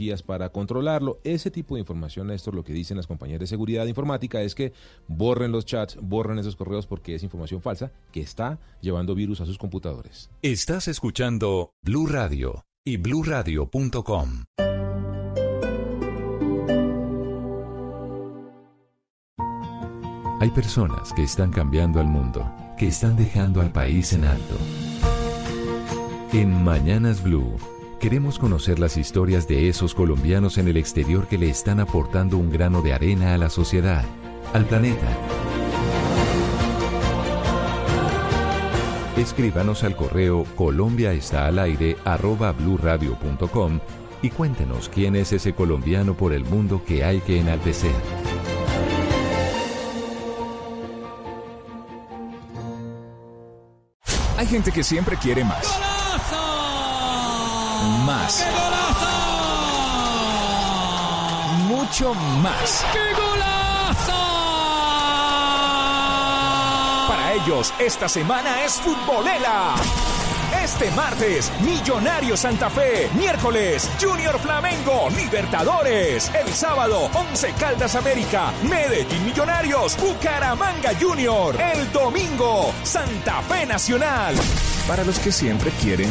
tecnologías para controlarlo. Ese tipo de información, esto lo que dicen las compañías de seguridad informática es que borren los chats, borren esos correos porque es información falsa que está llevando virus a sus computadores. Estás escuchando Blue Radio y bluradio.com. Hay personas que están cambiando al mundo, que están dejando al país en alto. En Mañanas Blue queremos conocer las historias de esos colombianos en el exterior que le están aportando un grano de arena a la sociedad, al planeta. Escríbanos al correo Colombia arroba y cuéntenos quién es ese colombiano por el mundo que hay que enaltecer. Hay gente que siempre quiere más. Más. Mucho más. Para ellos, esta semana es futbolera. Este martes, Millonario Santa Fe. Miércoles, Junior Flamengo, Libertadores. El sábado, Once Caldas América, Medellín Millonarios, Bucaramanga Junior. El domingo, Santa Fe Nacional. Para los que siempre quieren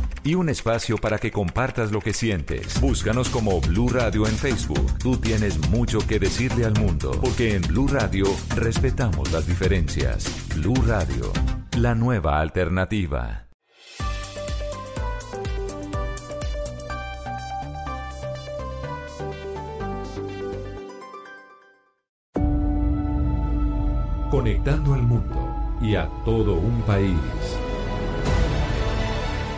y un espacio para que compartas lo que sientes. Búscanos como Blue Radio en Facebook. Tú tienes mucho que decirle al mundo, porque en Blue Radio respetamos las diferencias. Blue Radio, la nueva alternativa. Conectando al mundo y a todo un país.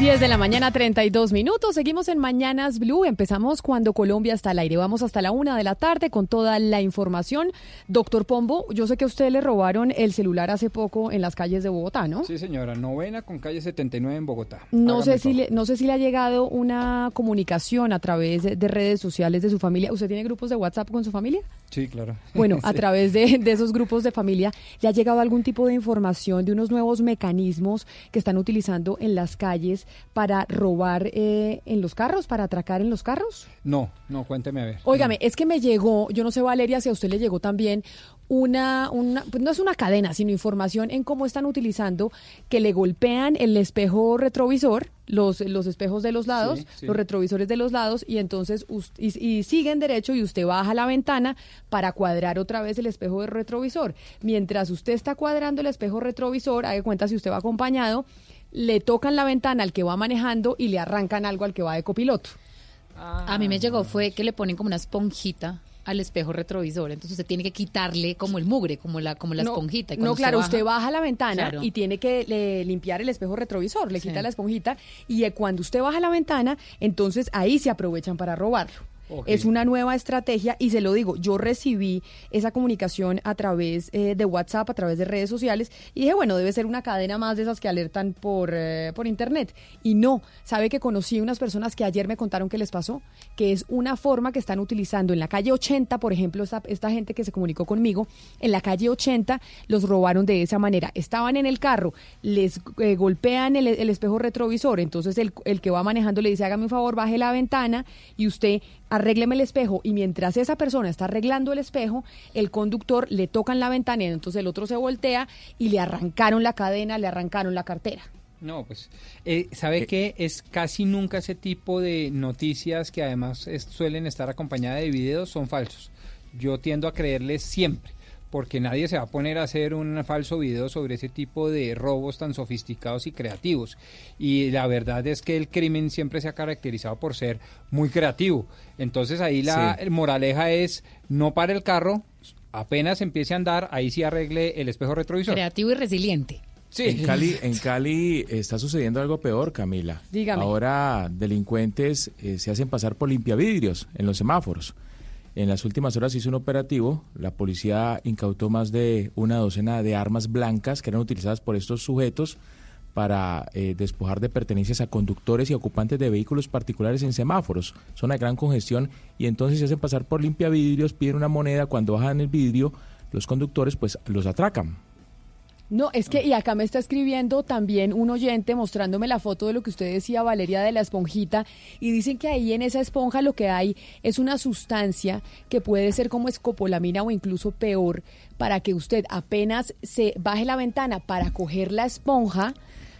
10 de la mañana, 32 minutos. Seguimos en Mañanas Blue. Empezamos cuando Colombia está al aire. Vamos hasta la una de la tarde con toda la información. Doctor Pombo, yo sé que a usted le robaron el celular hace poco en las calles de Bogotá, ¿no? Sí, señora, novena con calle 79 en Bogotá. No sé, si le, no sé si le ha llegado una comunicación a través de, de redes sociales de su familia. ¿Usted tiene grupos de WhatsApp con su familia? Sí, claro. Bueno, a través de, de esos grupos de familia, ¿le ha llegado algún tipo de información de unos nuevos mecanismos que están utilizando en las calles para robar eh, en los carros, para atracar en los carros? No, no, cuénteme a ver. Óigame, es que me llegó, yo no sé Valeria si a usted le llegó también una, una pues no es una cadena, sino información en cómo están utilizando que le golpean el espejo retrovisor, los, los espejos de los lados, Sí, sí. los retrovisores de los lados, y entonces us- y, y siguen derecho y usted baja la ventana para cuadrar otra vez el espejo de retrovisor. Mientras usted está cuadrando el espejo retrovisor, haga cuenta si usted va acompañado, le tocan la ventana al que va manejando y le arrancan algo al que va de copiloto. A mí me llegó fue que le ponen como una esponjita al espejo retrovisor, entonces usted tiene que quitarle como el mugre, como la como la No, esponjita. y No, claro, usted baja la ventana Claro. y tiene que le- limpiar el espejo retrovisor, le Sí. quita la esponjita y eh, cuando usted baja la ventana, entonces ahí se aprovechan para robarlo. Es una nueva estrategia y se lo digo, yo recibí esa comunicación a través eh, de WhatsApp, a través de redes sociales y dije, bueno, debe ser una cadena más de esas que alertan por, eh, por internet. Y no, sabe que conocí unas personas que ayer me contaron que les pasó, que es una forma que están utilizando en la calle 80, por ejemplo, esta, esta gente que se comunicó conmigo, en la calle 80 los robaron de esa manera. Estaban en el carro, les eh, golpean el, el espejo retrovisor, entonces el, el que va manejando le dice, hágame un favor, baje la ventana y usted arrégleme el espejo y mientras esa persona está arreglando el espejo, el conductor le tocan la ventana y entonces el otro se voltea y le arrancaron la cadena, le arrancaron la cartera. No, pues, eh, ¿sabe qué? Es casi nunca ese tipo de noticias que además es- suelen estar acompañadas de videos son falsos. Yo tiendo a creerles siempre, porque nadie se va a poner a hacer un falso video sobre ese tipo de robos tan sofisticados y creativos. Y la verdad es que el crimen siempre se ha caracterizado por ser muy creativo. Entonces ahí la moraleja es no para el carro, apenas empiece a andar, ahí sí arregle el espejo retrovisor. Creativo y resiliente. Sí. En Cali, en Cali está sucediendo algo peor, Camila. Dígame. Ahora delincuentes eh, se hacen pasar por limpiavidrios en los semáforos. En las últimas horas hizo un operativo. La policía incautó más de una docena de armas blancas que eran utilizadas por estos sujetos para eh, despojar de pertenencias a conductores y ocupantes de vehículos particulares en semáforos, zona de gran congestión, y entonces se hacen pasar por limpiavidrios, piden una moneda, cuando bajan el vidrio, los conductores pues los atracan. No, es que, y acá me está escribiendo también un oyente mostrándome la foto de lo que usted decía, Valeria, de la esponjita, y dicen que ahí en esa esponja lo que hay es una sustancia que puede ser como escopolamina o incluso peor, para que usted apenas se baje la ventana para coger la esponja,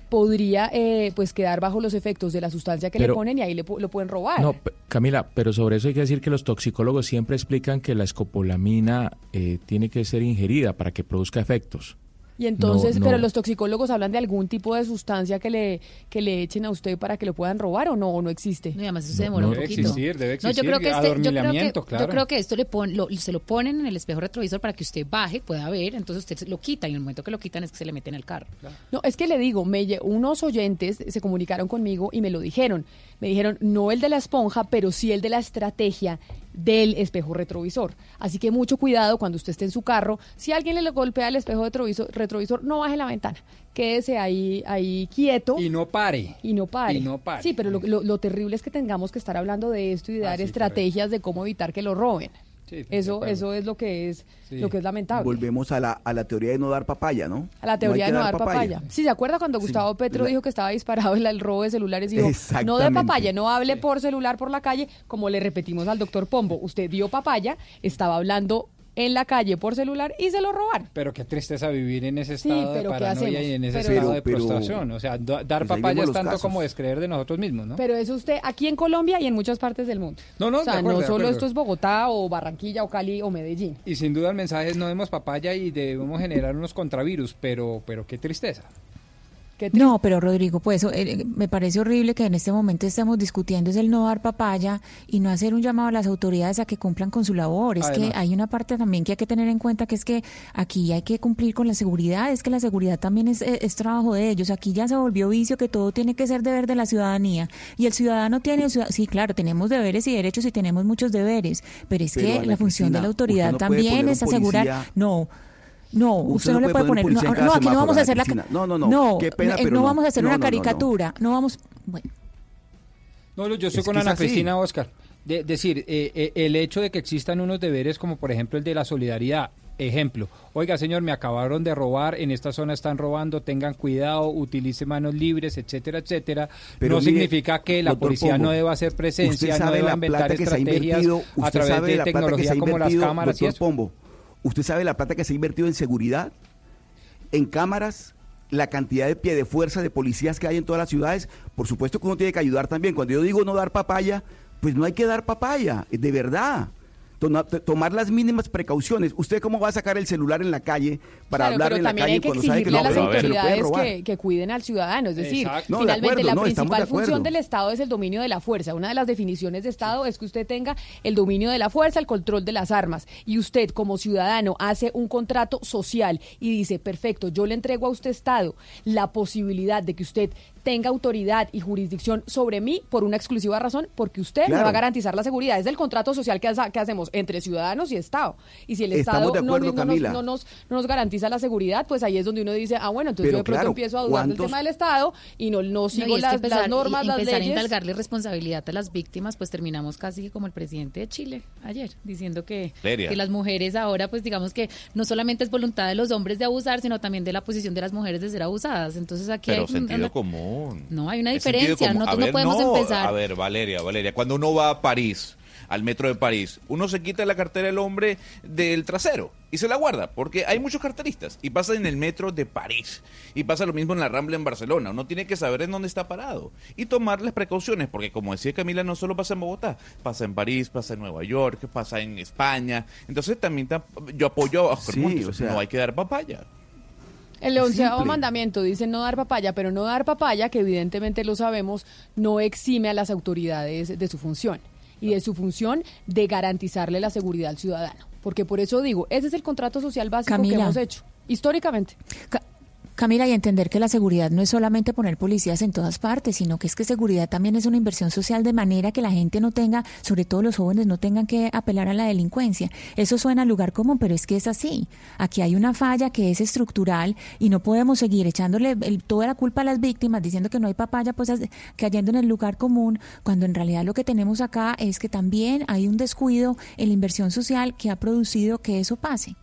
podría eh, pues quedar bajo los efectos de la sustancia que le ponen y ahí le, lo pueden robar. No, Camila, pero sobre eso hay que decir que los toxicólogos siempre explican que la escopolamina eh, tiene que ser ingerida para que produzca efectos. Y entonces, No, pero los toxicólogos hablan de algún tipo de sustancia que le que le echen a usted para que lo puedan robar o no, o no existe. No, y además eso se demora no un Debe poquito. existir, debe No, yo existir, creo que este, yo creo que, adormilamiento, claro. yo creo que esto le pon- lo- se lo ponen en el espejo retrovisor para que usted baje, pueda ver, entonces usted lo quita y en el momento que lo quitan es que se le meten al carro. No, es que le digo, me unos oyentes se comunicaron conmigo y me lo dijeron. Me dijeron, no el de la esponja, pero sí el de la estrategia del espejo retrovisor. Así que mucho cuidado cuando usted esté en su carro. Si alguien le golpea el espejo retrovisor, retrovisor no baje la ventana. Quédese ahí, ahí quieto. Y no pare. Y no pare. Y no pare. Sí, pero lo, lo- lo terrible es que tengamos que estar hablando de esto y de Ah, dar sí, estrategias de cómo evitar que lo roben. Sí, eso, eso es lo que es, Sí. lo que es lamentable. Volvemos a la, a la teoría de no dar papaya, ¿no? A la teoría hay de no dar papaya. Sí, ¿se acuerda cuando Sí. Gustavo Petro La- dijo que estaba disparado el, el robo de celulares? Dijo, no de Exactamente. papaya, no hable por celular por la calle, como le repetimos al doctor Pombo. Usted dio papaya, estaba hablando en la calle por celular y se lo robaron. Pero qué tristeza vivir en ese Sí, estado de pero ¿qué paranoia y en ese Pero- estado de Pero- prostración. O sea, da- dar pues ahí papaya vemos es los tanto casos. como descreer de nosotros mismos, ¿no? Pero eso usted aquí en Colombia y en muchas partes del mundo. No, no, o sea, de acuerdo, no de solo esto es Bogotá o Barranquilla o Cali o Medellín. Y sin duda el mensaje es no demos papaya y debemos generar unos contravirus, pero, pero qué tristeza. No, pero Rodrigo, pues eh, me parece horrible que en este momento estemos discutiendo es el no dar papaya y no hacer un llamado a las autoridades a que cumplan con su labor. Es Además. que hay una parte también que hay que tener en cuenta que es que aquí hay que cumplir con la seguridad, es que la seguridad también es, eh, es trabajo de ellos. Aquí ya se volvió vicio que todo tiene que ser deber de la ciudadanía y el ciudadano tiene, sí, claro, tenemos deberes y derechos y tenemos muchos deberes, pero es Pero, que la función de la autoridad no también es asegurar, policía- no. No, usted, Usted no no le puede poner poner. No, no, aquí no vamos a hacer la. No, no, no, No, qué pena, eh, pero no no. vamos a hacer No, una no, no, no. caricatura. No vamos. Bueno. No, yo estoy Es con es Ana. Cristina Oscar. De, decir, eh, eh, el hecho de que existan unos deberes como por ejemplo el de la solidaridad. Ejemplo, oiga señor, me acabaron de robar, en esta zona están robando, tengan cuidado, utilice manos libres, etcétera, etcétera. Pero no mire, significa que la policía Pombo, no deba hacer presencia, no deba inventar estrategias a través de la tecnología como las cámaras y eso. Pombo, usted sabe la plata que se ha invertido en seguridad, en cámaras, la cantidad de pie de fuerza de policías que hay en todas las ciudades, por supuesto que uno tiene que ayudar también. Cuando yo digo no dar papaya, pues no hay que dar papaya, de verdad. Toma- tomar las mínimas precauciones. ¿Usted cómo va a sacar el celular en la calle para Claro, hablar en la calle hay que cuando sabe que exigirle no, a las lo autoridades robar? que, que cuiden al ciudadano. Es decir, Exacto. No, de finalmente acuerdo, la no, estamos de principal función del Estado es el dominio de la fuerza. Una de las definiciones de Estado es que usted tenga el dominio de la fuerza, el control de las armas. Y usted, como ciudadano, hace un contrato social y dice, perfecto, yo le entrego a usted, Estado, la posibilidad de que usted tenga autoridad y jurisdicción sobre mí por una exclusiva razón, porque usted me Claro. va a garantizar la seguridad. Es el contrato social que, hacemos entre ciudadanos y Estado. Y si el Estamos Estado no, nos- no nos, no nos garantiza la seguridad, pues ahí es donde uno dice, ah, bueno, entonces Pero yo de pronto claro, empiezo a dudar del ¿cuántos- tema del Estado y no, no No, sigo las, empezar, las normas, y las empezar leyes. a indalgarle responsabilidad a las víctimas, pues terminamos casi como el presidente de Chile ayer, diciendo que, que las mujeres ahora, pues digamos que no solamente es voluntad de los hombres de abusar, sino también de la posición de las mujeres de ser abusadas. Entonces aquí Pero hay sentido una- común. No, hay una diferencia. Nosotros no podemos empezar. A ver, Valeria, Valeria, cuando uno va a París al metro de París, uno se quita la cartera del hombre del trasero y se la guarda, porque hay muchos carteristas y pasa en el metro de París y pasa lo mismo en la Rambla en Barcelona. Uno tiene que saber en dónde está parado y tomar las precauciones, porque como decía Camila, no solo pasa en Bogotá, pasa en París, pasa en Nueva York, pasa en España. Entonces también ta- yo apoyo a Oscar Sí, Montes, o sea- no hay que dar papaya. El onceavo Simple. mandamiento dice no dar papaya, pero no dar papaya, que evidentemente lo sabemos, no exime a las autoridades de su función y de su función de garantizarle la seguridad al ciudadano. Porque por eso digo, ese es el contrato social básico que hemos hecho, históricamente. Ca- Camila, y entender que la seguridad no es solamente poner policías en todas partes, sino que es que seguridad también es una inversión social de manera que la gente no tenga, sobre todo los jóvenes, no tengan que apelar a la delincuencia. Eso suena a lugar común, pero es que es así. Aquí hay una falla que es estructural y no podemos seguir echándole el- toda la culpa a las víctimas, diciendo que no hay papaya, pues cayendo en el lugar común, cuando en realidad lo que tenemos acá es que también hay un descuido en la inversión social que ha producido que eso pase.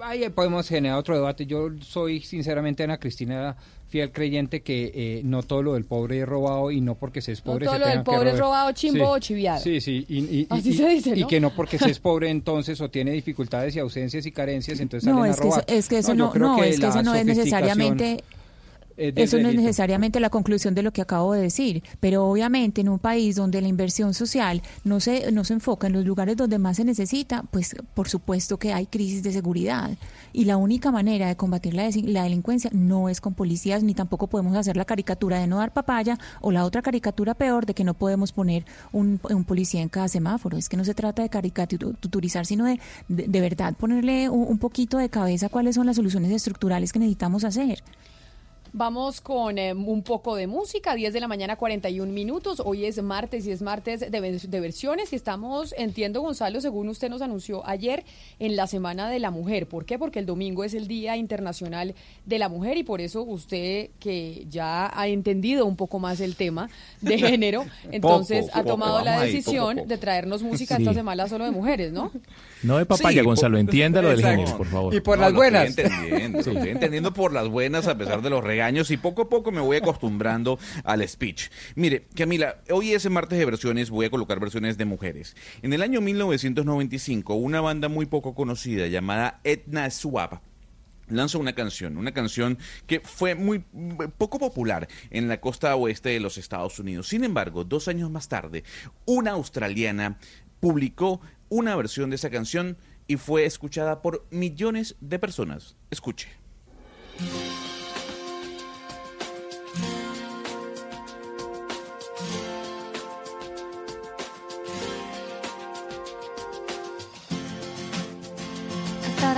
Ahí podemos generar otro debate. Yo soy sinceramente, Ana Cristina, fiel creyente que eh, no todo lo del pobre es robado y no porque se es No pobre todo se lo del pobre es robar. robado, chimbo o chiviado. Sí, sí. Y, y- y- Así y- se dice, y ¿no? que no porque se es pobre entonces o tiene dificultades y ausencias y carencias, entonces No, salen es a que eso, robar. es que eso no, creo no, es que eso no es necesariamente eso no es necesariamente la conclusión de lo que acabo de decir, pero obviamente en un país donde la inversión social no se no se enfoca en los lugares donde más se necesita, pues por supuesto que hay crisis de seguridad y la única manera de combatir la, la delincuencia no es con policías ni tampoco podemos hacer la caricatura de no dar papaya o la otra caricatura peor de que no podemos poner un, un policía en cada semáforo. Es que no se trata de caricaturizar, sino de, de, de verdad ponerle un, un poquito de cabeza cuáles son las soluciones estructurales que necesitamos hacer. Vamos con eh, un poco de música, 10 de la mañana 41 minutos. Hoy es martes y es martes de, vers- de versiones y estamos, entiendo Gonzalo, según usted nos anunció ayer, en la Semana de la Mujer. ¿Por qué? Porque el domingo es el Día Internacional de la Mujer y por eso usted que ya ha entendido un poco más el tema de género, entonces Poco, ha poco, tomado la decisión poco, poco. de traernos música Sí. esta semana solo de mujeres, ¿no? No de papaya, Sí, Gonzalo, por- entiéndalo del género, por favor. Y por No, las lo buenas. Estoy entendiendo, estoy entendiendo por las buenas a pesar de los regaños y poco a poco me voy acostumbrando al speech. Mire, Camila, hoy es martes de versiones, voy a colocar versiones de mujeres. En el año 1995, una banda muy poco conocida llamada Etna Swap lanza una canción, una canción que fue muy poco popular en la costa oeste de los Estados Unidos. Sin embargo, dos años más tarde, una australiana publicó una versión de esa canción y fue escuchada por millones de personas. Escuche.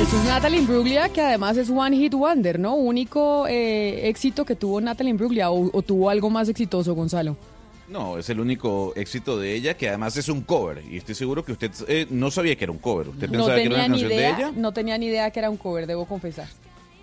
Esto es Natalie Imbruglia, que además es One Hit Wonder, ¿no? Único eh, éxito que tuvo Natalie Imbruglia, o, o tuvo algo más exitoso, Gonzalo. No, es el único éxito de ella, que además es un cover. Y estoy seguro que usted eh, no sabía que era un cover. ¿Usted No pensaba que era una canción idea, de ella? no tenía ni idea que era un cover, debo confesar.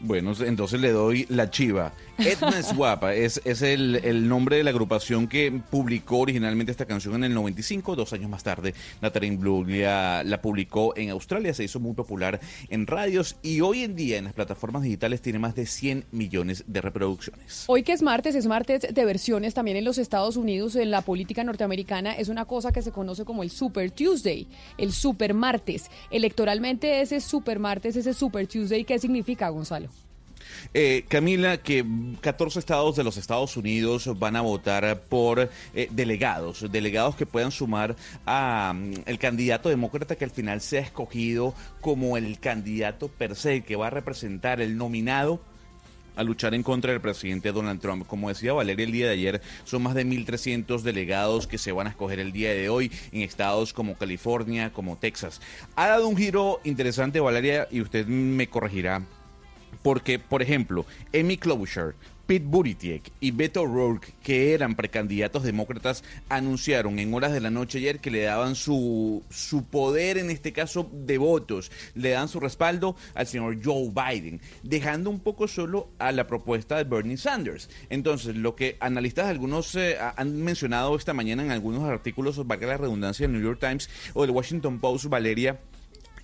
Bueno, entonces le doy la chiva. Etna Swapa es, es el, el nombre de la agrupación que publicó originalmente esta canción en el 95. Dos años más tarde, Natalie Imbruglia la publicó en Australia, se hizo muy popular en radios y hoy en día en las plataformas digitales tiene más de 100 millones de reproducciones. Hoy que es martes, es martes de versiones también en los Estados Unidos, en la política norteamericana, es una cosa que se conoce como el Super Tuesday, el Super Martes. Electoralmente ese Super Martes, ese Super Tuesday, ¿qué significa, Gonzalo? Eh, Camila, que 14 estados de los Estados Unidos van a votar por eh, delegados, delegados que puedan sumar a mm, el candidato demócrata que al final sea escogido como el candidato per se, que va a representar el nominado a luchar en contra del presidente Donald Trump. Como decía Valeria el día de ayer, son más de 1.300 delegados que se van a escoger el día de hoy en estados como California, como Texas. Ha dado un giro interesante, Valeria, y usted me corregirá. Porque, por ejemplo, Amy Klobuchar, Pete Buttigieg y Beto O'Rourke, que eran precandidatos demócratas, anunciaron en horas de la noche ayer que le daban su, su poder, en este caso, de votos, le dan su respaldo al señor Joe Biden, dejando un poco solo a la propuesta de Bernie Sanders. Entonces, lo que analistas algunos eh, han mencionado esta mañana en algunos artículos, valga la redundancia, del New York Times o del Washington Post, Valeria,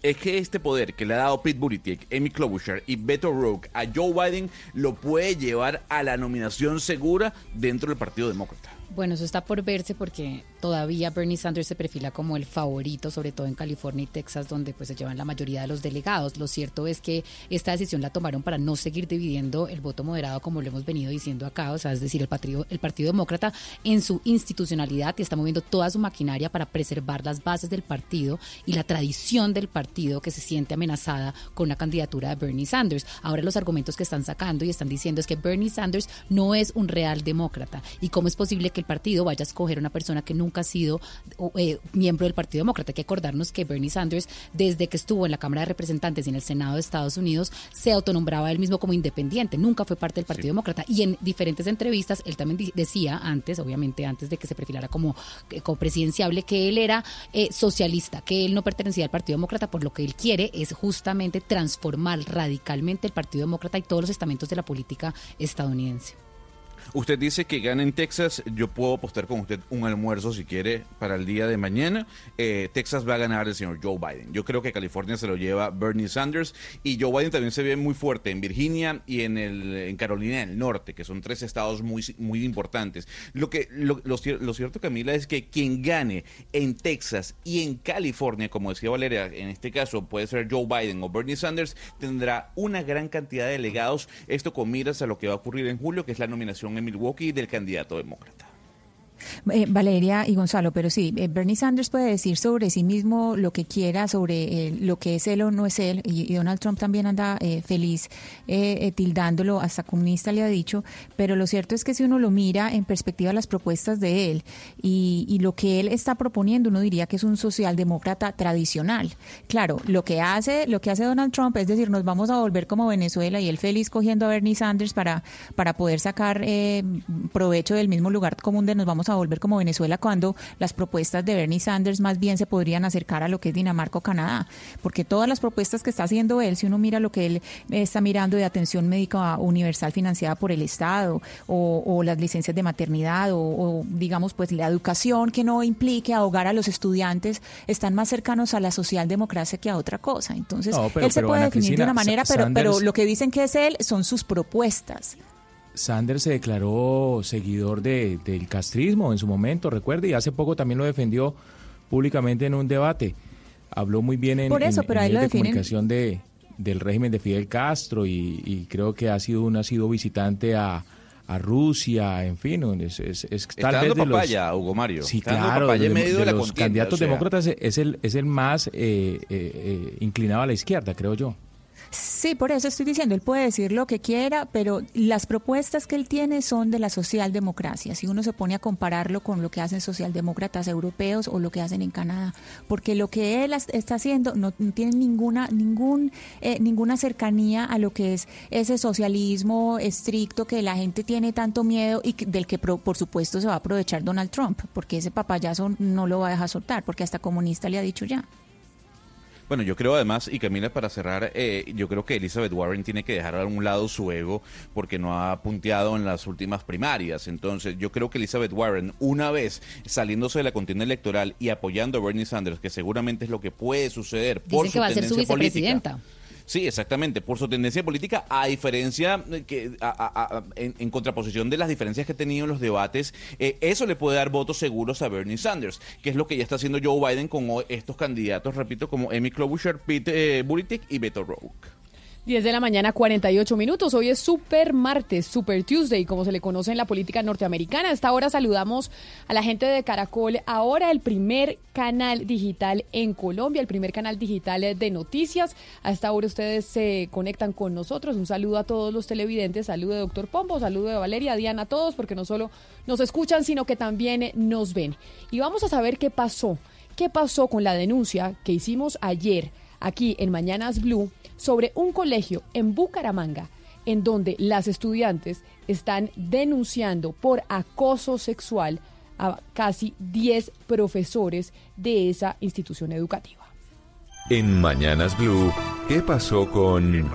es que este poder que le ha dado Pete Buttigieg, Amy Klobuchar y Beto O'Rourke a Joe Biden lo puede llevar a la nominación segura dentro del Partido Demócrata. Bueno, eso está por verse porque todavía Bernie Sanders se perfila como el favorito, sobre todo en California y Texas, donde pues se llevan la mayoría de los delegados. Lo cierto es que esta decisión la tomaron para no seguir dividiendo el voto moderado, como lo hemos venido diciendo acá, o sea, es decir, el partido, el partido Demócrata en su institucionalidad y está moviendo toda su maquinaria para preservar las bases del partido y la tradición del partido que se siente amenazada con la candidatura de Bernie Sanders. Ahora los argumentos que están sacando y están diciendo es que Bernie Sanders no es un real demócrata y cómo es posible que el partido vaya a escoger a una persona que nunca ha sido eh, miembro del Partido Demócrata. Hay que acordarnos que Bernie Sanders, desde que estuvo en la Cámara de Representantes y en el Senado de Estados Unidos, se autonombraba él mismo como independiente, nunca fue parte del Partido Demócrata. Y en diferentes entrevistas, él también decía antes, obviamente antes de que se perfilara como, eh, como presidenciable, que él era eh, socialista, que él no pertenecía al Partido Demócrata, por lo que él quiere es justamente transformar radicalmente el Partido Demócrata y todos los estamentos de la política estadounidense. Usted dice que gana en Texas. Yo puedo apostar con usted un almuerzo si quiere para el día de mañana. Eh, Texas va a ganar el señor Joe Biden. Yo creo que California se lo lleva Bernie Sanders y Joe Biden también se ve muy fuerte en Virginia y en, el, en Carolina del Norte, que son tres estados muy, muy importantes. Lo, que, lo, lo, lo cierto, Camila, es que quien gane en Texas y en California, como decía Valeria, en este caso puede ser Joe Biden o Bernie Sanders, tendrá una gran cantidad de delegados. Esto con miras a lo que va a ocurrir en julio, que es la nominación en Milwaukee del candidato demócrata. Eh, Valeria y Gonzalo, pero sí, eh, Bernie Sanders puede decir sobre sí mismo lo que quiera, sobre eh, lo que es él o no es él, y, Donald Trump también anda eh, feliz tildándolo, hasta comunista le ha dicho, pero lo cierto es que si uno lo mira en perspectiva las propuestas de él y, lo que él está proponiendo, uno diría que es un socialdemócrata tradicional. Claro, lo que hace, lo que hace Donald Trump es decir, nos vamos a volver como Venezuela y él feliz cogiendo a Bernie Sanders para, para poder sacar provecho del mismo lugar común de nos vamos a volver como Venezuela cuando las propuestas de Bernie Sanders más bien se podrían acercar a lo que es Dinamarca o Canadá, porque todas las propuestas que está haciendo él, si uno mira lo que él está mirando de atención médica universal financiada por el Estado o, o las licencias de maternidad o, o, digamos pues la educación que no implique ahogar a los estudiantes, están más cercanos a la socialdemocracia que a otra cosa. Entonces, No, pero- él se pero, puede Ana definir de una manera, pero, pero lo que dicen que es él son sus propuestas. Sanders se declaró seguidor de, del castrismo en su momento, recuerde, y hace poco también lo defendió públicamente en un debate. Habló muy bien en, Por eso, en- pero en ahí lo medios de definen- comunicación de, del régimen de Fidel Castro y, y creo que ha sido un ha sido visitante a, a Rusia, en fin, es, es- es Está tal vez de los- papaya, Hugo Mario. Sí, Está claro, papaya de, de de la los candidatos o sea. demócratas es el, es el más eh, eh, eh, inclinado a la izquierda, creo yo. Sí, por eso estoy diciendo, él puede decir lo que quiera, pero las propuestas que él tiene son de la socialdemocracia. Si uno se pone a compararlo con lo que hacen socialdemócratas europeos o lo que hacen en Canadá, porque lo que él está haciendo no tiene ninguna ningún eh, ninguna cercanía a lo que es ese socialismo estricto que la gente tiene tanto miedo y que- del que pro- por supuesto se va a aprovechar Donald Trump, porque ese papayazo no lo va a dejar soltar, porque hasta comunista le ha dicho ya. Bueno, yo creo además, y Camila, para cerrar, eh, yo creo que Elizabeth Warren tiene que dejar a un lado su ego porque no ha punteado en las últimas primarias. Entonces, yo creo que Elizabeth Warren, una vez saliéndose de la contienda electoral y apoyando a Bernie Sanders, que seguramente es lo que puede suceder por Dicen su que va a ser su tendencia política, vicepresidenta. Sí, exactamente, por su tendencia política, a diferencia que a- en, contraposición de las diferencias que ha tenido en los debates, eh, eso le puede dar votos seguros a Bernie Sanders, que es lo que ya está haciendo Joe Biden con estos candidatos, repito, como Amy Klobuchar, Pete eh, Buttigieg y Beto O'Rourke. 10 de la mañana, 48 minutos. Hoy es Super Martes, Super Tuesday, como se le conoce en la política norteamericana. A esta hora saludamos a la gente de Caracol. Ahora el primer canal digital en Colombia, el primer canal digital de noticias. A esta hora ustedes se conectan con nosotros. Un saludo a todos los televidentes. Saludo de Doctor Pombo, saludo de Valeria, Diana, a todos, porque no solo nos escuchan, sino que también nos ven. Y vamos a saber qué pasó. ¿Qué pasó con la denuncia que hicimos ayer aquí en Mañanas Blue? Sobre un colegio en Bucaramanga en donde las estudiantes están denunciando por acoso sexual a casi 10 profesores de esa institución educativa. En Mañanas Blue, ¿qué pasó con...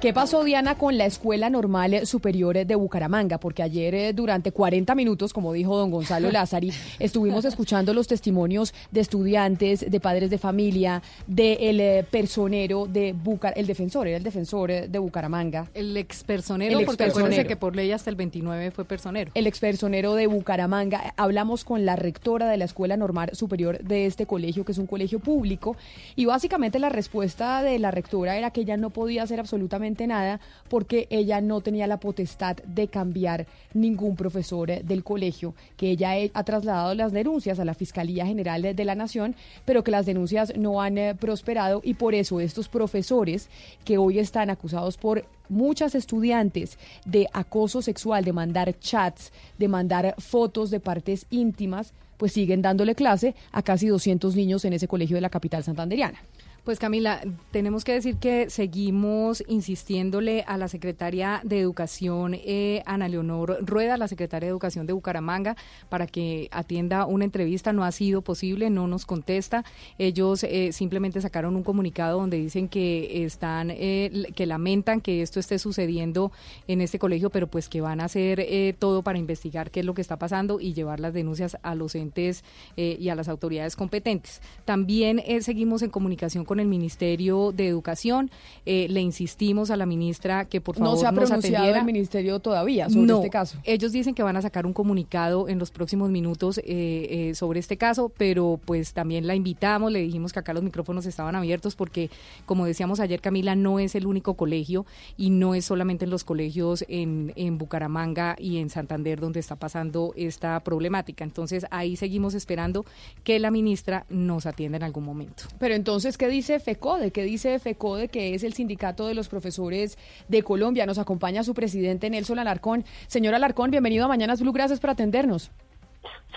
¿Qué pasó, Diana, con la Escuela Normal Superior de Bucaramanga? Porque ayer, eh, durante 40 minutos, como dijo don Gonzalo Lázari, estuvimos escuchando los testimonios de estudiantes, de padres de familia, del eh, personero de Bucar, el defensor, era el defensor eh, de Bucaramanga. El expersonero, el porque acuérdense que por ley hasta el 29 fue personero. El expersonero de Bucaramanga. Hablamos con la rectora de la Escuela Normal Superior de este colegio, que es un colegio público, y básicamente la respuesta de la rectora era que ella no podía hacer absolutamente nada porque ella no tenía la potestad de cambiar ningún profesor eh, del colegio, que ella ha trasladado las denuncias a la Fiscalía General de la Nación, pero que las denuncias no han eh, prosperado y por eso estos profesores que hoy están acusados por muchas estudiantes de acoso sexual, de mandar chats, de mandar fotos de partes íntimas, pues siguen dándole clase a casi 200 niños en ese colegio de la capital santanderiana. Pues Camila, tenemos que decir que seguimos insistiéndole a la secretaria de Educación, eh, Ana Leonor Rueda, la secretaria de Educación de Bucaramanga, para que atienda una entrevista. No ha sido posible, no nos contesta. Ellos eh, simplemente sacaron un comunicado donde dicen que están, eh, que lamentan que esto esté sucediendo en este colegio, pero pues que van a hacer eh, todo para investigar qué es lo que está pasando y llevar las denuncias a los entes y a las autoridades competentes. También seguimos en comunicación con el Ministerio de Educación. Eh, le insistimos a la ministra que por favor no se ha pronunciado el ministerio todavía sobre este caso. Ellos dicen que van a sacar un comunicado en los próximos minutos eh, eh, sobre este caso, pero pues también la invitamos, le dijimos que acá los micrófonos estaban abiertos porque, como decíamos ayer, Camila, no es el único colegio y no es solamente en los colegios en, en Bucaramanga y en Santander donde está pasando esta problemática. Entonces ahí seguimos esperando que la ministra nos atienda en algún momento. Pero entonces, ¿qué dice? Dice FECODE? ¿Qué dice FECODE, que es el sindicato de los profesores de Colombia? Nos acompaña su presidente Nelson Alarcón. Señor Alarcón, bienvenido a Mañanas Blue, gracias por atendernos.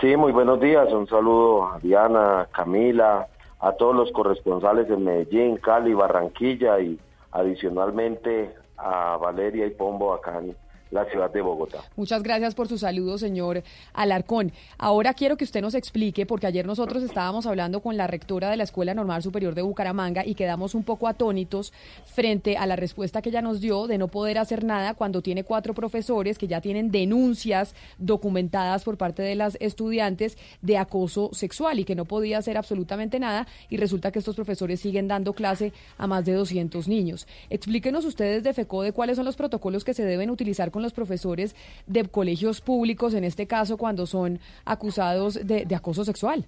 Sí, muy buenos días. Un saludo a Diana, Camila, a todos los corresponsales de Medellín, Cali, Barranquilla y adicionalmente a Valeria y Pombo acá la ciudad de Bogotá. Muchas gracias por su saludo, señor Alarcón. Ahora quiero que usted nos explique, porque ayer nosotros estábamos hablando con la rectora de la Escuela Normal Superior de Bucaramanga y quedamos un poco atónitos frente a la respuesta que ella nos dio de no poder hacer nada cuando tiene cuatro profesores que ya tienen denuncias documentadas por parte de las estudiantes de acoso sexual y que no podía hacer absolutamente nada y resulta que estos profesores siguen dando clase a más de 200 niños. Explíquenos ustedes de FECODE cuáles son los protocolos que se deben utilizar con los profesores de colegios públicos, en este caso cuando son acusados de, acoso sexual?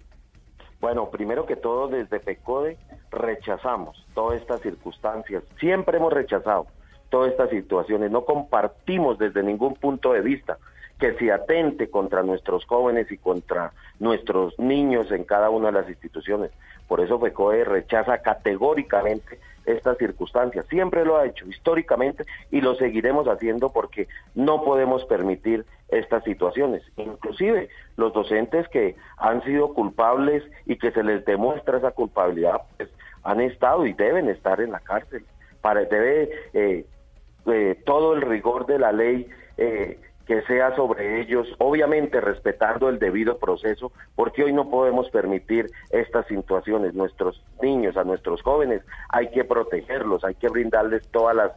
Bueno, primero que todo, desde FECODE rechazamos todas estas circunstancias. Siempre hemos rechazado todas estas situaciones. No compartimos desde ningún punto de vista que se atente contra nuestros jóvenes y contra nuestros niños en cada una de las instituciones. Por eso FECODE rechaza categóricamente estas circunstancias. Siempre lo ha hecho históricamente y lo seguiremos haciendo porque no podemos permitir estas situaciones. Inclusive los docentes que han sido culpables y que se les demuestra esa culpabilidad, pues han estado y deben estar en la cárcel. Para, debe eh, eh, todo el rigor de la ley eh, que sea sobre ellos, obviamente respetando el debido proceso, porque hoy no podemos permitir estas situaciones. Nuestros niños, a nuestros jóvenes, hay que protegerlos, hay que brindarles todas las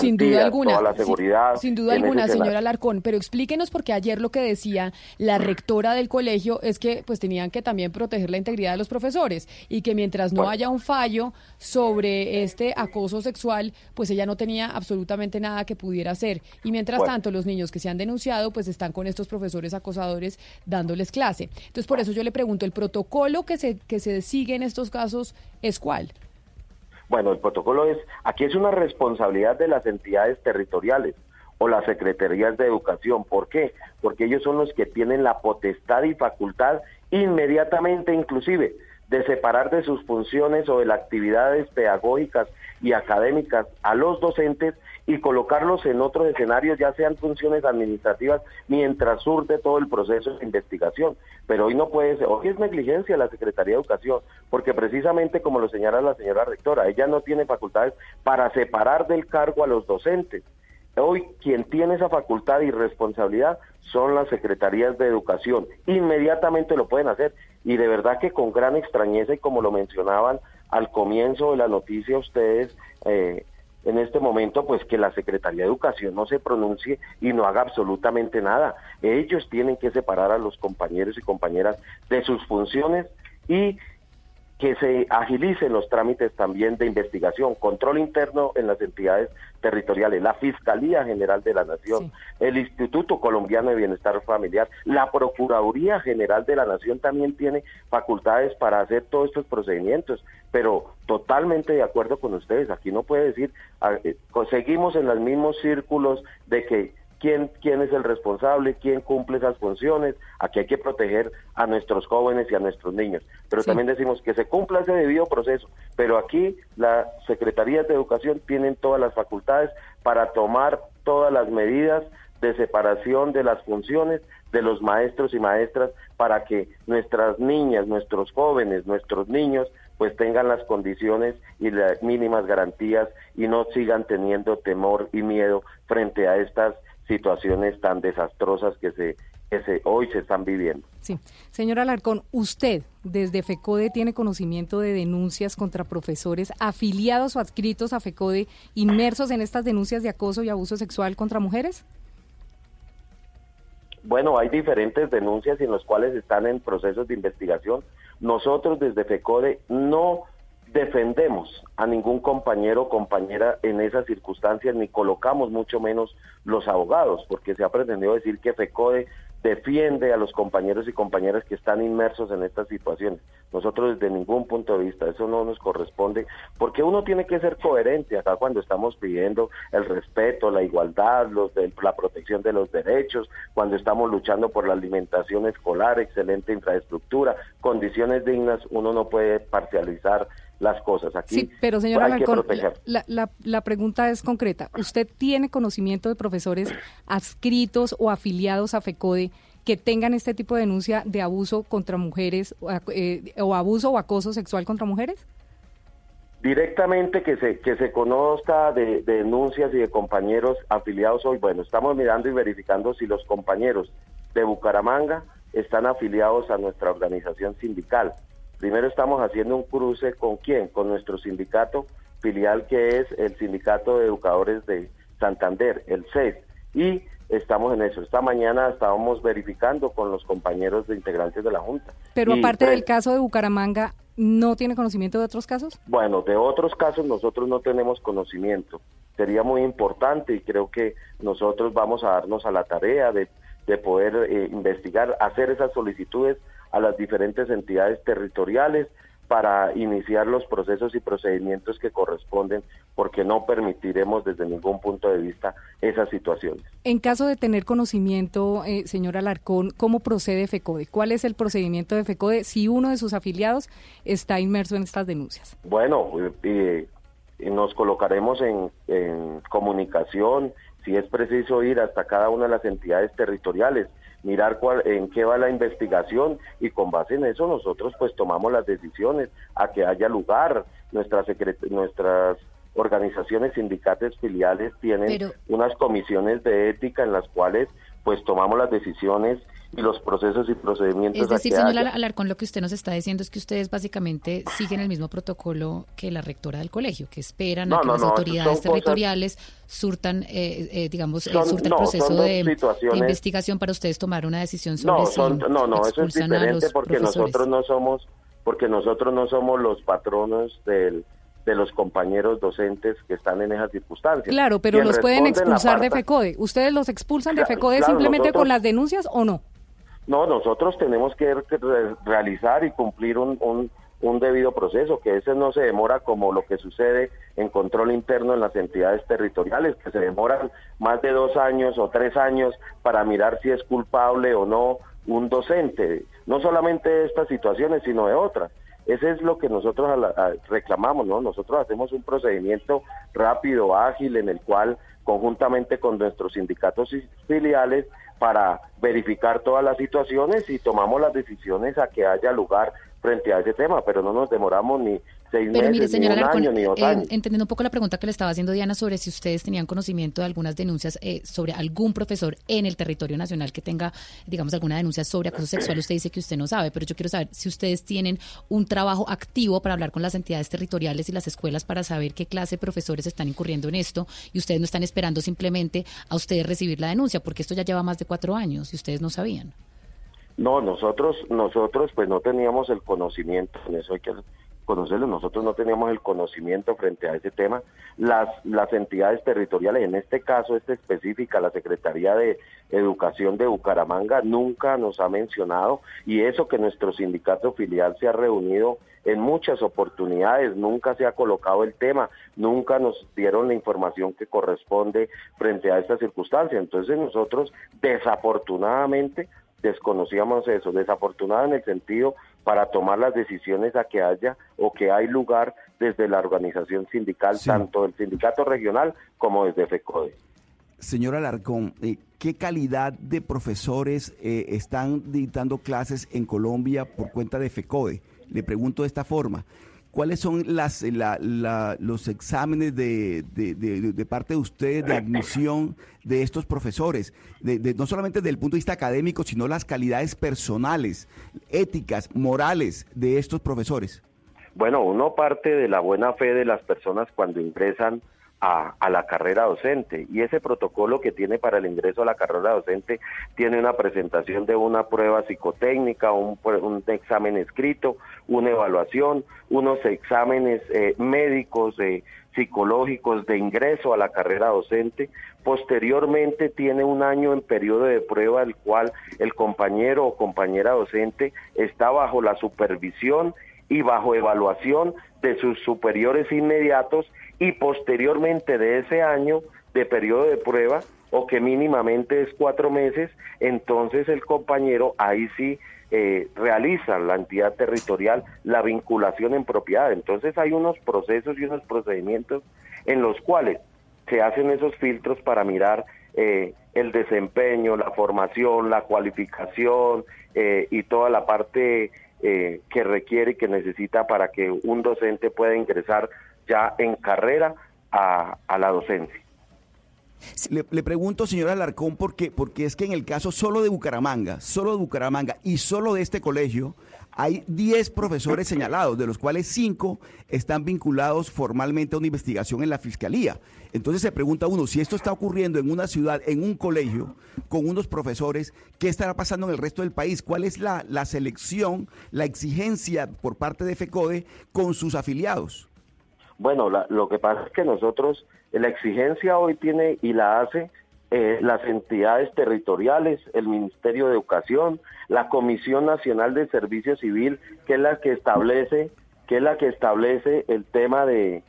sin duda alguna, toda la seguridad. Sin, duda alguna, señora Alarcón, pero explíquenos porque ayer lo que decía la rectora del colegio es que pues tenían que también proteger la integridad de los profesores y que mientras no haya un fallo sobre este acoso sexual, pues ella no tenía absolutamente nada que pudiera hacer. Y mientras tanto, los niños que se han denunciado, pues están con estos profesores acosadores dándoles clase. Entonces, por eso yo le pregunto, ¿el protocolo que se, que se sigue en estos casos es cuál? Bueno, el protocolo es, aquí es una responsabilidad de las entidades territoriales o las secretarías de educación. ¿Por qué? Porque ellos son los que tienen la potestad y facultad inmediatamente inclusive de separar de sus funciones o de las actividades pedagógicas y académicas a los docentes y colocarlos en otros escenarios, ya sean funciones administrativas, mientras surte todo el proceso de investigación. Pero hoy no puede ser, hoy es negligencia la Secretaría de Educación, porque precisamente como lo señala la señora rectora, ella no tiene facultades para separar del cargo a los docentes. Hoy quien tiene esa facultad y responsabilidad son las secretarías de educación. Inmediatamente lo pueden hacer y de verdad que con gran extrañeza y como lo mencionaban al comienzo de la noticia ustedes, eh, en este momento, pues que la Secretaría de Educación no se pronuncie y no haga absolutamente nada. Ellos tienen que separar a los compañeros y compañeras de sus funciones y que se agilicen los trámites también de investigación, control interno en las entidades territoriales, la Fiscalía General de la Nación, el Instituto Colombiano de Bienestar Familiar, la Procuraduría General de la Nación también tiene facultades para hacer todos estos procedimientos, pero totalmente de acuerdo con ustedes, aquí no puede decir, ah, eh, seguimos en los mismos círculos de que quién, quién es el responsable, quién cumple esas funciones. Aquí hay que proteger a nuestros jóvenes y a nuestros niños. Pero también decimos que se cumpla ese debido proceso. Pero aquí las secretarías de educación tienen todas las facultades para tomar todas las medidas de separación de las funciones de los maestros y maestras para que nuestras niñas, nuestros jóvenes, nuestros niños pues tengan las condiciones y las mínimas garantías y no sigan teniendo temor y miedo frente a estas situaciones tan desastrosas que se que se, hoy se están viviendo. Sí. Señor Alarcón, usted desde FECODE tiene conocimiento de denuncias contra profesores afiliados o adscritos a FECODE inmersos en estas denuncias de acoso y abuso sexual contra mujeres? Bueno, hay diferentes denuncias en las cuales están en procesos de investigación. Nosotros desde FECODE no defendemos a ningún compañero o compañera en esas circunstancias, ni colocamos mucho menos los abogados, porque se ha pretendido decir que FECODE defiende a los compañeros y compañeras que están inmersos en estas situaciones. Nosotros desde ningún punto de vista, eso no nos corresponde, porque uno tiene que ser coherente acá cuando estamos pidiendo el respeto, la igualdad, los de, la protección de los derechos, cuando estamos luchando por la alimentación escolar, excelente infraestructura, condiciones dignas, uno no puede parcializar las cosas. Aquí sí, pero señor Alarcón, la, la, la, pregunta es concreta. ¿Usted tiene conocimiento de profesores adscritos o afiliados a FECODE que tengan este tipo de denuncia de abuso contra mujeres eh, o abuso o acoso sexual contra mujeres? Directamente que se, que se conozca de, de denuncias y de compañeros afiliados hoy. Bueno, estamos mirando y verificando si los compañeros de Bucaramanga están afiliados a nuestra organización sindical. Primero estamos haciendo un cruce con quién, con nuestro sindicato filial que es el Sindicato de Educadores de Santander, el CES, y estamos en eso. Esta mañana estábamos verificando con los compañeros de integrantes de la Junta. Pero aparte del caso de Bucaramanga, ¿no tiene conocimiento de otros casos? Bueno, de otros casos nosotros no tenemos conocimiento. Sería muy importante y creo que nosotros vamos a darnos a la tarea de, de poder eh, investigar, hacer esas solicitudes a las diferentes entidades territoriales para iniciar los procesos y procedimientos que corresponden, porque no permitiremos desde ningún punto de vista esas situaciones. En caso de tener conocimiento, eh, señor Alarcón, ¿cómo procede FECODE? ¿Cuál es el procedimiento de FECODE si uno de sus afiliados está inmerso en estas denuncias? Bueno, eh, nos colocaremos en, en comunicación, si es preciso ir hasta cada una de las entidades territoriales mirar cuál, en qué va la investigación y con base en eso nosotros pues tomamos las decisiones a que haya lugar. Nuestras, nuestras organizaciones sindicatos filiales tienen unas comisiones de ética en las cuales pues tomamos las decisiones y los procesos y procedimientos. Es decir, señor Alarcón, lo que usted nos está diciendo es que ustedes básicamente siguen el mismo protocolo que la rectora del colegio, que esperan a que las autoridades territoriales surtan, eh, eh, digamos, eh, surtan el proceso de, investigación para ustedes tomar una decisión sobre no, son, no, no, eso es diferente porque nosotros no somos, porque nosotros no somos los patronos del de los compañeros docentes que están en esas circunstancias. Claro, pero los pueden expulsar de FECODE. ¿Ustedes los expulsan de FECODE simplemente con las denuncias o no? No, nosotros tenemos que realizar y cumplir un, un debido proceso, que ese no se demora como lo que sucede en control interno en las entidades territoriales, que se demoran más de dos años o tres años para mirar si es culpable o no un docente, no solamente de estas situaciones, sino de otras. Ese es lo que nosotros a la- reclamamos, ¿no? Nosotros hacemos un procedimiento rápido, ágil, en el cual conjuntamente con nuestros sindicatos filiales para verificar todas las situaciones y tomamos las decisiones a que haya lugar frente a ese tema, pero no nos demoramos ni seis Pero mire, meses, ni señora un Alarcón, año, ni dos eh, años. entendiendo un poco la pregunta que le estaba haciendo Diana sobre si ustedes tenían conocimiento de algunas denuncias eh, sobre algún profesor en el territorio nacional que tenga, digamos, alguna denuncia sobre acoso sexual, usted dice que usted no sabe, pero yo quiero saber si ustedes tienen un trabajo activo para hablar con las entidades territoriales y las escuelas para saber qué clase de profesores están incurriendo en esto y ustedes no están esperando simplemente a ustedes recibir la denuncia, porque esto ya lleva más de cuatro años y ustedes no sabían. No, nosotros, nosotros pues no teníamos el conocimiento, en eso hay que conocerlo, nosotros no teníamos el conocimiento frente a ese tema. Las, las entidades territoriales, en este caso, esta específica, la Secretaría de Educación de Bucaramanga, nunca nos ha mencionado y eso que nuestro sindicato filial se ha reunido en muchas oportunidades, nunca se ha colocado el tema, nunca nos dieron la información que corresponde frente a esta circunstancia. Entonces nosotros desafortunadamente desconocíamos eso, desafortunado en el sentido para tomar las decisiones a que haya o que hay lugar desde la organización sindical, tanto del sindicato regional como desde FECODE. Señor Alarcón, eh, ¿qué calidad de profesores eh, están dictando clases en Colombia por cuenta de FECODE? Le pregunto de esta forma. ¿Cuáles son las, la- la- los exámenes de, parte de ustedes de admisión de estos profesores? No solamente desde el punto de vista académico, sino las calidades personales, éticas, morales de estos profesores. Bueno, uno parte de la buena fe de las personas cuando ingresan a, la carrera docente y ese protocolo que tiene para el ingreso a la carrera docente tiene una presentación de una prueba psicotécnica, un, un examen escrito, una evaluación, unos exámenes eh, médicos, eh, psicológicos de ingreso a la carrera docente. Posteriormente tiene un año en periodo de prueba el cual el compañero o compañera docente está bajo la supervisión y bajo evaluación de sus superiores inmediatos y posteriormente de ese año de periodo de prueba o que mínimamente es cuatro meses, entonces el compañero ahí sí eh, realiza la entidad territorial la vinculación en propiedad. Entonces hay unos procesos y unos procedimientos en los cuales se hacen esos filtros para mirar eh, el desempeño, la formación, la cualificación eh, y toda la parte eh, que requiere y que necesita para que un docente pueda ingresar ya en carrera a, la docencia. Le, pregunto, señor Alarcón, porque, porque es que en el caso solo de Bucaramanga, solo de Bucaramanga y solo de este colegio, hay 10 profesores señalados, de los cuales 5 están vinculados formalmente a una investigación en la fiscalía. Entonces se pregunta uno, si esto está ocurriendo en una ciudad, en un colegio, con unos profesores, ¿qué estará pasando en el resto del país? ¿Cuál es la selección, la exigencia por parte de FECODE con sus afiliados? Bueno, la- lo que pasa es que nosotros, la exigencia hoy tiene y la hace eh, las entidades territoriales, el Ministerio de Educación, la Comisión Nacional de Servicio Civil, que es la que establece, que es la que establece el tema de,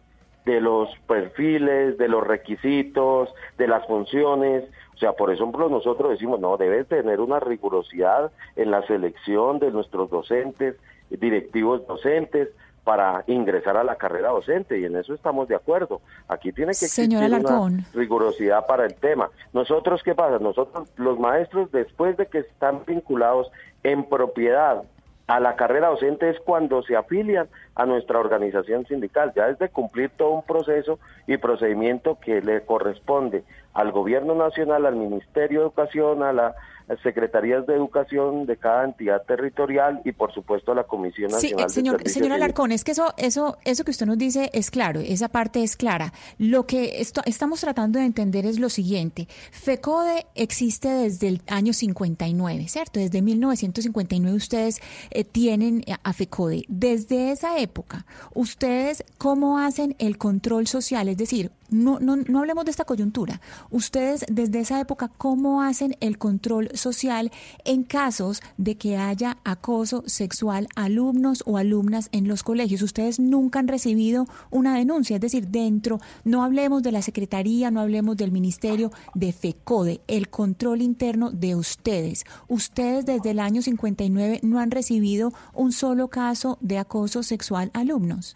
de los perfiles, de los requisitos, de las funciones. O sea, por ejemplo, nosotros decimos, no, debe tener una rigurosidad en la selección de nuestros docentes, directivos docentes, para ingresar a la carrera docente y en eso estamos de acuerdo. Aquí tiene que existir una rigurosidad para el tema. Nosotros, ¿qué pasa? Nosotros, los maestros, después de que están vinculados en propiedad a la carrera docente es cuando se afilian a nuestra organización sindical. Ya es de cumplir todo un proceso y procedimiento que le corresponde al gobierno nacional, al Ministerio de Educación, a las secretarías de educación de cada entidad territorial y por supuesto a la Comisión Nacional señor, de señor. Alarcón, es que eso, eso, eso que usted nos dice es claro, esa parte es clara. Lo que esto- estamos tratando de entender es lo siguiente. FECODE existe desde el año 59, ¿cierto? Desde 1959 ustedes eh, tienen a FECODE. Desde esa época, ¿ustedes cómo hacen el control social? Es decir, no, no, no hablemos de esta coyuntura. Ustedes desde esa época, ¿cómo hacen el control social en casos de que haya acoso sexual a alumnos o alumnas en los colegios? Ustedes nunca han recibido una denuncia, es decir, dentro, no hablemos de la Secretaría, no hablemos del Ministerio de FECODE, el control interno de ustedes. Ustedes desde el año 59 no han recibido un solo caso de acoso sexual a alumnos.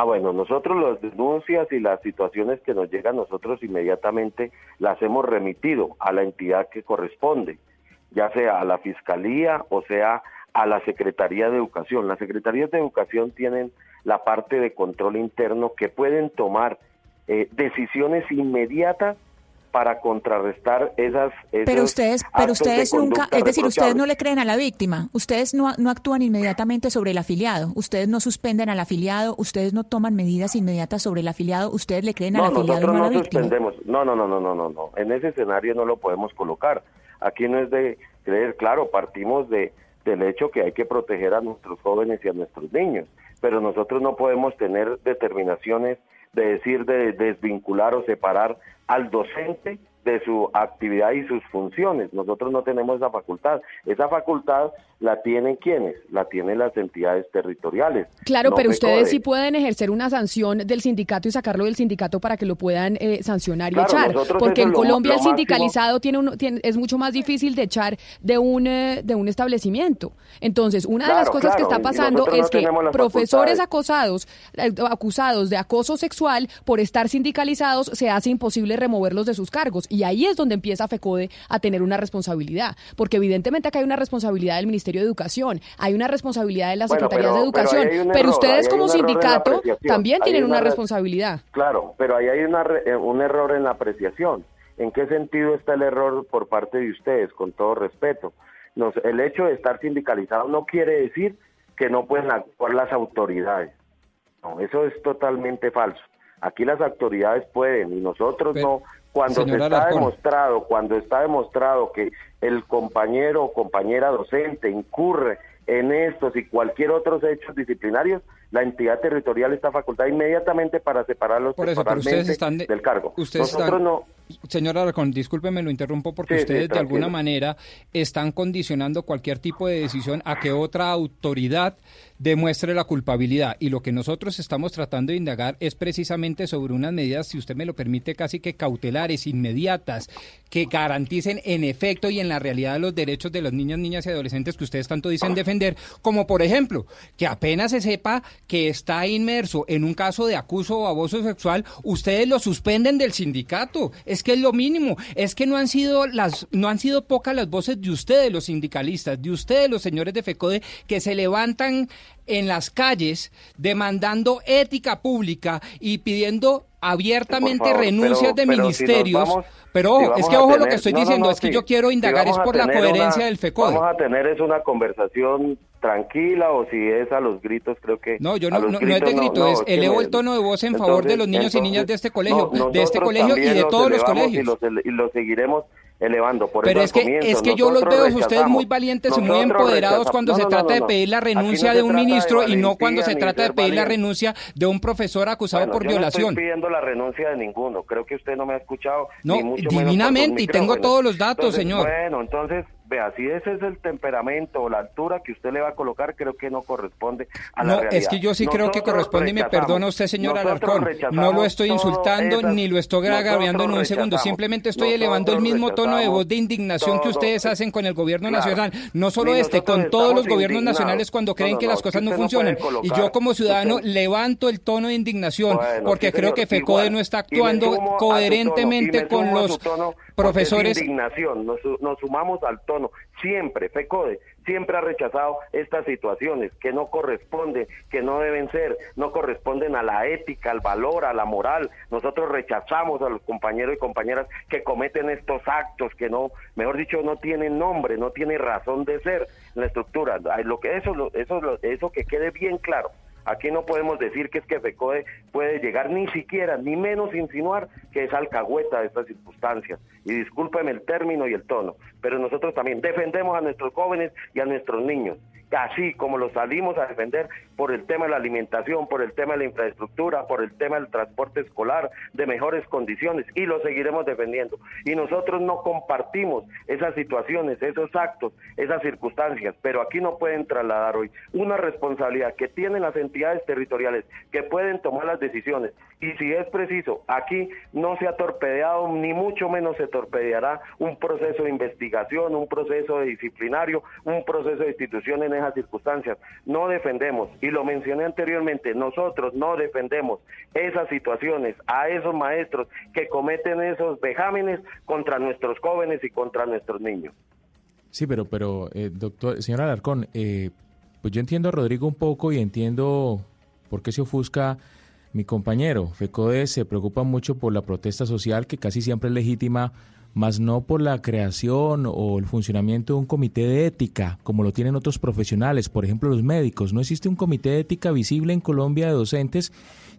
Ah, bueno, nosotros las denuncias y las situaciones que nos llegan, nosotros inmediatamente las hemos remitido a la entidad que corresponde, ya sea a la Fiscalía o sea a la Secretaría de Educación. Las Secretarías de Educación tienen la parte de control interno que pueden tomar eh, decisiones inmediatas para contrarrestar esas pero ustedes pero ustedes nunca es decir ustedes no le creen a la víctima ustedes no, no actúan inmediatamente sobre el afiliado ustedes no suspenden al afiliado ustedes no toman medidas inmediatas sobre el afiliado ustedes le creen al afiliado nosotros no a no la víctima. suspendemos. No no no no no no no. En ese escenario no lo podemos colocar. Aquí no es de creer claro partimos de del hecho que hay que proteger a nuestros jóvenes y a nuestros niños pero nosotros no podemos tener determinaciones de decir de desvincular o separar al docente de su actividad y sus funciones. Nosotros no tenemos esa facultad. Esa facultad la tienen quienes? La tienen las entidades territoriales. Claro, no pero ustedes sí pueden ejercer una sanción del sindicato y sacarlo del sindicato para que lo puedan eh, sancionar y Claro, echar. Porque en lo- Colombia lo el máximo- sindicalizado tiene un, tiene- es mucho más difícil de echar de un, eh, de un establecimiento. Entonces, una de las Claro, cosas que está pasando no es que profesores facultades. acosados, eh, acusados de acoso sexual por estar sindicalizados, se hace imposible removerlos de sus cargos. Y ahí es donde empieza FECODE a tener una responsabilidad. Porque evidentemente acá hay una responsabilidad del Ministerio de Educación, hay una responsabilidad de las Bueno, Secretarías pero- de Educación, pero ustedes como sindicato también tienen una una re- responsabilidad. Claro, pero ahí hay una re- eh, un error en la apreciación. ¿En qué sentido está el error por parte de ustedes, con todo respeto? Nos- el hecho de estar sindicalizado no quiere decir que no pueden actuar las autoridades. No, eso es totalmente falso. Aquí las autoridades pueden y nosotros Pero, no. Cuando se está demostrado, cuando está demostrado que el compañero o compañera docente incurre en estos y cualquier otros hechos disciplinarios, la entidad territorial está facultada inmediatamente para separarlos Por eso, pero ustedes están de- del cargo. ustedes Nosotros están- no, Señor Alarcón, discúlpeme, lo interrumpo porque Sí, sí, ustedes de alguna manera están condicionando cualquier tipo de decisión a que otra autoridad demuestre la culpabilidad. Y lo que nosotros estamos tratando de indagar es precisamente sobre unas medidas, si usted me lo permite, casi que cautelares, inmediatas, que garanticen en efecto y en la realidad los derechos de los niños, niñas y adolescentes que ustedes tanto dicen defender, como por ejemplo, que apenas se sepa que está inmerso en un caso de acuso o abuso sexual, ustedes lo suspenden del sindicato. Es que es lo mínimo. Es que no han sido las, no han sido pocas las voces de ustedes, los sindicalistas, de ustedes, los señores de FECODE, que se levantan en las calles demandando ética pública y pidiendo abiertamente favor, renuncias pero- de pero si nos ministerios. vamos- pero ojo, es que ojo lo que estoy no, diciendo, no, es que sí. yo quiero Si indagar es por la coherencia una- del FECODE. Vamos a tener es una conversación tranquila o si es a los gritos, creo que... No, yo a no, los no, no es de gritos grito, es que elevo el tono de voz en favor de Entonces- los niños y niñas de este colegio, no, de este colegio y de todos los colegios. Y los, y los seguiremos elevando. Por Pero eso es que, comienzo, es que yo los veo ustedes muy valientes y muy empoderados cuando No, se no, trata no, de no. pedir la no renuncia de un trata de ministro y no cuando se trata de pedir la renuncia de un profesor acusado Bueno, por yo No violación. estoy pidiendo la renuncia de ninguno. Creo que usted no me ha escuchado. No, ni mucho menos divinamente, y tengo todos los datos, Entonces, señor. Bueno, entonces, vea, si ese es el temperamento o la altura que usted le va a colocar, creo que no corresponde a la No, realidad. es que yo sí creo que corresponde y me perdona usted, señor Alarcón. No lo estoy insultando esas- ni lo estoy agraviando en un segundo. Simplemente estoy elevando el mismo tono de voz de indignación que ustedes hacen con el gobierno Claro. nacional. No solo este, con todos los gobiernos nacionales cuando creen no, que las cosas no funcionan. y yo como ciudadano usted- levanto el tono de indignación Bueno, porque sí, creo señor, que FECODE igual. no está actuando tono, coherentemente con los tono, es profesores. indignación, nos, nos sumamos al tono. Siempre, FECODE, siempre ha rechazado estas situaciones que no corresponden, que no deben ser, no corresponden a la ética, al valor, a la moral. Nosotros rechazamos a los compañeros y compañeras que cometen estos actos que no, mejor dicho, no tienen nombre, no tienen razón de ser en la estructura. Lo que eso, eso, eso que quede bien claro. Aquí no podemos decir que es que FECODE puede llegar ni siquiera, ni menos insinuar que es alcahueta de estas circunstancias. Y discúlpeme el término y el tono, pero nosotros también defendemos a nuestros jóvenes y a nuestros niños. Así como lo salimos a defender por el tema de la alimentación, por el tema de la infraestructura, por el tema del transporte escolar, de mejores condiciones, y lo seguiremos defendiendo. Y nosotros no compartimos esas situaciones, esos actos, esas circunstancias, pero aquí no pueden trasladar hoy una responsabilidad que tienen las entidades territoriales, que pueden tomar las decisiones, y si es preciso, aquí no se ha torpedeado, ni mucho menos se torpedeará un proceso de investigación, un proceso de disciplinario, un proceso de institución en esas circunstancias. No defendemos, y lo mencioné anteriormente, nosotros no defendemos esas situaciones a esos maestros que cometen esos vejámenes contra nuestros jóvenes y contra nuestros niños. Sí, pero, pero eh, doctor, señor Alarcón, eh, pues yo entiendo a Rodrigo un poco y entiendo por qué se ofusca mi compañero. FECODE se preocupa mucho por la protesta social, que casi siempre es legítima, más no por la creación o el funcionamiento de un comité de ética, como lo tienen otros profesionales, por ejemplo los médicos. No existe un comité de ética visible en Colombia de docentes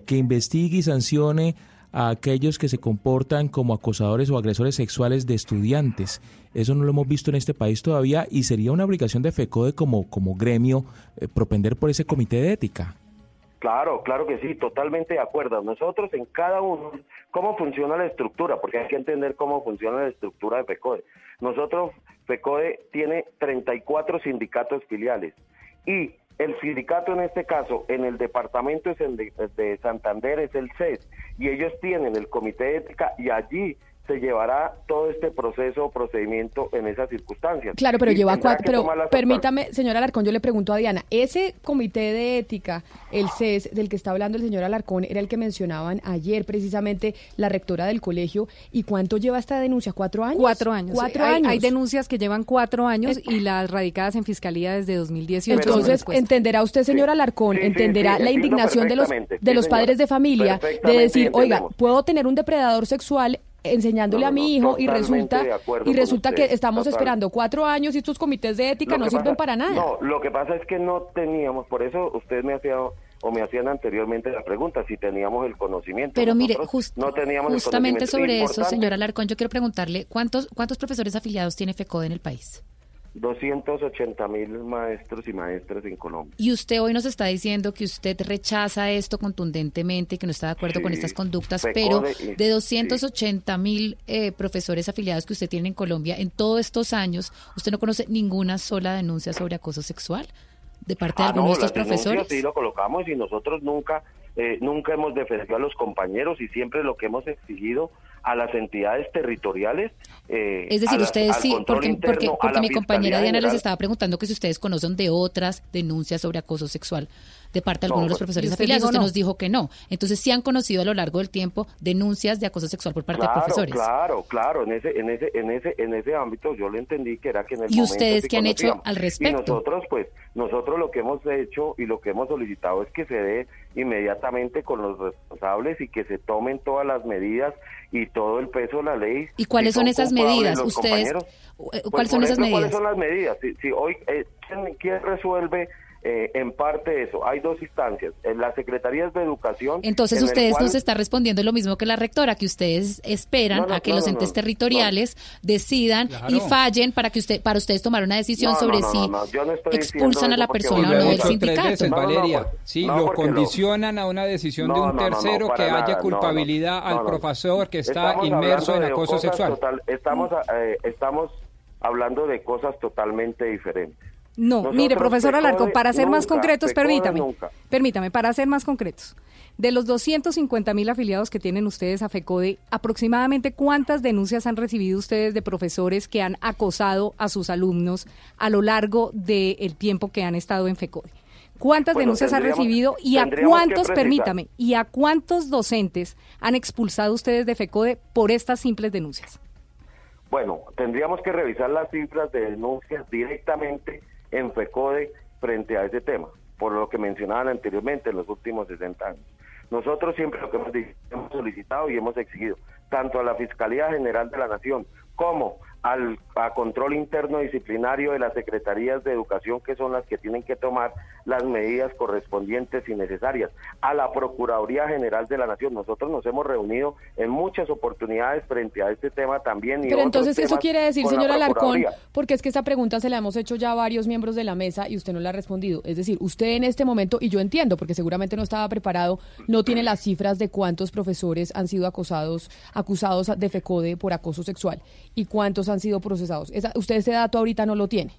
que investigue y sancione a aquellos que se comportan como acosadores o agresores sexuales de estudiantes. Eso no lo hemos visto en este país todavía y sería una obligación de FECODE como, como gremio eh, propender por ese comité de ética. Claro, claro que sí, totalmente de acuerdo. Nosotros en cada uno, ¿cómo funciona la estructura? Porque hay que entender cómo funciona la estructura de FECODE. Nosotros, FECODE tiene 34 sindicatos filiales y el sindicato en este caso, en el departamento de Santander, es el CES, y ellos tienen el comité de ética y allí se llevará todo este proceso o procedimiento en esas circunstancias. Claro, pero Y lleva cuatro. Pero permítame, señor Alarcón, yo le pregunto a Diana, ese comité de ética, el CES, del que está hablando el señor Alarcón, era el que mencionaban ayer precisamente la rectora del colegio. ¿Y cuánto lleva esta denuncia? ¿Cuatro años? Cuatro años. Cuatro años. hay denuncias que llevan cuatro años y las radicadas en fiscalía desde 2018. Entonces, entenderá usted, señor Alarcón, Sí, sí, entenderá sí, la indignación de los, de Sí, los señora. padres de familia de decir, oiga, puedo tener un depredador sexual enseñándole No, a mi hijo y resulta y resulta usted, que estamos total. esperando cuatro años y estos comités de ética Lo no sirven pasa- para nada. No, lo que pasa es que no teníamos, por eso usted me hacía o me hacían anteriormente la pregunta si teníamos el conocimiento. Pero mire, no teníamos justamente sobre eso, Importante, señor Alarcón, yo quiero preguntarle, ¿cuántos, ¿cuántos profesores afiliados tiene FECODE en el país? 280 mil maestros y maestras en Colombia. Y usted hoy nos está diciendo que usted rechaza esto contundentemente, que no está de acuerdo con estas conductas, pero y- de 280 mil eh, profesores afiliados que usted tiene en Colombia, en todos estos años, ¿usted no conoce ninguna sola denuncia sobre acoso sexual de parte de Ah, alguno no, de estos profesores? Sí, lo colocamos y nosotros nunca, eh, nunca hemos defendido a los compañeros y siempre lo que hemos exigido a las entidades territoriales. eh, Es decir, las- ustedes sí, porque, interno, porque, mi compañera Diana les estaba preguntando que si ustedes conocen de otras denuncias sobre acoso sexual de parte de No, algunos de los pues- profesores Y usted afiliados. Usted no. nos dijo que no. Entonces, sí han conocido a lo largo del tiempo denuncias de acoso sexual por parte claro, de profesores. Claro, claro, en ese, en ese, en ese, en ese ámbito yo le entendí que era que en el ¿Y momento ustedes qué han hecho al Y respecto? nosotros, pues, nosotros lo que hemos hecho y lo que hemos solicitado es que se dé inmediatamente con los responsables y que se tomen todas las medidas y todo el peso de la ley. ¿Y cuáles Si son esas medidas? Ustedes, eh, pues, ¿Cuáles son esas medidas? ¿Cuáles son las medidas? Si, si hoy, eh, ¿quién, quién resuelve eh, en parte eso? Hay dos instancias. En las secretarías de educación. Entonces en ustedes cual- nos está respondiendo lo mismo que la rectora, que ustedes esperan No, no, a que no, los entes no, territoriales decidan Claro. y fallen para que usted, para ustedes tomar una decisión sobre no, si no, no, yo no estoy expulsan a la persona o no del sindicato. veces, No, no, no, Valeria. sí, no, lo condicionan a una decisión de un no, no, no, tercero que haya nada, no, no. culpabilidad al no. profesor que está Estamos inmerso en acoso sexual. total- estamos, eh, estamos hablando de cosas totalmente diferentes. No, Nosotros, mire, profesor Alarcón, para ser más concretos, permítame, nunca. permítame, para ser más concretos. De los 250 mil afiliados que tienen ustedes a FECODE, aproximadamente cuántas denuncias han recibido ustedes de profesores que han acosado a sus alumnos a lo largo del tiempo que han estado en FECODE? ¿Cuántas Bueno, denuncias han recibido y a cuántos, permítame, y a cuántos docentes han expulsado ustedes de FECODE por estas simples denuncias? Bueno, tendríamos que revisar las cifras de denuncias directamente en FECODE frente a ese tema, por lo que mencionaban anteriormente en los últimos 60 años. Nosotros siempre lo que hemos, solicitado y hemos exigido, tanto a la Fiscalía General de la Nación como al a control interno disciplinario de las secretarías de educación, que son las que tienen que tomar las medidas correspondientes y necesarias. A la Procuraduría General de la Nación, nosotros nos hemos reunido en muchas oportunidades frente a este tema también. Y Pero entonces eso quiere decir, con la señor Alarcón, porque es que esta pregunta se la hemos hecho ya a varios miembros de la mesa y usted no la ha respondido. Es decir, usted en este momento, y yo entiendo, porque seguramente no estaba preparado, no tiene las cifras de cuántos profesores han sido acosados, acusados de FECODE por acoso sexual y cuántos han sido procesados. Esa- usted ese dato ahorita no lo tiene.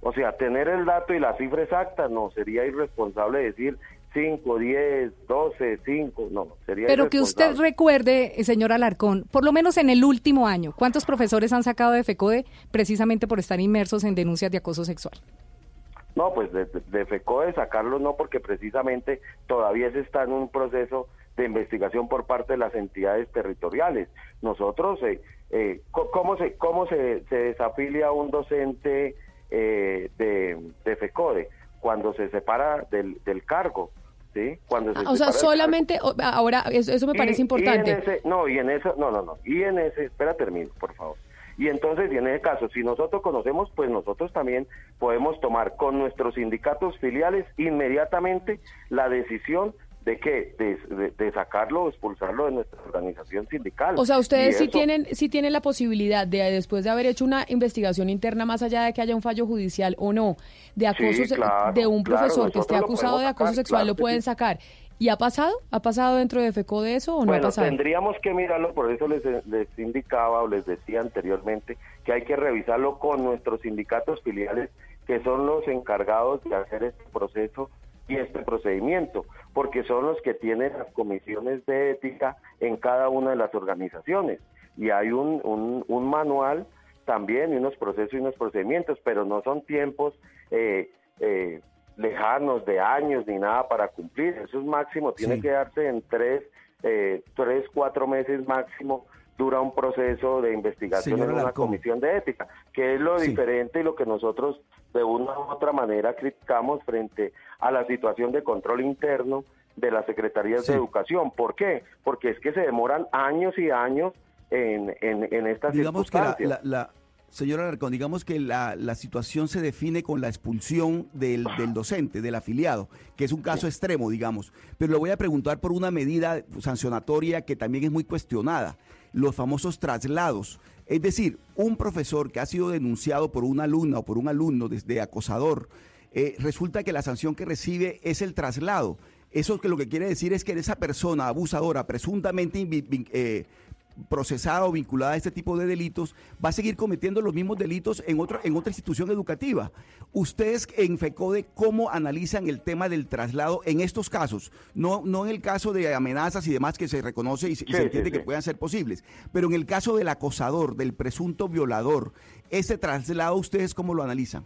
O sea, tener el dato y la cifra exacta, no, sería irresponsable decir 5, 10, 12, 5, no, sería Pero que usted recuerde, señor Alarcón, por lo menos en el último año, ¿cuántos profesores han sacado de FECODE precisamente por estar inmersos en denuncias de acoso sexual? No, pues de, de, de FECODE sacarlo no, porque precisamente todavía se está en un proceso de investigación por parte de las entidades territoriales. Nosotros, eh, eh, ¿cómo, se, cómo se, se desafilia un docente eh, de, de FECODE? Cuando se separa del, del cargo, ¿sí? Cuando se Ah, o sea, solamente, ahora, eso, eso me y- parece y importante. en ese- no, y en eso, no, no, no. Y en ese, espera, termino, por favor. Y entonces, y en ese caso, si nosotros conocemos, pues nosotros también podemos tomar con nuestros sindicatos filiales inmediatamente la decisión de que de, de- de sacarlo o expulsarlo de nuestra organización sindical. O sea, ustedes sí tienen, sí tienen la posibilidad de, después de haber hecho una investigación interna, más allá de que haya un fallo judicial o no, de acoso claro, de un claro, profesor que esté acusado de acoso sacar, sexual, claro lo pueden sí. sacar. ¿Y ha pasado? ¿Ha pasado dentro de FECO de eso o no ha pasado? tendríamos que mirarlo, por eso les, les indicaba o les decía anteriormente que hay que revisarlo con nuestros sindicatos filiales, que son los encargados de hacer este proceso y este procedimiento, porque son los que tienen las comisiones de ética en cada una de las organizaciones. Y hay un, un, un manual también y unos procesos y unos procedimientos, pero no son tiempos eh, eh, lejanos de años ni nada para cumplir. Eso es máximo, tiene Sí. que darse en tres, eh, tres, cuatro meses máximo dura un proceso de investigación Señor en una comisión de ética, que es lo Sí. diferente y lo que nosotros de una u otra manera criticamos frente a la situación de control interno de las secretarías Sí. de educación. ¿Por qué? Porque es que se demoran años y años en, en, en estas digamos que la, circunstancias. la, la- señora Alarcón, digamos que la, la situación se define con la expulsión del, del docente, del afiliado, que es un caso extremo, digamos. Pero le voy a preguntar por una medida sancionatoria que también es muy cuestionada, los famosos traslados. Es decir, un profesor que ha sido denunciado por una alumna o por un alumno desde acosador, eh, resulta que la sanción que recibe es el traslado. Eso que lo que quiere decir es que esa persona abusadora, presuntamente eh, procesada o vinculada a este tipo de delitos, va a seguir cometiendo los mismos delitos en otra, en otra institución educativa. Ustedes en FECODE, ¿cómo analizan el tema del traslado en estos casos? No, no en el caso de amenazas y demás que se reconoce y se, y se Sí, entiende que puedan ser posibles, pero en el caso del acosador, del presunto violador, ese traslado, ¿ustedes cómo lo analizan?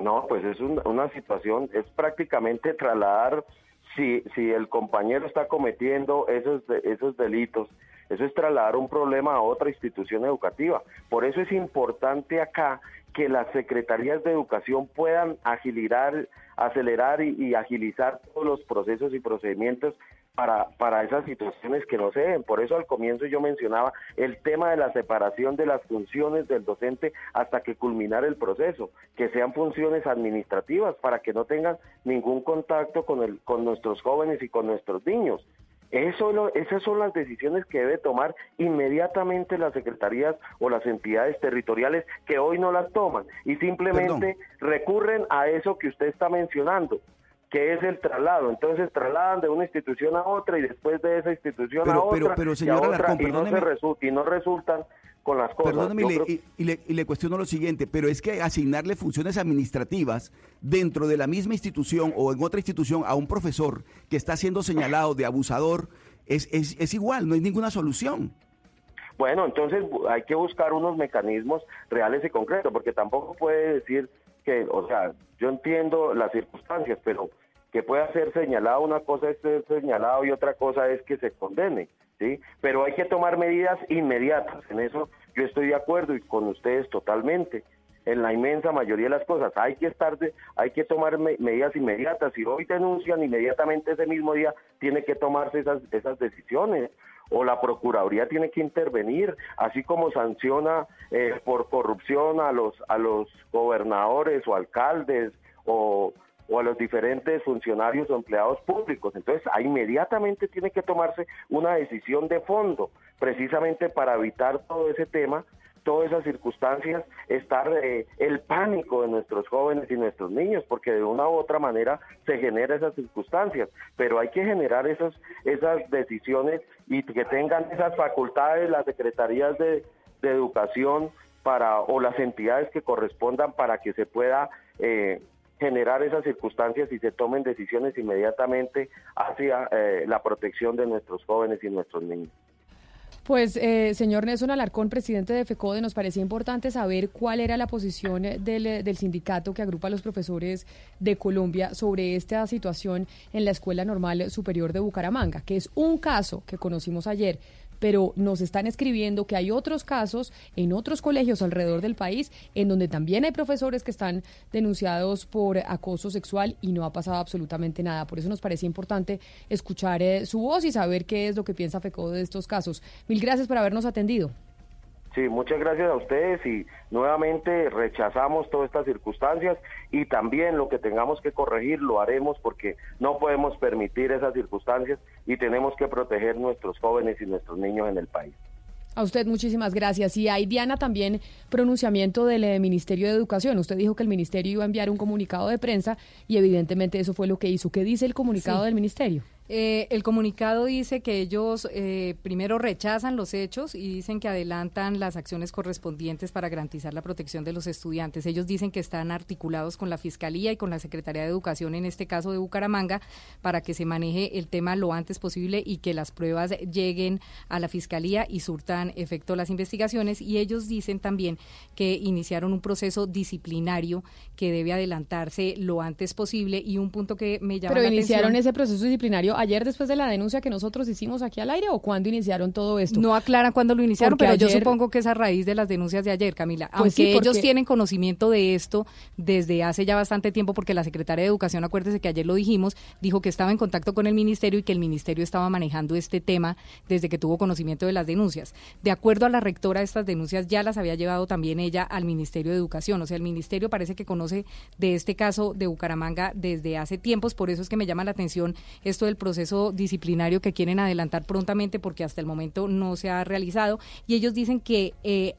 No, pues es un- una situación, es prácticamente trasladar, si, si el compañero está cometiendo esos, esos delitos, eso es trasladar un problema a otra institución educativa. Por eso es importante acá que las secretarías de educación puedan agilizar, acelerar y, agilizar todos los procesos y procedimientos para, para esas situaciones que no se den. Por eso al comienzo yo mencionaba el tema de la separación de las funciones del docente hasta que culminar el proceso, que sean funciones administrativas para que no tengan ningún contacto con, el, con nuestros jóvenes y con nuestros niños. Eso, lo- esas son las decisiones que debe tomar inmediatamente las secretarías o las entidades territoriales que hoy no las toman y simplemente recurren a eso que usted está mencionando, que es el traslado. Entonces trasladan de una institución a otra y después de esa institución a otra pero- pero, y a señora otra Alarcón, y, no se resu- y no resultan con las cosas. Perdóneme, y creo- y, y le, y le cuestiono lo siguiente, pero es que asignarle funciones administrativas dentro de la misma institución o en otra institución a un profesor que está siendo señalado de abusador es, es, es igual, no hay ninguna solución. Bueno, entonces hay que buscar unos mecanismos reales y concretos, porque tampoco puede decir que, o sea, yo entiendo las circunstancias, pero que pueda ser señalado, una cosa es ser señalado y otra cosa es que se condene, ¿sí? Pero hay que tomar medidas inmediatas, en eso yo estoy de acuerdo y con ustedes totalmente. En la inmensa mayoría de las cosas hay que estar, de- hay que tomar me- medidas inmediatas. Si hoy denuncian inmediatamente ese mismo día, tiene que tomarse esas, esas decisiones o la Procuraduría tiene que intervenir, así como sanciona eh, por corrupción a los, a los gobernadores o alcaldes o, o a los diferentes funcionarios o empleados públicos. Entonces, inmediatamente tiene que tomarse una decisión de fondo, precisamente para evitar todo ese tema todas esas circunstancias, estar eh, el pánico de nuestros jóvenes y nuestros niños, porque de una u otra manera se genera esas circunstancias, pero hay que generar esas, esas decisiones y que tengan esas facultades las secretarías de, de educación para o las entidades que correspondan para que se pueda eh, generar esas circunstancias y se tomen decisiones inmediatamente hacia eh, la protección de nuestros jóvenes y nuestros niños. Pues, eh, señor Nelson Alarcón, presidente de FECODE, nos parecía importante saber cuál era la posición del, del, sindicato que agrupa a los profesores de Colombia sobre esta situación en la Escuela Normal Superior de Bucaramanga, que es un caso que conocimos ayer pero nos están escribiendo que hay otros casos en otros colegios alrededor del país en donde también hay profesores que están denunciados por acoso sexual y no ha pasado absolutamente nada. Por eso nos parece importante escuchar eh, su voz y saber qué es lo que piensa FECO de estos casos. Mil gracias por habernos atendido. Sí, muchas gracias a ustedes y nuevamente rechazamos todas estas circunstancias y también lo que tengamos que corregir lo haremos porque no podemos permitir esas circunstancias y tenemos que proteger nuestros jóvenes y nuestros niños en el país. A usted muchísimas gracias. Y hay, Diana, también pronunciamiento del eh, Ministerio de Educación. Usted dijo que el Ministerio iba a enviar un comunicado de prensa y evidentemente eso fue lo que hizo. ¿Qué dice el comunicado Sí. del Ministerio? Eh, el comunicado dice que ellos eh, primero rechazan los hechos y dicen que adelantan las acciones correspondientes para garantizar la protección de los estudiantes. Ellos dicen que están articulados con la Fiscalía y con la Secretaría de Educación, en este caso de Bucaramanga, para que se maneje el tema lo antes posible y que las pruebas lleguen a la Fiscalía y surtan efecto las investigaciones. Y ellos dicen también que iniciaron un proceso disciplinario que debe adelantarse lo antes posible y un punto que me llama ¿Pero la iniciaron atención. ese proceso disciplinario ayer después de la denuncia que nosotros hicimos aquí al aire o cuándo iniciaron todo esto? No aclaran cuándo lo iniciaron, Porque pero yo supongo que es a raíz de las denuncias de ayer, Camila. Pues Aunque sí, porque- ellos tienen conocimiento de esto desde hace ya bastante tiempo, porque la secretaria de Educación, acuérdese que ayer lo dijimos, dijo que estaba en contacto con el ministerio y que el ministerio estaba manejando este tema desde que tuvo conocimiento de las denuncias. De acuerdo a la rectora, estas denuncias ya las había llevado también ella al Ministerio de Educación. O sea, el ministerio parece que conoce de este caso de Bucaramanga desde hace tiempos, por eso es que me llama la atención esto del proceso disciplinario que quieren adelantar prontamente porque hasta el momento no se ha realizado. Y ellos dicen que eh,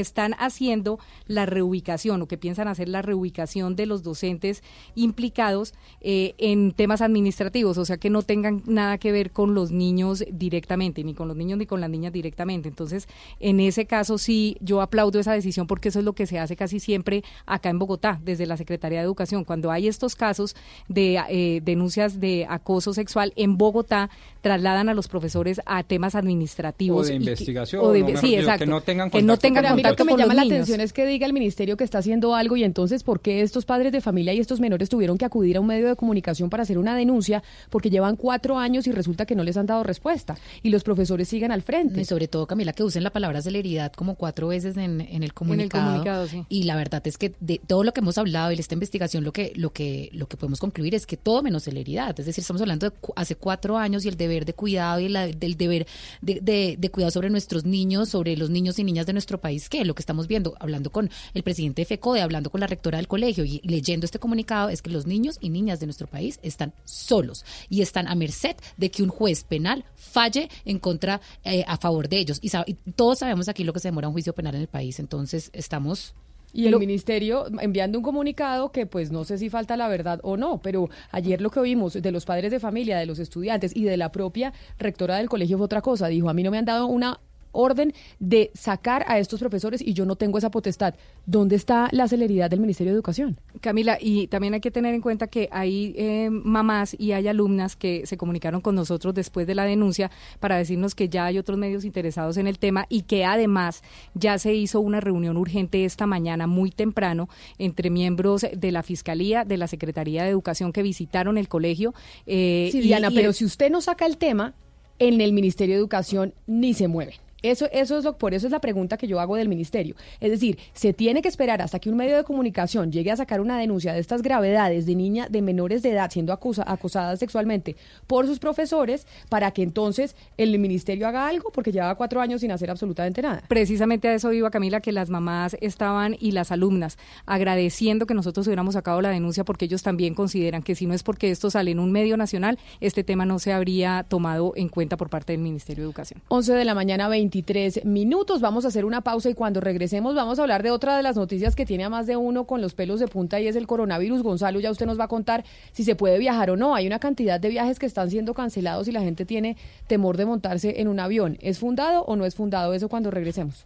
están haciendo la reubicación o que piensan hacer la reubicación de los docentes implicados eh, en temas administrativos, o sea que no tengan nada que ver con los niños directamente, ni con los niños ni con las niñas directamente. Entonces, en ese caso sí, yo aplaudo esa decisión porque eso es lo que se hace casi siempre acá en Bogotá, desde la Secretaría de Educación. Cuando hay estos casos de eh, denuncias de acoso sexual en Bogotá, trasladan a los profesores a temas administrativos. O de que- investigación, o de sí, que exacto. no tengan que no contacto tengan mí lo que me llama la niños. atención es que diga el ministerio que está haciendo algo y entonces por qué estos padres de familia y estos menores tuvieron que acudir a un medio de comunicación para hacer una denuncia porque llevan cuatro años y resulta que no les han dado respuesta y los profesores siguen al frente. Y sobre todo, Camila, que usen la palabra celeridad como cuatro veces en, en el comunicado. comunicado, sí. Y la verdad es que de todo lo que hemos hablado y de esta investigación, lo que, lo que, lo que podemos concluir es que todo menos celeridad. Es decir, estamos hablando de cu- hace cuatro años y el deber de cuidado y la- del deber de, de- de cuidado sobre nuestros niños, sobre los niños y niñas de nuestro país, que lo que estamos viendo, hablando con el presidente de FECODE, hablando con la rectora del colegio y leyendo este comunicado, es que los niños y niñas de nuestro país están solos y están a merced de que un juez penal falle en contra, eh, a favor de ellos. Y, sab- y todos sabemos aquí lo que se demora un juicio penal en el país, entonces estamos... Y el Lo- ministerio enviando un comunicado que pues no sé si falta la verdad o no, pero ayer lo que oímos de los padres de familia, de los estudiantes y de la propia rectora del colegio fue otra cosa. Dijo, a mí no me han dado una orden de sacar a estos profesores y yo no tengo esa potestad. ¿Dónde está la celeridad del Ministerio de Educación? Camila, y también hay que tener en cuenta que hay eh, mamás y hay alumnas que se comunicaron con nosotros después de la denuncia para decirnos que ya hay otros medios interesados en el tema y que además ya se hizo una reunión urgente esta mañana muy temprano entre miembros de la Fiscalía, de la Secretaría de Educación que visitaron el colegio. eh, Sí, y- Diana, y pero el- si usted no saca el tema, en el Ministerio de Educación ni se mueven. Eso, eso es lo, por eso es la pregunta que yo hago del ministerio. Es decir, se tiene que esperar hasta que un medio de comunicación llegue a sacar una denuncia de estas gravedades de niña de menores de edad siendo acusa, acosadas sexualmente por sus profesores para que entonces el ministerio haga algo porque lleva cuatro años sin hacer absolutamente nada. Precisamente a eso iba Camila, que las mamás estaban y las alumnas agradeciendo que nosotros hubiéramos sacado la denuncia porque ellos también consideran que si no es porque esto sale en un medio nacional, este tema no se habría tomado en cuenta por parte del Ministerio de Educación. 11 de la mañana, 23 minutos. Vamos a hacer una pausa y cuando regresemos vamos a hablar de otra de las noticias que tiene a más de uno con los pelos de punta y es el coronavirus. Gonzalo, ya usted nos va a contar si se puede viajar o no. Hay una cantidad de viajes que están siendo cancelados y la gente tiene temor de montarse en un avión. ¿Es fundado o no es fundado eso cuando regresemos?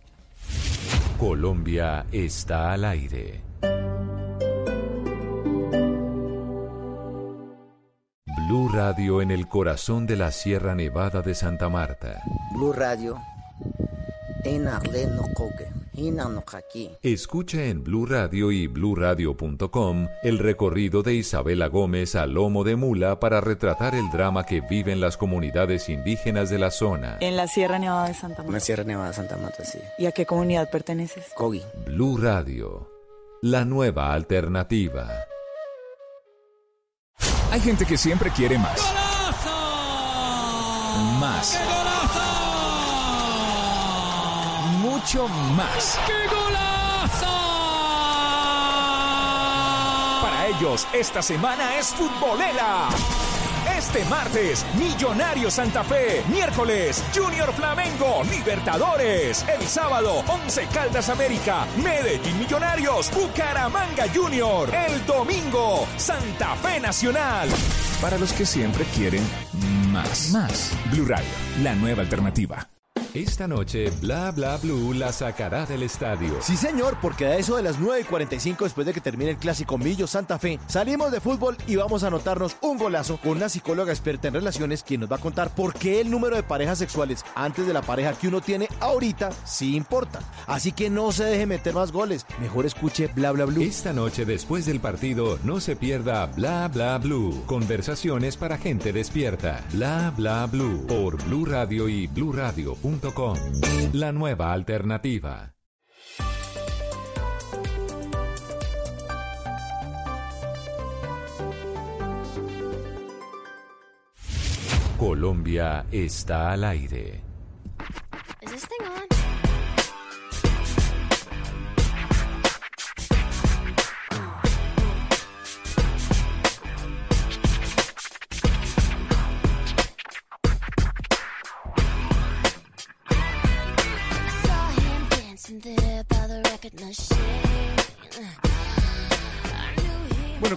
Colombia está al aire. Blue Radio en el corazón de la Sierra Nevada de Santa Marta. Blue Radio. Escucha en Blue Radio y bluradio.com el recorrido de Isabela Gómez a lomo de mula para retratar el drama que viven las comunidades indígenas de la zona. En la Sierra Nevada de Santa En la Sierra Nevada de Santa Marta, sí. ¿Y a qué comunidad perteneces? Cogi. Blue Radio, la nueva alternativa. Hay gente que siempre quiere más. Más. Mucho más. Para ellos, esta semana es futbolera. Este martes, Millonario Santa Fe. Miércoles, Junior Flamengo, Libertadores. El sábado, Once Caldas América, Medellín Millonarios, Bucaramanga Junior. El domingo, Santa Fe Nacional. Para los que siempre quieren más. Más. Blue Radio, la nueva alternativa. Esta noche, Bla Bla Blue la sacará del estadio. Sí, señor, porque a eso de las 9 y 45, después de que termine el clásico Millo Santa Fe, salimos de fútbol y vamos a anotarnos un golazo con una psicóloga experta en relaciones quien nos va a contar por qué el número de parejas sexuales antes de la pareja que uno tiene ahorita sí importa. Así que no se deje meter más goles. Mejor escuche Bla Bla Blue. Esta noche, después del partido, no se pierda Bla Bla Blue. Conversaciones para gente despierta. Bla Bla Blue. Por Blue Radio y bluradio.com. La nueva alternativa. Colombia está al aire.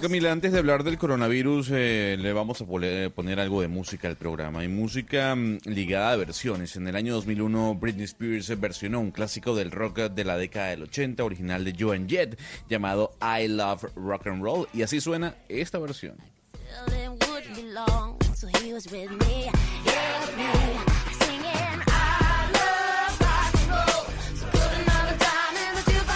Camila, antes de hablar del coronavirus, eh, le vamos a poner algo de música al programa. Y música mm, ligada a versiones. En el año 2001, Britney Spears versionó un clásico del rock de la década del 80, original de Joan Jett, llamado I Love Rock and Roll. Y así suena esta versión.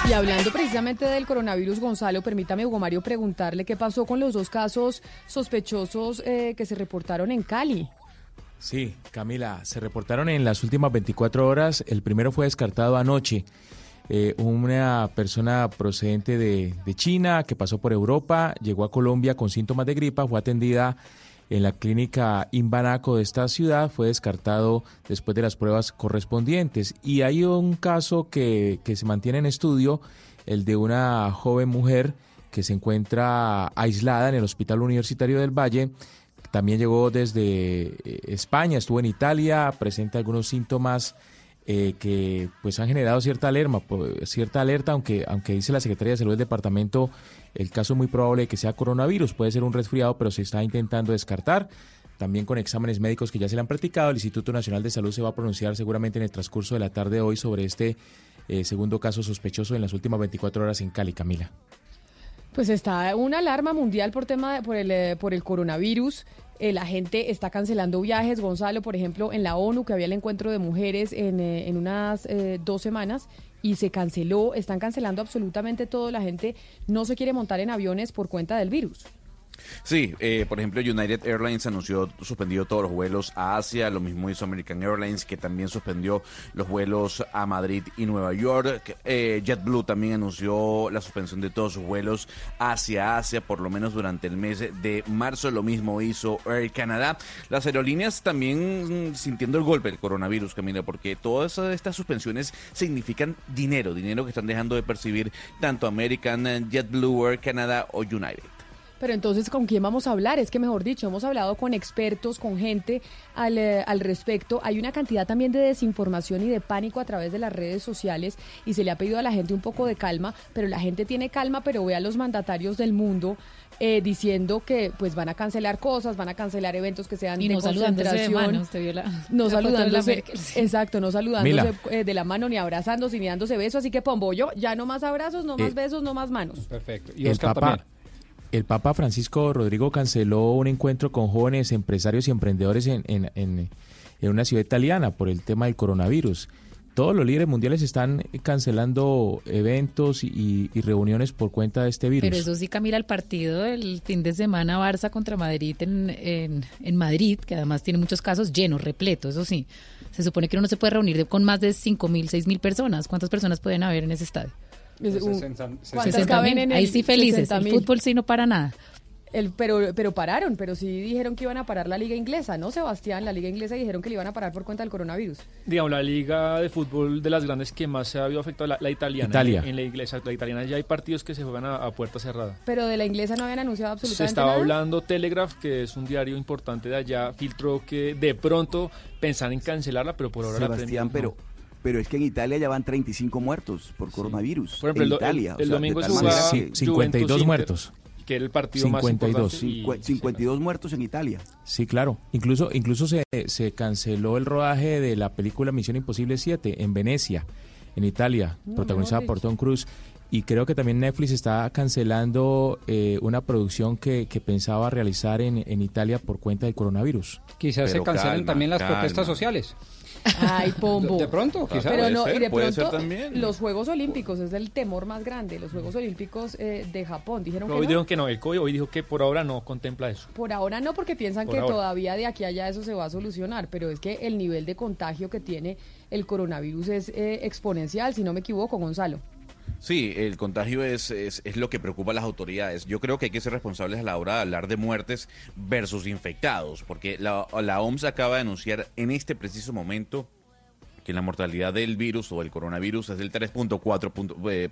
Y hablando precisamente del coronavirus, Gonzalo, permítame, Hugo Mario, preguntarle qué pasó con los dos casos sospechosos eh, que se reportaron en Cali. Sí, Camila, se reportaron en las últimas 24 horas. El primero fue descartado anoche. Eh, una persona procedente de, de China que pasó por Europa, llegó a Colombia con síntomas de gripa, fue atendida en la clínica Imbanaco de esta ciudad, fue descartado después de las pruebas correspondientes. Y hay un caso que, que se mantiene en estudio, el de una joven mujer que se encuentra aislada en el Hospital Universitario del Valle. También llegó desde eh, España, estuvo en Italia, presenta algunos síntomas eh, que pues han generado cierta alerta, cierta alerta, aunque, aunque dice la Secretaría de Salud del departamento, el caso muy probable de que sea coronavirus, puede ser un resfriado, pero se está intentando descartar. También con exámenes médicos que ya se le han practicado, el Instituto Nacional de Salud se va a pronunciar seguramente en el transcurso de la tarde de hoy sobre este eh, segundo caso sospechoso en las últimas 24 horas en Cali, Camila. Pues está una alarma mundial por tema de- por el eh, por el coronavirus. Eh, la gente está cancelando viajes. Gonzalo, por ejemplo, en la ONU que había el encuentro de mujeres en, eh, en unas dos semanas y se canceló. Están cancelando absolutamente todo. La gente no se quiere montar en aviones por cuenta del virus. Sí, eh, por ejemplo, United Airlines anunció suspendido todos los vuelos a Asia, lo mismo hizo American Airlines, que también suspendió los vuelos a Madrid y Nueva York. Eh, JetBlue también anunció la suspensión de todos sus vuelos hacia Asia, por lo menos durante el mes de marzo. Lo mismo hizo Air Canada. Las aerolíneas también mm, sintiendo el golpe del coronavirus, Camila, porque todas estas suspensiones significan dinero, dinero que están dejando de percibir tanto American, JetBlue, Air Canada o United. Pero entonces, ¿con quién vamos a hablar? Es que, mejor dicho, hemos hablado con expertos, con gente al, eh, al, respecto. Hay una cantidad también de desinformación y de pánico a través de las redes sociales y se le ha pedido a la gente un poco de calma, pero la gente tiene calma, pero ve a los mandatarios del mundo eh, diciendo que pues van a cancelar cosas, van a cancelar eventos que sean y de no saludándose de concentración. mano, usted vio la- no la foto de la saludándose, Merkel, sí. exacto, no saludándose eh, de la mano, ni abrazándose, ni dándose besos, así que pombo yo, ya no más abrazos, no más Eh, besos, no más manos. Perfecto. el Papa, el Papa Francisco Rodrigo canceló un encuentro con jóvenes empresarios y emprendedores en, en- en- en una ciudad italiana por el tema del coronavirus. Todos los líderes mundiales están cancelando eventos y, reuniones por cuenta de este virus. Pero eso sí, Camila, el partido del fin de semana Barça contra Madrid en, Madrid, que además tiene muchos casos llenos, repleto, eso sí. Se supone que uno no se puede reunir con más de 5 mil, 6 mil personas. ¿Cuántas personas pueden haber en ese estadio? Es un- 60 ¿Cuántas 60.000. caben en el Ahí sí felices. El 60.000? fútbol sí no para nada. El, pero, pero pararon, pero sí dijeron que iban a parar la liga inglesa, ¿no, Sebastián? La liga inglesa dijeron que le iban a parar por cuenta del coronavirus. digamos, la liga de fútbol de las grandes que más se ha habido afectado, la, la italiana. Italia. En, la iglesia, la italiana ya hay partidos que se juegan a, a puerta cerrada. Pero de la inglesa no habían anunciado absolutamente Se estaba nada. hablando Telegraph, que es un diario importante de allá, filtró que de pronto pensaban en cancelarla, pero por ahora la Sebastián, prensa pero, pero es que en Italia ya van 35 muertos por coronavirus. Por ejemplo, en el Italia. el- o el sea, domingo se jugaba manera Sí, que- 52 Juventus muertos. que era el partido más 52. importante. y- Cincu- 52 muertos en Italia. Sí, claro. Incluso, incluso se, se canceló el rodaje de la película Misión Imposible 7 en Venecia, en Italia, No, protagonizada por. Tom Cruise. Y creo que también Netflix está cancelando eh, una producción que, que pensaba realizar en, en Italia por cuenta del coronavirus. Quizás se cancelen calma, también las calma. protestas sociales. Ay, pombo. De pronto, quizás. Pero no, ser, y de puede ser pronto también. los Juegos Olímpicos es el temor más grande. Los Juegos Olímpicos eh, de Japón dijeron Pero que hoy no. dijeron que no, el COI hoy dijo que por ahora no contempla eso. Por ahora no, porque piensan Por que ahora. todavía de aquí a allá eso se va a solucionar, pero es que el nivel de contagio que tiene el coronavirus es eh, exponencial, si no me equivoco, Gonzalo. Sí, el contagio es, es, es lo que preocupa a las autoridades. Yo creo que hay que ser responsables a la hora de hablar de muertes versus infectados, porque la, OMS acaba de anunciar en este preciso momento que la mortalidad del virus o del coronavirus es del 3.4% punto- eh,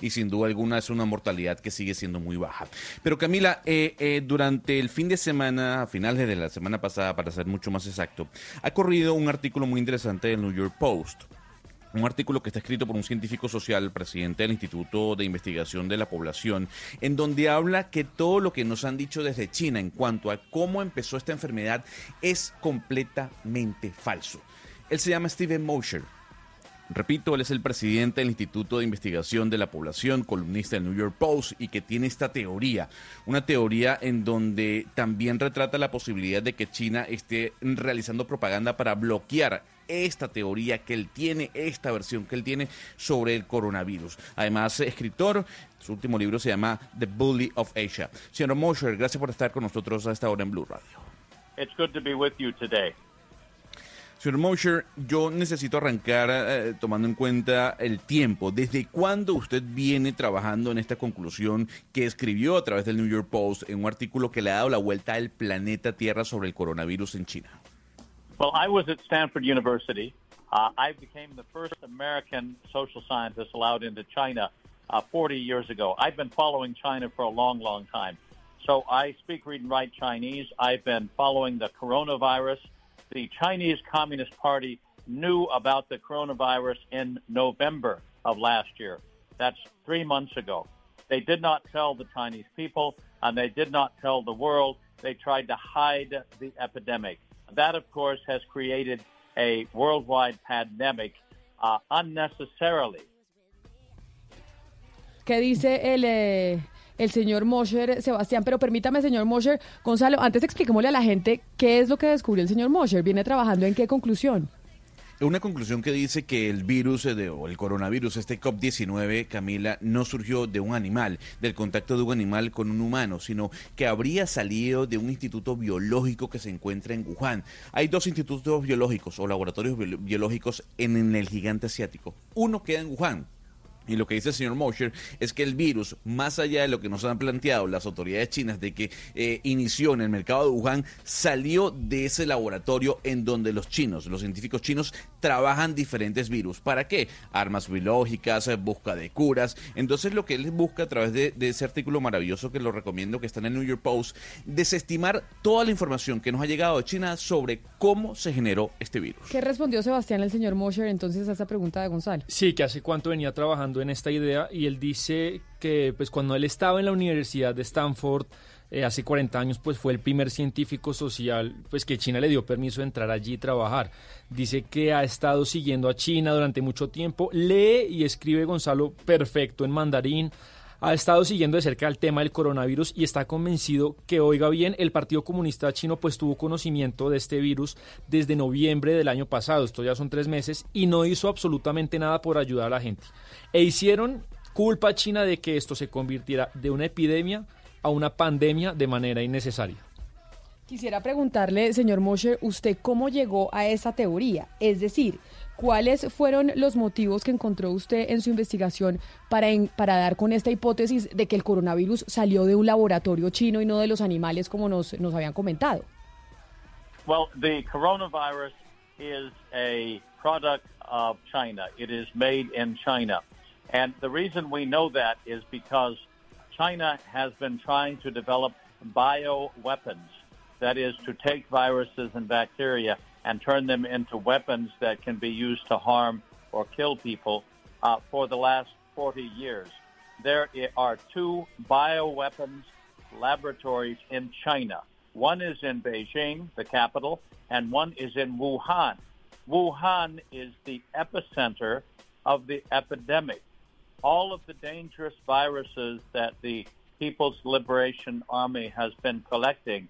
y sin duda alguna es una mortalidad que sigue siendo muy baja. Pero Camila, eh, eh, durante el fin de semana, a finales de la semana pasada, para ser mucho más exacto, ha corrido un artículo muy interesante del New York Post. Un artículo que está escrito por un científico social, presidente del Instituto de Investigación de la Población, en donde habla que todo lo que nos han dicho desde China en cuanto a cómo empezó esta enfermedad es completamente falso. Él se llama Steven Mosher. Repito, él es el presidente del Instituto de Investigación de la Población, columnista del New York Post y que tiene esta teoría, una teoría en donde también retrata la posibilidad de que China esté realizando propaganda para bloquear esta teoría que él tiene, esta versión que él tiene sobre el coronavirus. Además, escritor, su último libro se llama The Bully of Asia. Señor Mosher, gracias por estar con nosotros a esta hora en Blue Radio. It's good to be with you today. Señor Mosher, yo necesito arrancar eh, tomando en cuenta el tiempo. ¿Desde cuándo usted viene trabajando en esta conclusión que escribió a través del New York Post en un artículo que le ha dado la vuelta al planeta Tierra sobre el coronavirus en China? Well, I was at Stanford University. Uh, I became the first American social scientist allowed into China uh, 40 years ago. I've been following China for a long, long time. So I speak, read, and write Chinese. I've been following the coronavirus. The Chinese Communist Party knew about the coronavirus in November of last year. That's three months ago. They did not tell the Chinese people, and they did not tell the world. They tried to hide the epidemic. That, of course, has created a worldwide pandemic uh, unnecessarily. ¿Qué dice el, eh, el señor Mosher, Sebastián? Pero permítame, señor Mosher, Gonzalo, antes expliquémosle a la gente qué es lo que descubrió el señor Mosher. ¿Viene trabajando en qué conclusión? Una conclusión que dice que el virus eh, o el coronavirus, este COP-19, Camila, no surgió de un animal, del contacto de un animal con un humano, sino que habría salido de un instituto biológico que se encuentra en Wuhan. Hay dos institutos biológicos o laboratorios biológicos en, en el gigante asiático. Uno queda en Wuhan, y lo que dice el señor Mosher es que el virus, más allá de lo que nos han planteado las autoridades chinas de que eh, inició en el mercado de Wuhan, salió de ese laboratorio en donde los chinos, los científicos chinos, trabajan diferentes virus. ¿Para qué? Armas biológicas, eh, busca de curas. Entonces lo que él busca a través de, de ese artículo maravilloso que lo recomiendo, que está en el New York Post, desestimar toda la información que nos ha llegado de China sobre cómo se generó este virus. ¿Qué respondió Sebastián, el señor Mosher, entonces a esa pregunta de Gonzalo? Sí, que hace cuánto venía trabajando en esta idea y él dice que pues cuando él estaba en la Universidad de Stanford eh, hace 40 años pues fue el primer científico social pues que China le dio permiso de entrar allí y trabajar. Dice que ha estado siguiendo a China durante mucho tiempo, lee y escribe Gonzalo perfecto en mandarín. Ha estado siguiendo de cerca el tema del coronavirus y está convencido que, oiga bien, el Partido Comunista Chino pues tuvo conocimiento de este virus desde noviembre del año pasado, esto ya son tres meses, y no hizo absolutamente nada por ayudar a la gente. E hicieron culpa a China de que esto se convirtiera de una epidemia a una pandemia de manera innecesaria. Quisiera preguntarle, señor Mosher, ¿usted cómo llegó a esa teoría? Es decir, ¿cuáles fueron los motivos que encontró usted en su investigación para, en- para dar con esta hipótesis de que el coronavirus salió de un laboratorio chino y no de los animales como nos, nos habían comentado? Well, the coronavirus is a product of China. It is made in China. And the reason we know that is because China has been trying to develop bioweapons. That is, to take viruses and bacteria and turn them into weapons that can be used to harm or kill people uh, for the last 40 years. There are two bioweapons laboratories in China. One is in Beijing, the capital, and one is in Wuhan. Wuhan is the epicenter of the epidemic. All of the dangerous viruses that the People's Liberation Army has been collecting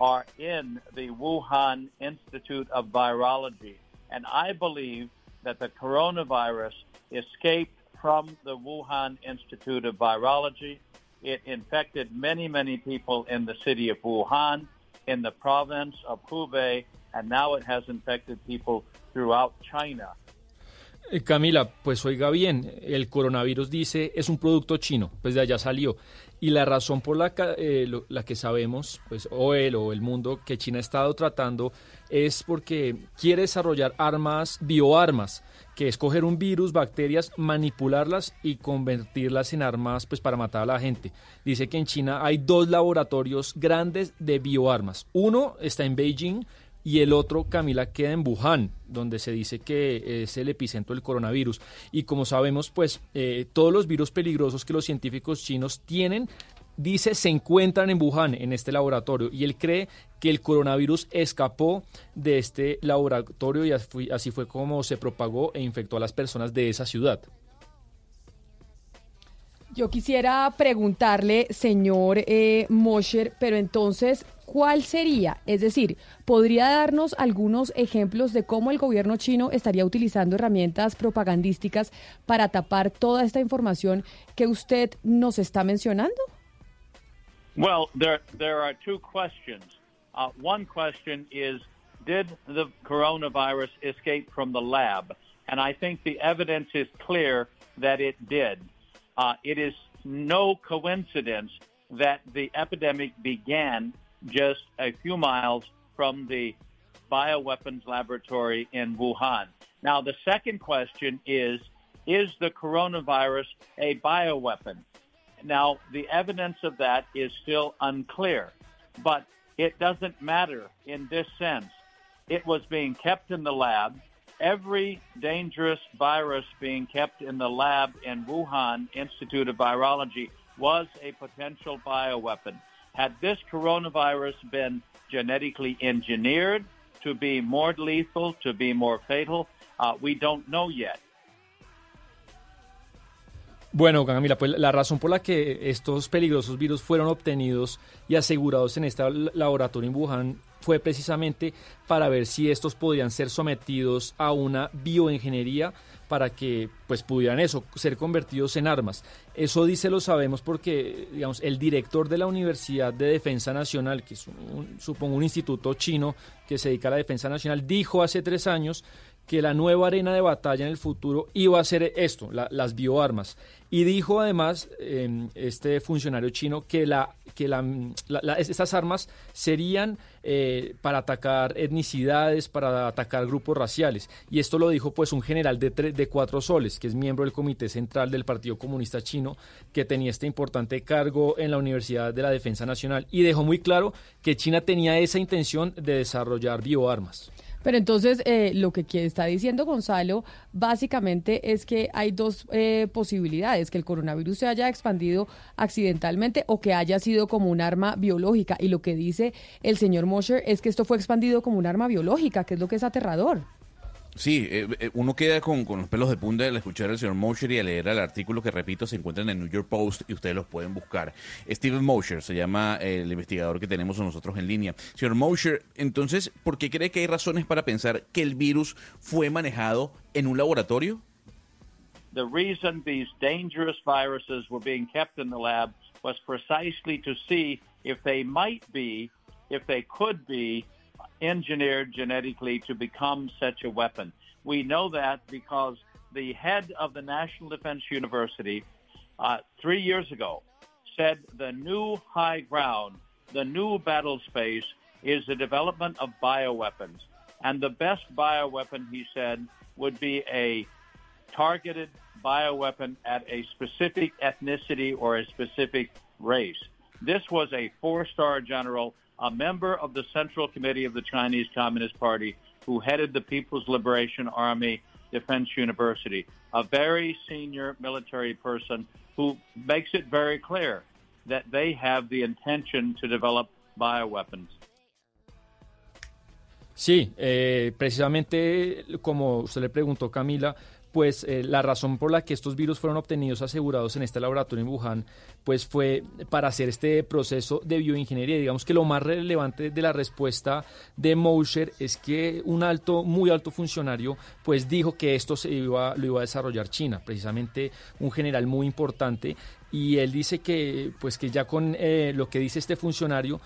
are in the Wuhan Institute of Virology. And I believe that the coronavirus escaped from the Wuhan Institute of Virology. It infected many, many people in the city of Wuhan, in the province of Hubei, and now it has infected people throughout China. Eh, Camila, pues oiga bien, el coronavirus dice es un producto chino, pues de allá salió. Y la razón por eh, la que sabemos, pues o él o el mundo, que China ha estado tratando es porque quiere desarrollar armas, bioarmas, que es coger un virus, bacterias, manipularlas y convertirlas en armas pues para matar a la gente. Dice que en China hay dos laboratorios grandes de bioarmas. Uno está en Beijing, y el otro, Camila, queda en Wuhan, donde se dice que es el epicentro del coronavirus. Y como sabemos, pues eh, todos los virus peligrosos que los científicos chinos tienen, dice, se encuentran en Wuhan, en este laboratorio. Y él cree que el coronavirus escapó de este laboratorio y así fue, como se propagó e infectó a las personas de esa ciudad. Yo quisiera preguntarle, señor eh, Mosher, pero entonces, ¿cuál sería? Es decir, ¿podría darnos algunos ejemplos de cómo el gobierno chino estaría utilizando herramientas propagandísticas para tapar toda esta información que usted nos está mencionando? Well, there there are two questions. Uh, one question is, did the coronavirus escape from the lab? And I think the evidence is clear that it did. Uh, it is no coincidence that the epidemic began just a few miles from the bioweapons laboratory in Wuhan. Now, the second question is, is the coronavirus a bioweapon? Now, the evidence of that is still unclear, but it doesn't matter in this sense. It was being kept in the lab. Every dangerous virus being kept in the lab in Wuhan Institute of Virology was a potential bioweapon. Had this coronavirus been genetically engineered to be more lethal, to be more fatal, uh, we don't know yet. Bueno, Camila, pues la razón por la que estos peligrosos virus fueron obtenidos y asegurados en este laboratorio en Wuhan fue precisamente para ver si estos podían ser sometidos a una bioingeniería para que pues pudieran eso ser convertidos en armas. Eso dice lo sabemos porque digamos el director de la Universidad de Defensa Nacional, que es un, supongo un instituto chino que se dedica a la defensa nacional, dijo hace tres años que la nueva arena de batalla en el futuro iba a ser esto, la- las bioarmas. Y dijo además eh, este funcionario chino que, la, que estas armas serían eh, para atacar etnicidades, para atacar grupos raciales. Y esto lo dijo pues un general de, de cuatro soles, que es miembro del Comité Central del Partido Comunista Chino, que tenía este importante cargo en la Universidad de la Defensa Nacional. Y dejó muy claro que China tenía esa intención de desarrollar bioarmas. Pero entonces eh, lo que está diciendo Gonzalo básicamente es que hay dos eh, posibilidades, que el coronavirus se haya expandido accidentalmente o que haya sido como un arma biológica. Y lo que dice el señor Mosher es que esto fue expandido como un arma biológica, que es lo que es aterrador. Sí, eh, eh, uno queda con, los pelos de punta al escuchar al señor Mosher y al leer el artículo que, repito, se encuentra en el New York Post y ustedes los pueden buscar. Steven Mosher se llama eh, el investigador que tenemos nosotros en línea. Señor Mosher, entonces, ¿por qué cree que hay razones para pensar que el virus fue manejado en un laboratorio? The reason these dangerous viruses were being kept in the lab was precisely to see if they might be, if they could be engineered genetically to become such a weapon. We know that because the head of the National Defense University uh, three years ago said the new high ground, the new battle space is the development of bioweapons. And the best bioweapon, he said, would be a targeted bioweapon at a specific ethnicity or a specific race. This was a four-star general, a member of the Central Committee of the Chinese Communist Party, who headed the People's Liberation Army Defense University, a very senior military person who makes it very clear that they have the intention to develop bioweapons. Sí, eh, precisamente como usted le preguntó, Camila, pues eh, la razón por la que estos virus fueron obtenidos asegurados en este laboratorio en Wuhan, pues fue para hacer este proceso de bioingeniería. Digamos que lo más relevante de la respuesta de Mosher es que un alto, muy alto funcionario, pues dijo que esto se iba, lo iba a desarrollar China, precisamente un general muy importante, y él dice que, pues que ya con eh, lo que dice este funcionario,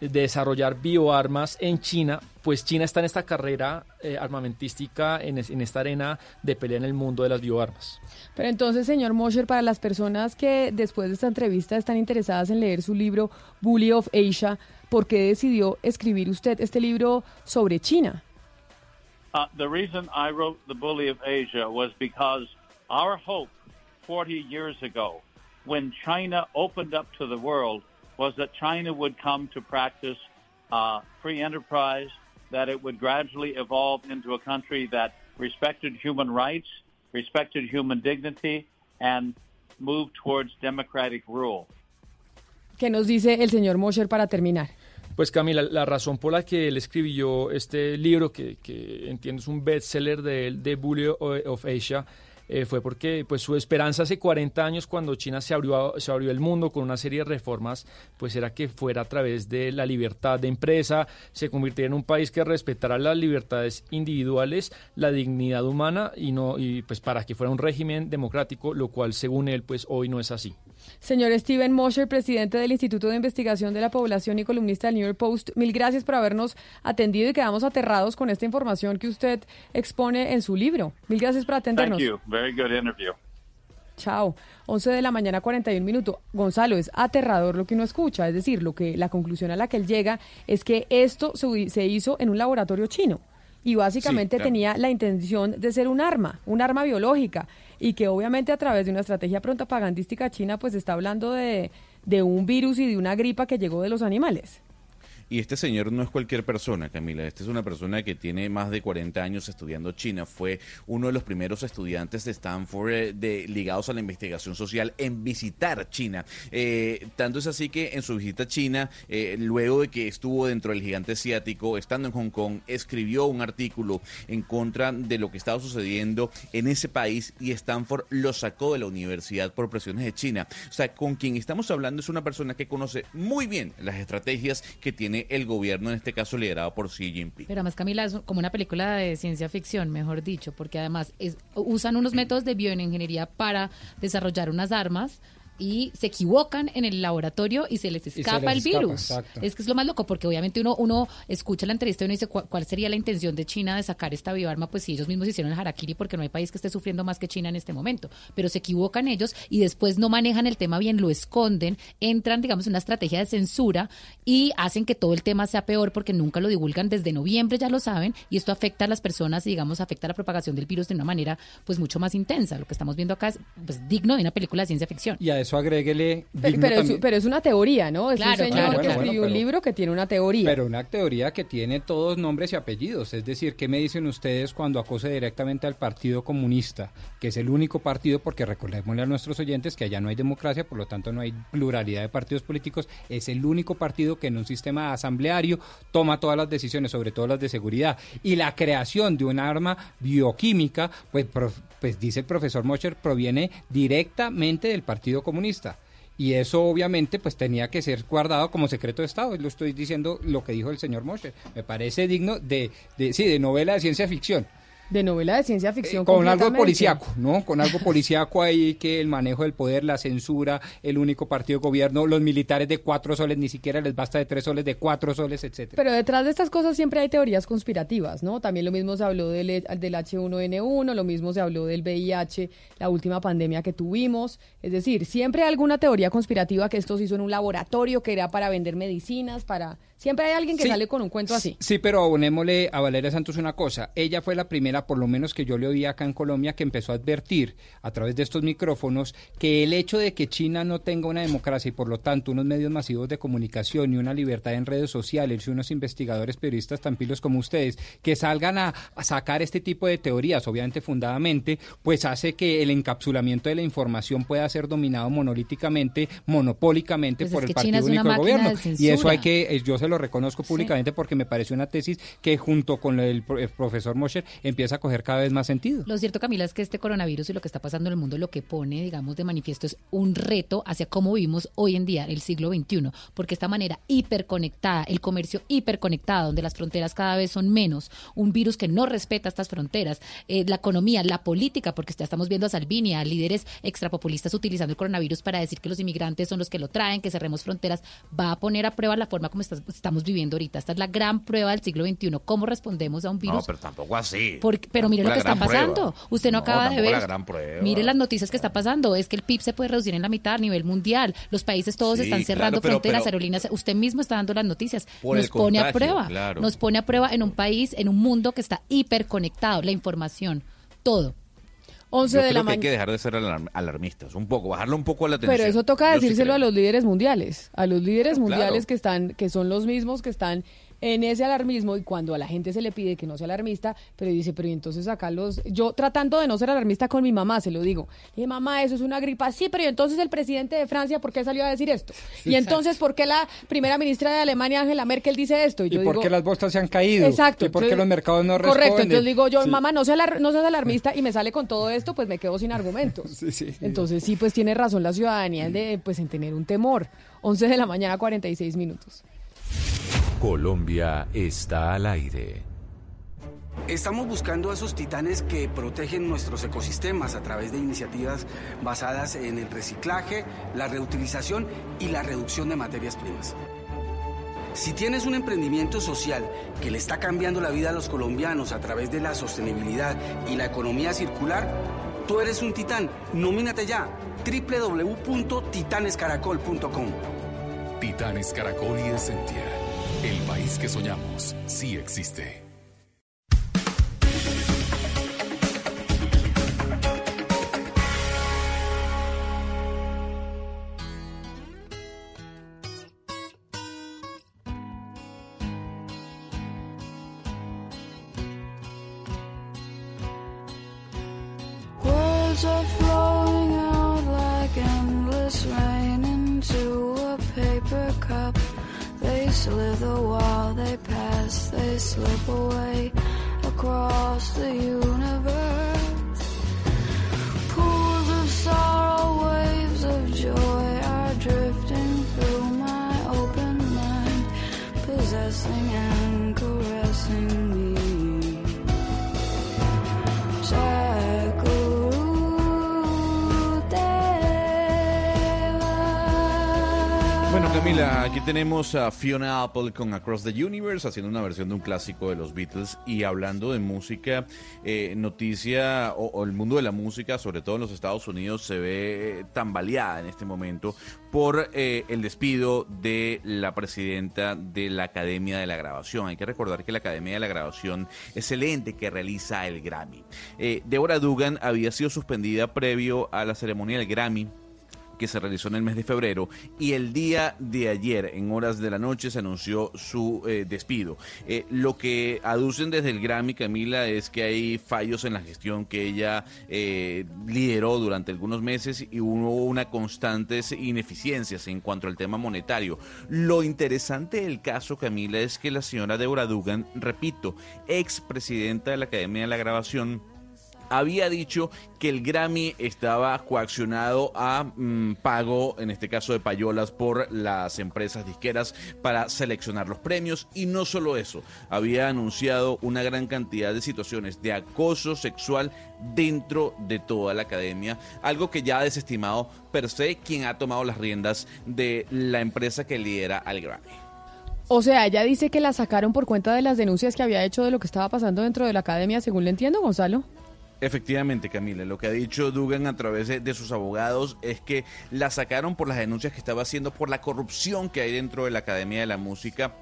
de desarrollar bioarmas en China, pues China está en esta carrera eh, armamentística, en, es- en esta arena de pelea en el mundo de las bioarmas. Pero entonces, señor Mosher, para las personas que después de esta entrevista están interesadas en leer su libro Bully of Asia, ¿por qué decidió escribir usted este libro sobre China? Uh, the reason I wrote The Bully of Asia was because our hope 40 years ago, when China opened up to the world, was that China would come to practice uh, free enterprise, that it would gradually evolve into a country that respected human rights, respected human dignity, and moved towards democratic rule. ¿Qué nos dice el señor Mosher para terminar? Pues Camila, la razón por la que él escribió este libro, que, que entiendo es un bestseller de de Bully of Asia, eh, fue porque pues su esperanza hace 40 años cuando China se abrió, se abrió el mundo con una serie de reformas, pues era que fuera a través de la libertad de empresa, se convirtiera en un país que respetara las libertades individuales, la dignidad humana y no y pues para que fuera un régimen democrático, lo cual según él pues hoy no es así. Señor Steven Mosher, presidente del Instituto de Investigación de la Población y columnista del New York Post, mil gracias por habernos atendido y quedamos aterrados con esta información que usted expone en su libro. Mil gracias por Thank atendernos. you. Very good interview. Chao. 11 de la mañana, 41 minutos. Gonzalo, es aterrador lo que uno escucha. Es decir, lo que la conclusión a la que él llega es que esto se, hizo en un laboratorio chino. Y básicamente Sí, claro. tenía la intención de ser un arma, un arma biológica. Y que obviamente a través de una estrategia propagandística china, pues está hablando de, de un virus y de una gripa que llegó de los animales. Y este señor no es cualquier persona, Camila. Este es una persona que tiene más de 40 años estudiando China. Fue uno de los primeros estudiantes de Stanford eh, de, ligados a la investigación social en visitar China. Eh, tanto es así que en su visita a China, eh, luego de que estuvo dentro del gigante asiático, estando en Hong Kong, escribió un artículo en contra de lo que estaba sucediendo en ese país y Stanford lo sacó de la universidad por presiones de China. O sea, con quien estamos hablando es una persona que conoce muy bien las estrategias que tiene tiene el gobierno, en este caso liderado por Xi Jinping. Pero además, Camila, es como una película de ciencia ficción, mejor dicho, porque además es- usan unos métodos de bioingeniería para desarrollar unas armas y se equivocan en el laboratorio y se les se escapa les el escapa, virus. exacto. Es que es lo más loco, porque obviamente uno, uno escucha la entrevista y uno dice "¿Cuál- cuál sería la intención de China de sacar esta bioarma, pues si ellos mismos hicieron el harakiri, porque no hay país que esté sufriendo más que China en este momento. Pero se equivocan ellos y después no manejan el tema bien, lo esconden, entran, digamos, en una estrategia de censura y hacen que todo el tema sea peor porque nunca lo divulgan desde noviembre, ya lo saben, y esto afecta a las personas y, digamos, afecta a la propagación del virus de una manera, pues, mucho más intensa. Lo que estamos viendo acá es, pues, digno de una película de ciencia ficción. Y a eso agréguele... Pero, pero es, también- pero es una teoría, ¿no? Es Claro, un señor claro, que bueno, escribió bueno, un libro que tiene una teoría. Pero una teoría que tiene todos nombres y apellidos. Es decir, ¿qué me dicen ustedes cuando acose directamente al Partido Comunista? Que es el único partido, porque recordémosle a nuestros oyentes que allá no hay democracia, por lo tanto no hay pluralidad de partidos políticos. Es el único partido que en un sistema asambleario toma todas las decisiones, sobre todo las de seguridad. Y la creación de un arma bioquímica, pues, pues dice el profesor Mocher, proviene directamente del Partido Comunista. Y eso obviamente pues tenía que ser guardado como secreto de Estado. Lo estoy diciendo lo que dijo el señor Mosher. Me parece digno de, de sí, de novela de ciencia ficción. De novela de ciencia ficción. Eh, con algo policíaco, ¿no? Con algo policíaco ahí que el manejo del poder, la censura, el único partido de gobierno, los militares de cuatro soles, ni siquiera les basta de tres soles, de cuatro soles, etcétera. Pero detrás de estas cosas siempre hay teorías conspirativas, ¿no? También lo mismo se habló del, del H1N1, lo mismo se habló del VIH, la última pandemia que tuvimos. Es decir, siempre hay alguna teoría conspirativa que esto se hizo en un laboratorio, que era para vender medicinas, para... Siempre hay alguien que Sí. sale con un cuento así. Sí, pero abonémosle a Valeria Santos una cosa. Ella fue la primera, por lo menos que yo le oí acá en Colombia, que empezó a advertir a través de estos micrófonos que el hecho de que China no tenga una democracia y por lo tanto unos medios masivos de comunicación y una libertad en redes sociales y unos investigadores periodistas tan pilos como ustedes que salgan a, a sacar este tipo de teorías, obviamente fundadamente, pues hace que el encapsulamiento de la información pueda ser dominado monolíticamente, monopólicamente Pues por el China partido único del gobierno. de Y eso hay que, eh, yo se lo reconozco públicamente porque me pareció una tesis que junto con el, el profesor Mosher empieza a coger cada vez más sentido. Lo cierto, Camila, es que este coronavirus y lo que está pasando en el mundo lo que pone, digamos, de manifiesto es un reto hacia cómo vivimos hoy en día, el siglo XXI, porque esta manera hiperconectada, el comercio hiperconectado, donde las fronteras cada vez son menos, un virus que no respeta estas fronteras, eh, la economía, la política, porque ya estamos viendo a Salvini, a líderes extrapopulistas utilizando el coronavirus para decir que los inmigrantes son los que lo traen, que cerremos fronteras, va a poner a prueba la forma como estamos viviendo ahorita. Esta es la gran prueba del siglo XXI, cómo respondemos a un virus No, pero tampoco así. Porque- pero mire lo que está prueba. pasando. Usted no, acaba de ver. la gran prueba. Mire las noticias que está pasando. Es que el PIB se puede reducir en la mitad a nivel mundial. Los países todos Sí, están cerrando claro, pero- fronteras, pero- aerolíneas. Usted mismo está dando las noticias. Por Nos el pone a prueba. claro. Nos pone a prueba en un país, en un mundo que está hiperconectado. La información, todo. 11 Yo de creo la que hay que mañana. dejar de ser alarm- alarmistas, un poco, bajarle un poco a la tensión. Pero eso toca Yo decírselo a los líderes mundiales, a los líderes Claro. mundiales que están, que son los mismos que están en ese alarmismo y cuando a la gente se le pide que no sea alarmista, pero dice, pero y entonces acá los, yo tratando de no ser alarmista con mi mamá, se lo digo, dije, mamá, eso es una gripa, sí, pero y entonces el presidente de Francia, ¿por qué salió a decir esto? y entonces, ¿por qué la primera ministra de Alemania, Angela Merkel, dice esto? ¿Y yo por digo, qué las bolsas se han caído? Exacto. ¿Y por qué los mercados no responden? Correcto, entonces digo yo, Sí. mamá, no seas, no seas alarmista y me sale con todo esto, pues me quedo sin argumentos. Sí, sí. Entonces sí, pues tiene razón la ciudadanía de, pues, en tener un temor. 11 de la mañana, 46 minutos. Colombia está al aire. Estamos buscando a esos titanes que protegen nuestros ecosistemas a través de iniciativas basadas en el reciclaje, la reutilización y la reducción de materias primas. Si tienes un emprendimiento social que le está cambiando la vida a los colombianos a través de la sostenibilidad y la economía circular, tú eres un titán. Nomínate ya www.titanescaracol.com. Titanes Caracol y Essentia. El país que soñamos sí existe. Slip away tenemos a Fiona Apple con Across the Universe haciendo una versión de un clásico de los Beatles y hablando de música, eh, noticia o, el mundo de la música, sobre todo en los Estados Unidos, se ve tambaleada en este momento por eh, el despido de la presidenta de la Academia de la Grabación. Hay que recordar que la Academia de la Grabación es el ente que realiza el Grammy. Eh, Deborah Dugan había sido suspendida previo a la ceremonia del Grammy que se realizó en el mes de febrero y el día de ayer, en horas de la noche, se anunció su eh, despido. Eh, lo que aducen desde el Grammy, Camila, es que hay fallos en la gestión que ella eh, lideró durante algunos meses y hubo una constantes ineficiencias en cuanto al tema monetario. Lo interesante del caso, Camila, es que la señora Deborah Dugan, repito, ex presidenta de la Academia de la Grabación, había dicho que el Grammy estaba coaccionado a mm, pago, en este caso de payolas, por las empresas disqueras para seleccionar los premios. Y no solo eso, había anunciado una gran cantidad de situaciones de acoso sexual dentro de toda la academia, algo que ya ha desestimado per se quien ha tomado las riendas de la empresa que lidera al Grammy. O sea, ella dice que la sacaron por cuenta de las denuncias que había hecho de lo que estaba pasando dentro de la academia, según le entiendo, Gonzalo. Efectivamente, Camila, lo que ha dicho Dugan a través de, sus abogados es que la sacaron por las denuncias que estaba haciendo por la corrupción que hay dentro de la Academia de la Música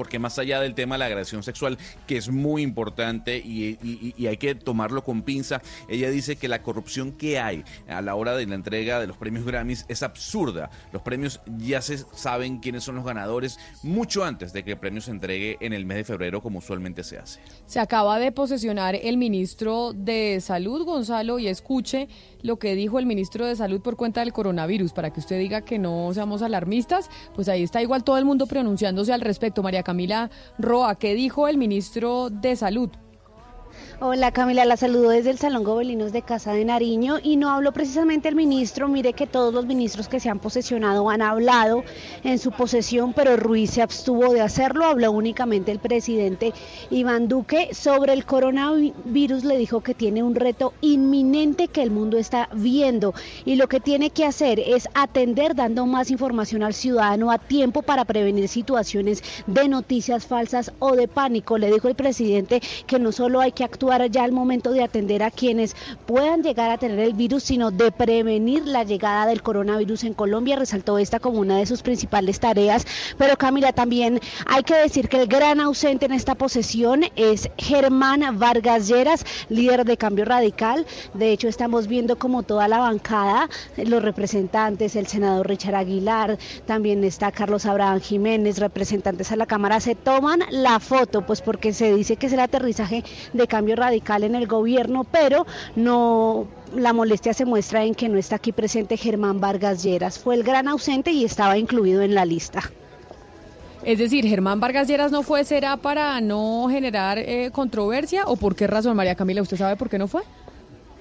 porque más allá del tema de la agresión sexual, que es muy importante y, hay que tomarlo con pinza, ella dice que la corrupción que hay a la hora de la entrega de los premios Grammys es absurda. Los premios ya se saben quiénes son los ganadores mucho antes de que el premio se entregue en el mes de febrero, como usualmente se hace. Se acaba de posesionar el ministro de Salud, Gonzalo, y escuche lo que dijo el ministro de Salud por cuenta del coronavirus, para que usted diga que no seamos alarmistas, pues ahí está igual todo el mundo pronunciándose al respecto. María Camila Roa, ¿qué dijo el ministro de Salud? Hola Camila, la saludo desde el Salón Gobelinos de Casa de Nariño y no hablo precisamente el ministro, mire que todos los ministros que se han posesionado han hablado en su posesión, pero Ruiz se abstuvo de hacerlo, habló únicamente el presidente Iván Duque sobre el coronavirus, le dijo que tiene un reto inminente que el mundo está viendo y lo que tiene que hacer es atender dando más información al ciudadano a tiempo para prevenir situaciones de noticias falsas o de pánico, le dijo el presidente que no solo hay que actuar ya al momento de atender a quienes puedan llegar a tener el virus, sino de prevenir la llegada del coronavirus en Colombia. Resaltó esta como una de sus principales tareas. Pero Camila, también hay que decir que el gran ausente en esta posesión es Germán Vargas Lleras, líder de Cambio Radical. De hecho, estamos viendo como toda la bancada, los representantes, el senador Richard Aguilar, también está Carlos Abraham Jiménez, representantes a la Cámara, se toman la foto, pues porque se dice que es el aterrizaje de Cambio radical en el gobierno, pero no la molestia se muestra en que no está aquí presente Germán Vargas Lleras. Fue el gran ausente y estaba incluido en la lista. Es decir, Germán Vargas Lleras no fue, ¿será para no generar eh, controversia o por qué razón, María Camila? ¿Usted sabe por qué no fue?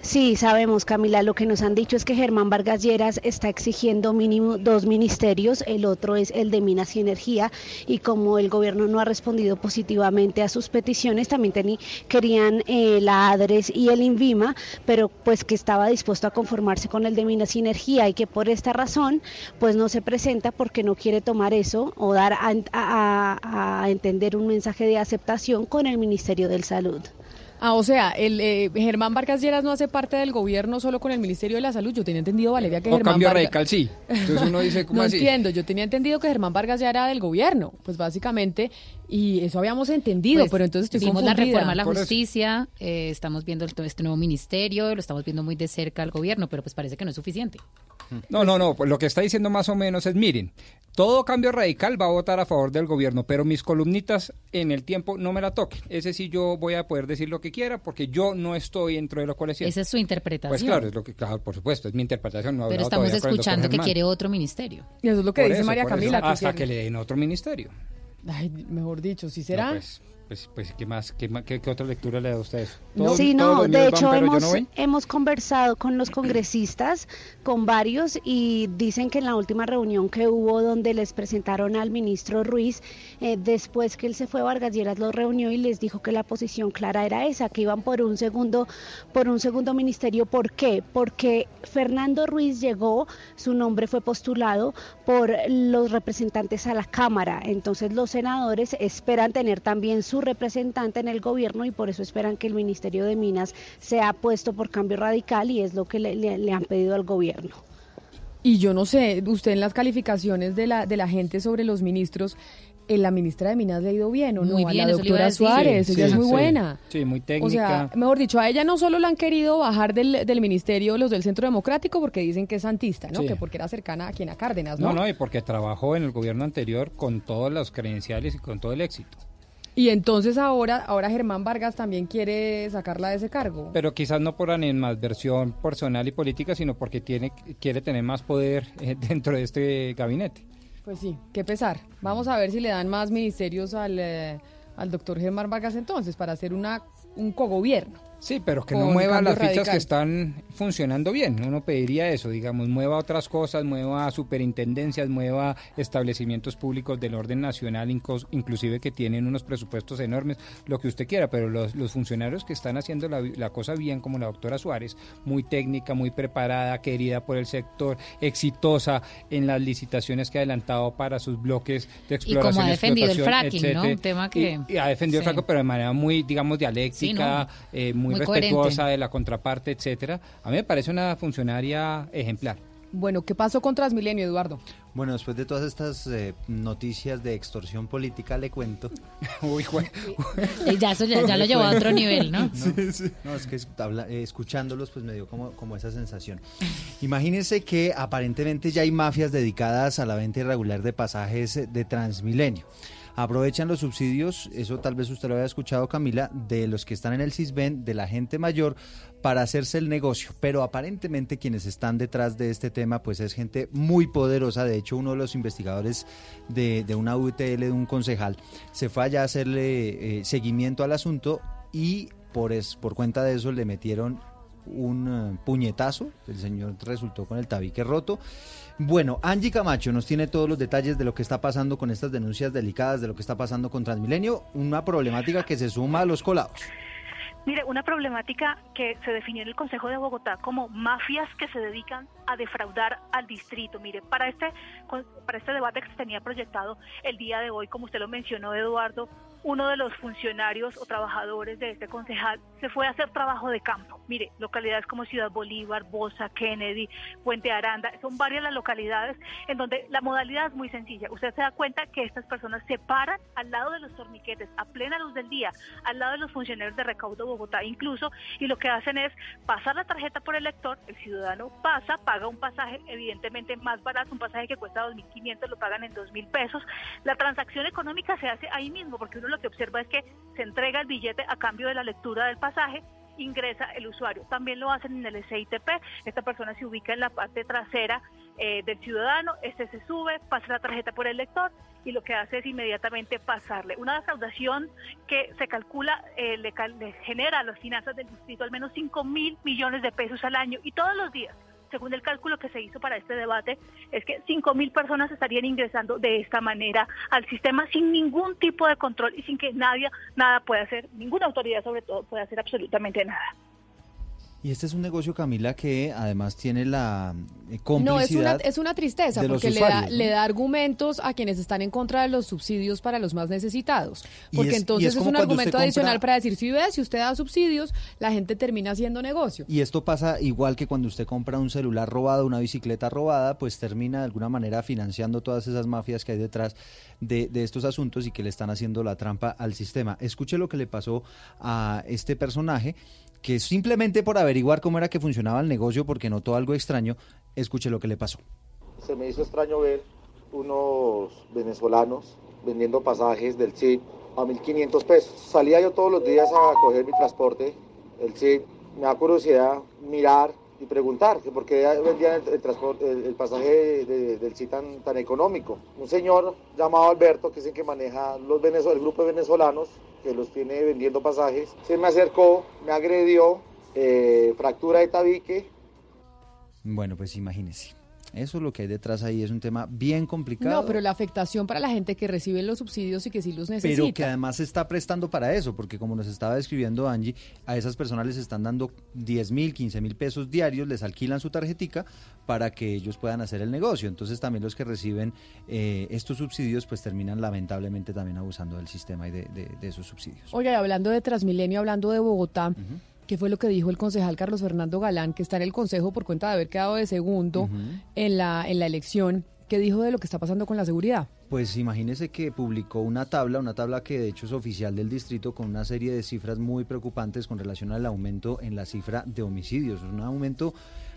Sí, sabemos, Camila. Lo que nos han dicho es que Germán Vargas Lleras está exigiendo mínimo dos ministerios. El otro es el de Minas y Energía. Y como el gobierno no ha respondido positivamente a sus peticiones, también tení, querían eh, la ADRES y el INVIMA, pero pues que estaba dispuesto a conformarse con el de Minas y Energía y que por esta razón pues no se presenta porque no quiere tomar eso o dar a, a, a entender un mensaje de aceptación con el Ministerio del Salud. Ah, o sea, el eh, Germán Vargas Lleras no hace parte del gobierno solo con el Ministerio de la Salud. Yo tenía entendido, Valeria, que o Germán cambio Vargas... radical, sí. Entonces uno dice, ¿cómo no así? entiendo, yo tenía entendido que Germán Vargas ya era del gobierno, pues básicamente, y eso habíamos entendido, Pues, pero entonces estoy vimos confundida. la reforma a la justicia, eh, estamos viendo el- todo este nuevo ministerio, lo estamos viendo muy de cerca al gobierno, pero pues parece que no es suficiente. No, no, no, pues lo que está diciendo más o menos es, miren, todo cambio radical va a votar a favor del gobierno, pero mis columnitas en el tiempo no me la toquen. Ese sí yo voy a poder decir lo que quiera porque yo no estoy dentro de la coalición. Esa es su interpretación. Pues claro, es lo que, claro, por supuesto, es mi interpretación. No pero estamos escuchando que quiere otro ministerio. Y eso es lo que Por dice eso, María eso, Camila. que hasta quiere- que le den otro ministerio. Ay, mejor dicho, ¿sí será? pues, pues, pues ¿qué más? ¿Qué, ma- qué, qué otra lectura le da a usted a eso? No, Todos- sí, no, de van, hecho hemos, no hemos conversado con los congresistas, con varios, y dicen que en la última reunión que hubo donde les presentaron al ministro Ruiz, eh, después que él se fue, Vargas Lleras los reunió y les dijo que la posición clara era esa, que iban por un segundo, por un segundo ministerio. ¿Por qué? Porque Fernando Ruiz llegó, su nombre fue postulado por los representantes a la Cámara, entonces los senadores esperan tener también su representante en el gobierno y por eso esperan que el Ministerio de Minas sea puesto por cambio radical y es lo que le, le- han pedido al gobierno. Y yo no sé, usted en las calificaciones de la, de la gente sobre los ministros, la ministra de Minas le ha ido bien, ¿o no? A la a doctora. Suárez, Sí, ella sí, es muy sí. buena. Sí, muy O técnica. sea, mejor dicho, a ella no solo la han querido bajar del, del ministerio los del Centro Democrático porque dicen que es santista, ¿no? Sí. Que porque era cercana a quien a Cárdenas, ¿no? no, no, y porque trabajó en el gobierno anterior con todos los credenciales y con todo el éxito. Y entonces ahora, ahora Germán Vargas también quiere sacarla de ese cargo. Pero quizás no por animadversión personal y política, sino porque tiene, quiere tener más poder eh, dentro de este gabinete. Pues sí, qué pesar. Vamos a ver si le dan más ministerios al, eh, al doctor Germán Vargas entonces para hacer una un cogobierno. Sí, pero que no mueva las fichas radical. que están funcionando bien. Uno pediría eso, digamos, mueva otras cosas, mueva superintendencias, mueva establecimientos públicos del orden nacional, inclusive que tienen unos presupuestos enormes, lo que usted quiera, pero los, los funcionarios que están haciendo la, la cosa bien, como la doctora Suárez, muy técnica, muy preparada, querida por el sector, exitosa en las licitaciones que ha adelantado para sus bloques de Y como exploración ha defendido el fracking, ¿no? Un tema que- Y- y ha defendido Sí. el fracking, pero de manera muy, digamos, dialéctica, Sí, eh, muy, Muy respetuosa coherente. de la contraparte, etcétera. A mí me parece una funcionaria ejemplar. Bueno, ¿qué pasó con Transmilenio, Eduardo? Bueno, después de todas estas eh, noticias de extorsión política, le cuento. Uy, ya eso ya- ya lo llevó a otro nivel, ¿no? Sí, sí. No, es que es- habla- eh, escuchándolos, pues me dio como, como esa sensación. Imagínense que aparentemente ya hay mafias dedicadas a la venta irregular de pasajes eh, de Transmilenio. Aprovechan los subsidios, eso tal vez usted lo había escuchado Camila, de los que están en el CISBEN, de la gente mayor, para hacerse el negocio. Pero aparentemente quienes están detrás de este tema, pues es gente muy poderosa. De hecho, uno de los investigadores de, de una UTL, de un concejal, se fue allá a hacerle eh, seguimiento al asunto y por, es, por cuenta de eso le metieron un eh, puñetazo. El señor resultó con el tabique roto. Bueno, Angie Camacho nos tiene todos los detalles de lo que está pasando con estas denuncias delicadas, de lo que está pasando con Transmilenio, una problemática que se suma a los colados. Mire, una problemática que se definió en el Consejo de Bogotá como mafias que se dedican a defraudar al distrito. Mire, para este, para este debate que se tenía proyectado el día de hoy, como usted lo mencionó, Eduardo, uno de los funcionarios o trabajadores de este concejal se fue a hacer trabajo de campo. Mire, localidades como Ciudad Bolívar, Bosa, Kennedy, Puente Aranda, son varias las localidades en donde la modalidad es muy sencilla. Usted se da cuenta que estas personas se paran al lado de los torniquetes, a plena luz del día, al lado de los funcionarios de recaudo Bogotá incluso, y lo que hacen es pasar la tarjeta por el lector, el ciudadano pasa, paga un pasaje evidentemente más barato, un pasaje que cuesta 2.500 lo pagan en 2.000 pesos. La transacción económica se hace ahí mismo, porque uno lo que observa es que se entrega el billete a cambio de la lectura del pasaje, ingresa el usuario. También lo hacen en el SITP. Esta persona se ubica en la parte trasera eh, del ciudadano, este se sube, pasa la tarjeta por el lector y lo que hace es inmediatamente pasarle. Una defraudación que se calcula eh, le, le genera a las finanzas del distrito al menos 5 mil millones de pesos al año y todos los días. Según el cálculo que se hizo para este debate, es que 5 mil personas estarían ingresando de esta manera al sistema sin ningún tipo de control y sin que nadie, nada pueda hacer, ninguna autoridad sobre todo pueda hacer absolutamente nada. Y este es un negocio, Camila, que además tiene la eh, No, es una, complicidad es una tristeza porque le da, le da argumentos a quienes están en contra de los subsidios para los más necesitados. Porque es- entonces es un argumento compra- adicional para decir, si ve, si usted da subsidios, la gente termina haciendo negocio. Y esto pasa igual que cuando usted compra un celular robado, una bicicleta robada, pues termina de alguna manera financiando todas esas mafias que hay detrás de, de estos asuntos y que le están haciendo la trampa al sistema. Escuche lo que le pasó a este personaje, que simplemente por averiguar cómo era que funcionaba el negocio, porque notó algo extraño, escuche lo que le pasó. Se me hizo extraño ver unos venezolanos vendiendo pasajes del CIP a 1.500 pesos. Salía yo todos los días a coger mi transporte, el CIP. Me da curiosidad mirar y preguntar que por qué vendían el, el transpor- el- pasaje de- del sí tan, económico. Un señor llamado Alberto, que es el que maneja los venezol- el grupo de venezolanos, que los tiene vendiendo pasajes, se me acercó, me agredió, eh, fractura de tabique, Bueno, pues imagínese. Eso es lo que hay detrás ahí es un tema bien complicado. No, pero la afectación para la gente que recibe los subsidios y que sí los necesita. pero que además se está prestando para eso, porque como nos estaba describiendo Angie, a esas personas les están dando 10 mil, 15 mil pesos diarios, les alquilan su tarjetica para que ellos puedan hacer el negocio. Entonces también los que reciben eh, estos subsidios pues terminan lamentablemente también abusando del sistema y de, de- de esos subsidios. Oiga, y hablando de Transmilenio, hablando de Bogotá, ¿qué fue lo que dijo el concejal Carlos Fernando Galán, que está en el consejo por cuenta de haber quedado de segundo en, la, en la elección? ¿Qué dijo de lo que está pasando con la seguridad? Pues imagínese que publicó una tabla, una tabla que de hecho es oficial del distrito con una serie de cifras muy preocupantes con relación al aumento en la cifra de homicidios. Un aumento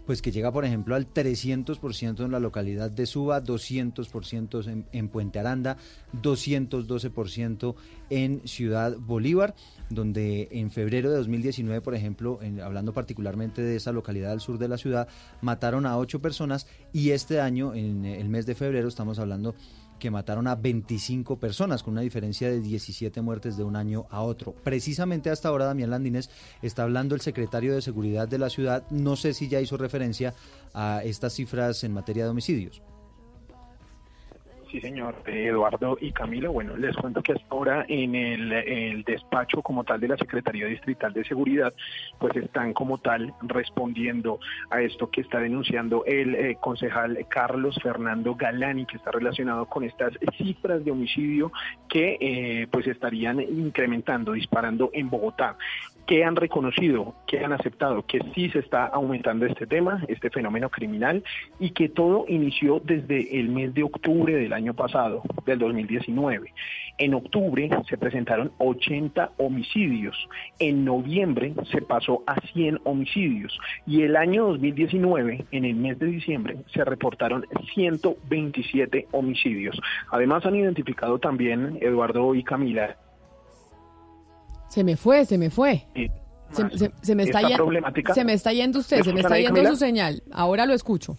pues que llega por ejemplo al 300% en la localidad de Suba, 200% en, en Puente Aranda, 212% en Ciudad Bolívar, donde en febrero de 2019, por ejemplo, en- hablando particularmente de esa localidad al sur de la ciudad, mataron a ocho personas y este año, en el mes de febrero, estamos hablando que mataron a 25 personas, con una diferencia de 17 muertes de un año a otro. Precisamente hasta ahora, Damián Landines, está hablando el secretario de Seguridad de la ciudad. No sé si ya hizo referencia a estas cifras en materia de homicidios. Sí, señor, Eduardo y Camilo. Bueno, les cuento que hasta ahora en el, el despacho como tal de la Secretaría Distrital de Seguridad, pues están como tal respondiendo a esto que está denunciando el eh, concejal Carlos Fernando Galani, que está relacionado con estas cifras de homicidio que eh, pues estarían incrementando, disparando en Bogotá que han reconocido, que han aceptado que sí se está aumentando este tema, este fenómeno criminal, y que todo inició desde el mes de octubre del año pasado, del 2019. En octubre se presentaron 80 homicidios, en noviembre se pasó a 100 homicidios, y el año 2019, en el mes de diciembre, se reportaron 127 homicidios. Además han identificado también, Eduardo y Camila, Se me fue, se me fue. Se, más se- se me está esta yen- problemática. se me está yendo usted, ¿Me se me está yendo Camila? su señal. Ahora lo escucho.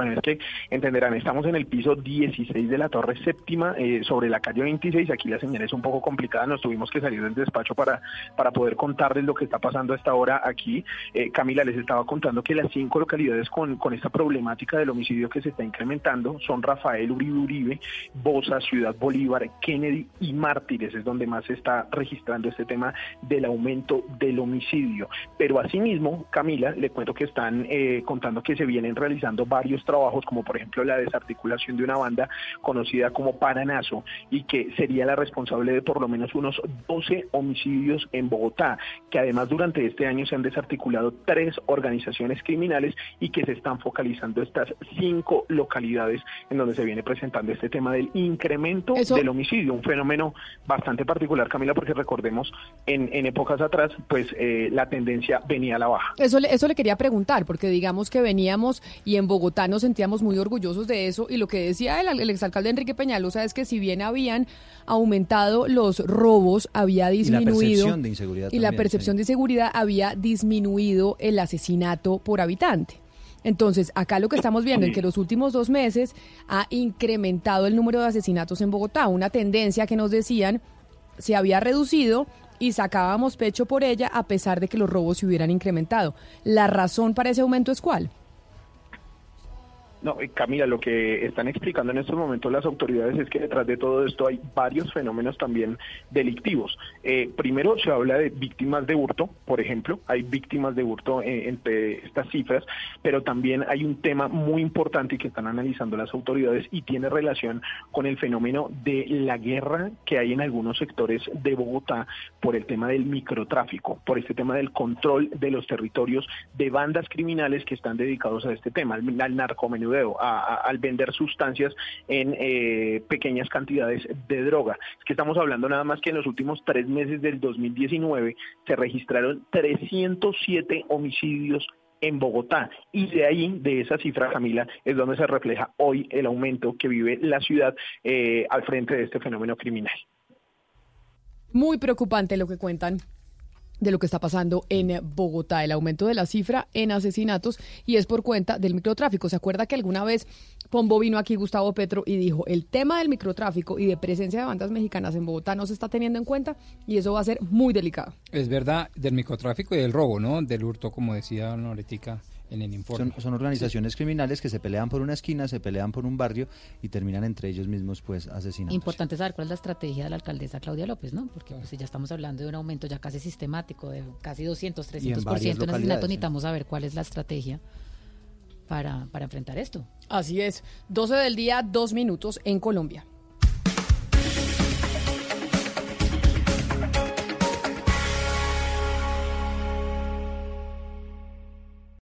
Bueno, es que entenderán, estamos en el piso 16 de la torre séptima eh, sobre la calle 26. Aquí la señal es un poco complicada, nos tuvimos que salir del despacho para, para poder contarles lo que está pasando a esta hora aquí. Eh, Camila les estaba contando que las cinco localidades con, con esta problemática del homicidio que se está incrementando son Rafael Uribe Uribe, Bosa, Ciudad Bolívar, Kennedy y Mártires, es donde más se está registrando este tema del aumento del homicidio. Pero asimismo, Camila, le cuento que están eh, contando que se vienen realizando varios trabajos, como por ejemplo la desarticulación de una banda conocida como Paranazo, y que sería la responsable de por lo menos unos 12 homicidios en Bogotá, que además durante este año se han desarticulado tres organizaciones criminales y que se están focalizando estas cinco localidades en donde se viene presentando este tema del incremento Eso- del homicidio, un fenómeno bastante particular, Camila, porque recordemos, en, en épocas atrás, pues eh, la tendencia venía a la baja. Eso le, eso le quería preguntar, porque digamos que veníamos y en Bogotá nos sentíamos muy orgullosos de eso, y lo que decía el, el exalcalde Enrique Peñalosa es que si bien habían aumentado los robos, había Y la disminuido... percepción de inseguridad y la también, percepción de inseguridad había disminuido el asesinato por habitante. Entonces, acá lo que estamos viendo es que los últimos dos meses ha incrementado el número de asesinatos en Bogotá, una tendencia que nos decían se había reducido y sacábamos pecho por ella a pesar de que los robos se hubieran incrementado. ¿La razón para ese aumento es cuál? No, eh, Camila, lo que están explicando en estos momentos las autoridades es que detrás de todo esto hay varios fenómenos también delictivos. Eh, primero se habla de víctimas de hurto, por ejemplo, hay víctimas de hurto eh, entre estas cifras, pero también hay un tema muy importante que están analizando las autoridades y tiene relación con el fenómeno de la guerra que hay en algunos sectores de Bogotá por el tema del microtráfico, por este tema del control de los territorios de bandas criminales que están dedicados a este tema, al, al a- al vender sustancias en eh, pequeñas cantidades de droga. Es que estamos hablando nada más que en los últimos tres meses del 2019 se registraron 307 homicidios en Bogotá. Y de ahí, de esa cifra, Camila, es donde se refleja hoy el aumento que vive la ciudad eh, al frente de este fenómeno criminal. Muy preocupante lo que cuentan. De lo que está pasando en Bogotá, el aumento de la cifra en asesinatos y es por cuenta del microtráfico. ¿Se acuerda que alguna vez Pombo vino aquí, Gustavo Petro, y dijo, el tema del microtráfico y de presencia de bandas mexicanas en Bogotá no se está teniendo en cuenta y eso va a ser muy delicado? Es verdad, del microtráfico y del robo, ¿no? Del hurto, como decía Noretica en el informe. Son, son organizaciones criminales que se pelean por una esquina, se pelean por un barrio y terminan entre ellos mismos pues asesinando. Importante saber cuál es la estrategia de la alcaldesa Claudia López, ¿no? Porque pues, ya estamos hablando de un aumento ya casi sistemático de casi 200, 300% en, en asesinatos. Necesitamos saber cuál es la estrategia para, para enfrentar esto. Así es. 12 del día, dos minutos en Colombia.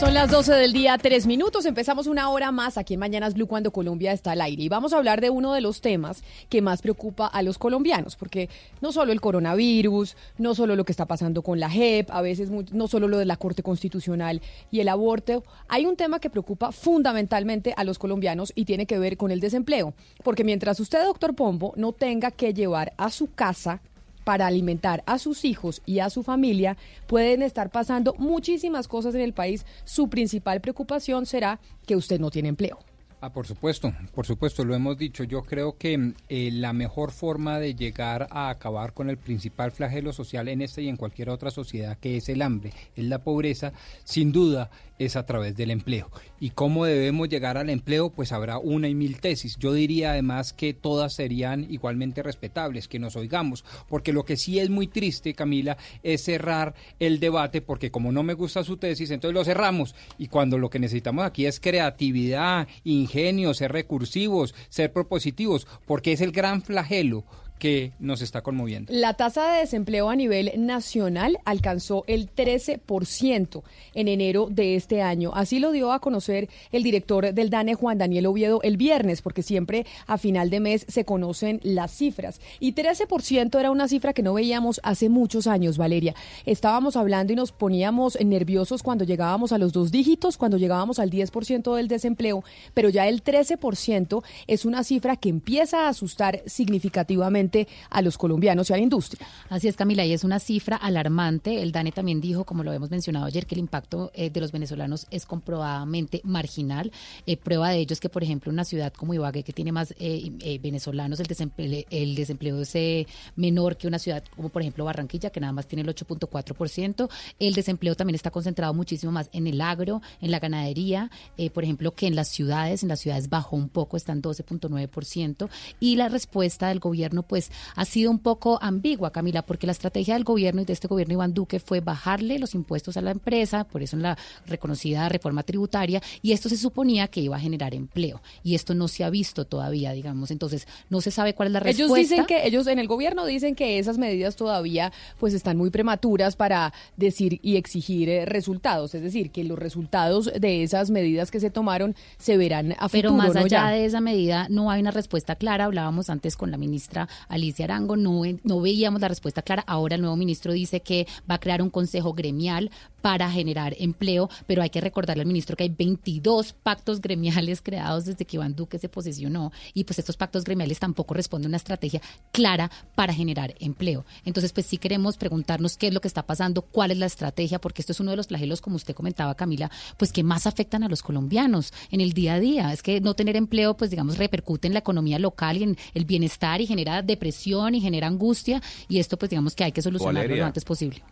Son las 12 del día, tres minutos. Empezamos una hora más aquí en Mañanas Blue cuando Colombia está al aire. Y vamos a hablar de uno de los temas que más preocupa a los colombianos, porque no solo el coronavirus, no solo lo que está pasando con la JEP, a veces no solo lo de la Corte Constitucional y el aborto, hay un tema que preocupa fundamentalmente a los colombianos y tiene que ver con el desempleo. Porque mientras usted, doctor Pombo, no tenga que llevar a su casa para alimentar a sus hijos y a su familia, pueden estar pasando muchísimas cosas en el país. Su principal preocupación será que usted no tiene empleo. Ah, por supuesto, por supuesto, lo hemos dicho. Yo creo que eh, la mejor forma de llegar a acabar con el principal flagelo social en esta y en cualquier otra sociedad, que es el hambre, es la pobreza, sin duda es a través del empleo. ¿Y cómo debemos llegar al empleo? Pues habrá una y mil tesis. Yo diría además que todas serían igualmente respetables, que nos oigamos, porque lo que sí es muy triste, Camila, es cerrar el debate, porque como no me gusta su tesis, entonces lo cerramos. Y cuando lo que necesitamos aquí es creatividad, ingenio, ser recursivos, ser propositivos, porque es el gran flagelo que nos está conmoviendo. La tasa de desempleo a nivel nacional alcanzó el 13% en enero de este año. Así lo dio a conocer el director del DANE, Juan Daniel Oviedo, el viernes, porque siempre a final de mes se conocen las cifras. Y 13% era una cifra que no veíamos hace muchos años, Valeria. Estábamos hablando y nos poníamos nerviosos cuando llegábamos a los dos dígitos, cuando llegábamos al 10% del desempleo, pero ya el 13% es una cifra que empieza a asustar significativamente a los colombianos y a la industria. Así es, Camila, y es una cifra alarmante. El DANE también dijo, como lo hemos mencionado ayer, que el impacto eh, de los venezolanos es comprobadamente marginal. Eh, prueba de ello es que, por ejemplo, una ciudad como Ibagué, que tiene más eh, venezolanos, el desempleo, el desempleo es menor que una ciudad como, por ejemplo, Barranquilla, que nada más tiene el 8.4%. El desempleo también está concentrado muchísimo más en el agro, en la ganadería, por ejemplo, que en las ciudades. En las ciudades bajó un poco, están 12.9%. Y la respuesta del gobierno, pues, pues, ha sido un poco ambigua, Camila, porque la estrategia del gobierno y de este gobierno Iván Duque fue bajarle los impuestos a la empresa, por eso en la reconocida reforma tributaria, y esto se suponía que iba a generar empleo. Y esto no se ha visto todavía, digamos. Entonces, no se sabe cuál es la respuesta. Ellos dicen que, ellos en el gobierno dicen que esas medidas todavía pues están muy prematuras para decir y exigir eh, resultados. Es decir, que los resultados de esas medidas que se tomaron se verán a Pero futuro. Pero más allá de esa medida, no hay una respuesta clara. Hablábamos antes con la ministra Alicia Arango, no, no veíamos la respuesta clara. Ahora el nuevo ministro dice que va a crear un consejo gremial para generar empleo, pero hay que recordarle al ministro que hay 22 pactos gremiales creados desde que Iván Duque se posicionó y pues estos pactos gremiales tampoco responden a una estrategia clara para generar empleo. Entonces, pues sí queremos preguntarnos qué es lo que está pasando, cuál es la estrategia, porque esto es uno de los flagelos, como usted comentaba, Camila, pues que más afectan a los colombianos en el día a día. Es que no tener empleo, pues digamos, repercute en la economía local y en el bienestar y genera depresión y genera angustia y esto pues digamos que hay que solucionarlo lo antes posible.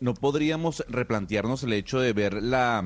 No podríamos replantearnos el hecho de ver la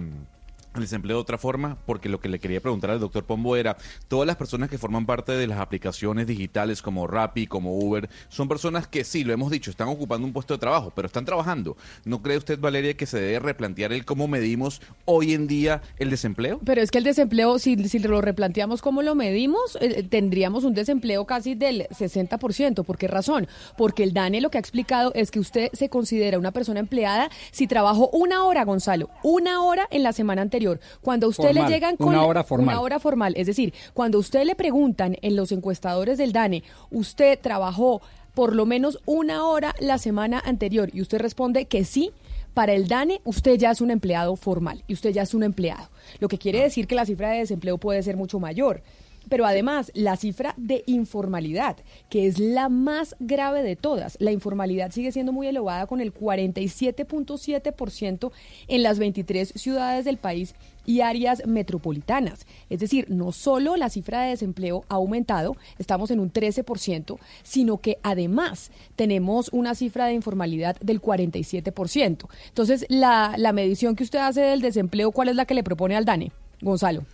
el desempleo de otra forma, porque lo que le quería preguntar al doctor Pombo era, todas las personas que forman parte de las aplicaciones digitales como Rappi, como Uber, son personas que sí, lo hemos dicho, están ocupando un puesto de trabajo, pero están trabajando. ¿No cree usted, Valeria, que se debe replantear el cómo medimos hoy en día el desempleo? Pero es que el desempleo, si, si lo replanteamos cómo lo medimos, eh, tendríamos un desempleo casi del 60%. ¿Por qué razón? Porque el DANE lo que ha explicado es que usted se considera una persona empleada si trabajó una hora, Gonzalo, una hora en la semana anterior. Cuando a usted Formal, le llegan con una hora formal. una hora formal, es decir, cuando a usted le preguntan en los encuestadores del DANE, usted trabajó por lo menos una hora la semana anterior y usted responde que sí, para el DANE usted ya es un empleado formal y usted ya es un empleado. Lo que quiere decir que la cifra de desempleo puede ser mucho mayor. Pero además, la cifra de informalidad, que es la más grave de todas, la informalidad sigue siendo muy elevada con el 47.7% en las 23 ciudades del país y áreas metropolitanas. Es decir, no solo la cifra de desempleo ha aumentado, estamos en un 13%, sino que además tenemos una cifra de informalidad del 47%. Entonces, la, la medición que usted hace del desempleo, ¿cuál es la que le propone al DANE? Gonzalo.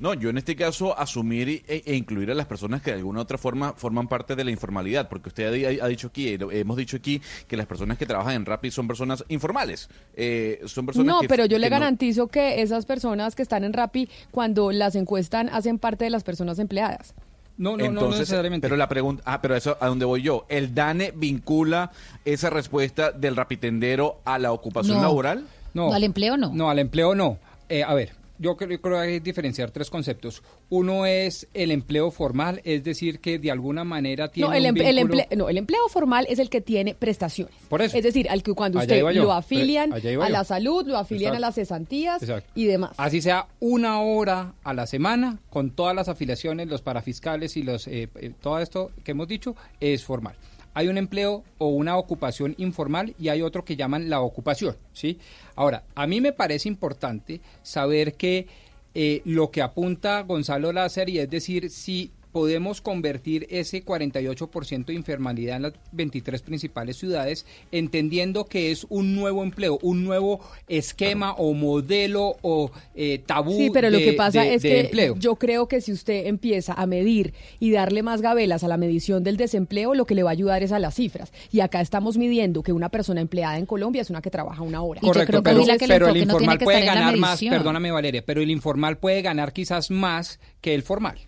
No, yo en este caso asumir e, e incluir a las personas que de alguna u otra forma forman parte de la informalidad, porque usted ha, ha dicho aquí, eh, hemos dicho aquí que las personas que trabajan en Rappi son personas informales, eh, son personas No, que- pero yo le no- garantizo que esas personas que están en Rappi, cuando las encuestan, hacen parte de las personas empleadas. No, no, no, no Entonces, necesariamente. Pero la pregunta, ah, pero eso a dónde voy yo. ¿El DANE vincula esa respuesta del rapitendero a la ocupación No. laboral? No. ¿Al empleo no? No, al empleo no. Eh, a ver, yo creo, yo creo que hay que diferenciar tres conceptos. Uno es el empleo formal, es decir, que de alguna manera tiene No el, un el vínculo- emple- no, el empleo formal es el que tiene prestaciones. Por eso. Es decir, al que cuando usted lo afilian a la salud, lo afilian Exacto. a las cesantías Exacto. y demás. Así sea una hora a la semana, con todas las afiliaciones, los parafiscales y los eh, eh, todo esto que hemos dicho, es formal. Hay un empleo o una ocupación informal y hay otro que llaman la ocupación, ¿sí? Ahora, a mí me parece importante saber que eh, lo que apunta Gonzalo Láser y es decir, si podemos convertir ese 48% de informalidad en las 23 principales ciudades, entendiendo que es un nuevo empleo, un nuevo esquema o modelo o eh, tabú Sí, pero lo que pasa de- es de que empleo. yo creo que si usted empieza a medir y darle más gabelas a la medición del desempleo, lo que le va a ayudar es a las cifras. Y acá estamos midiendo que una persona empleada en Colombia es una que trabaja una hora. Correcto, pero, pero el informal puede ganar más, perdóname Valeria, pero el informal puede ganar quizás más que el formal.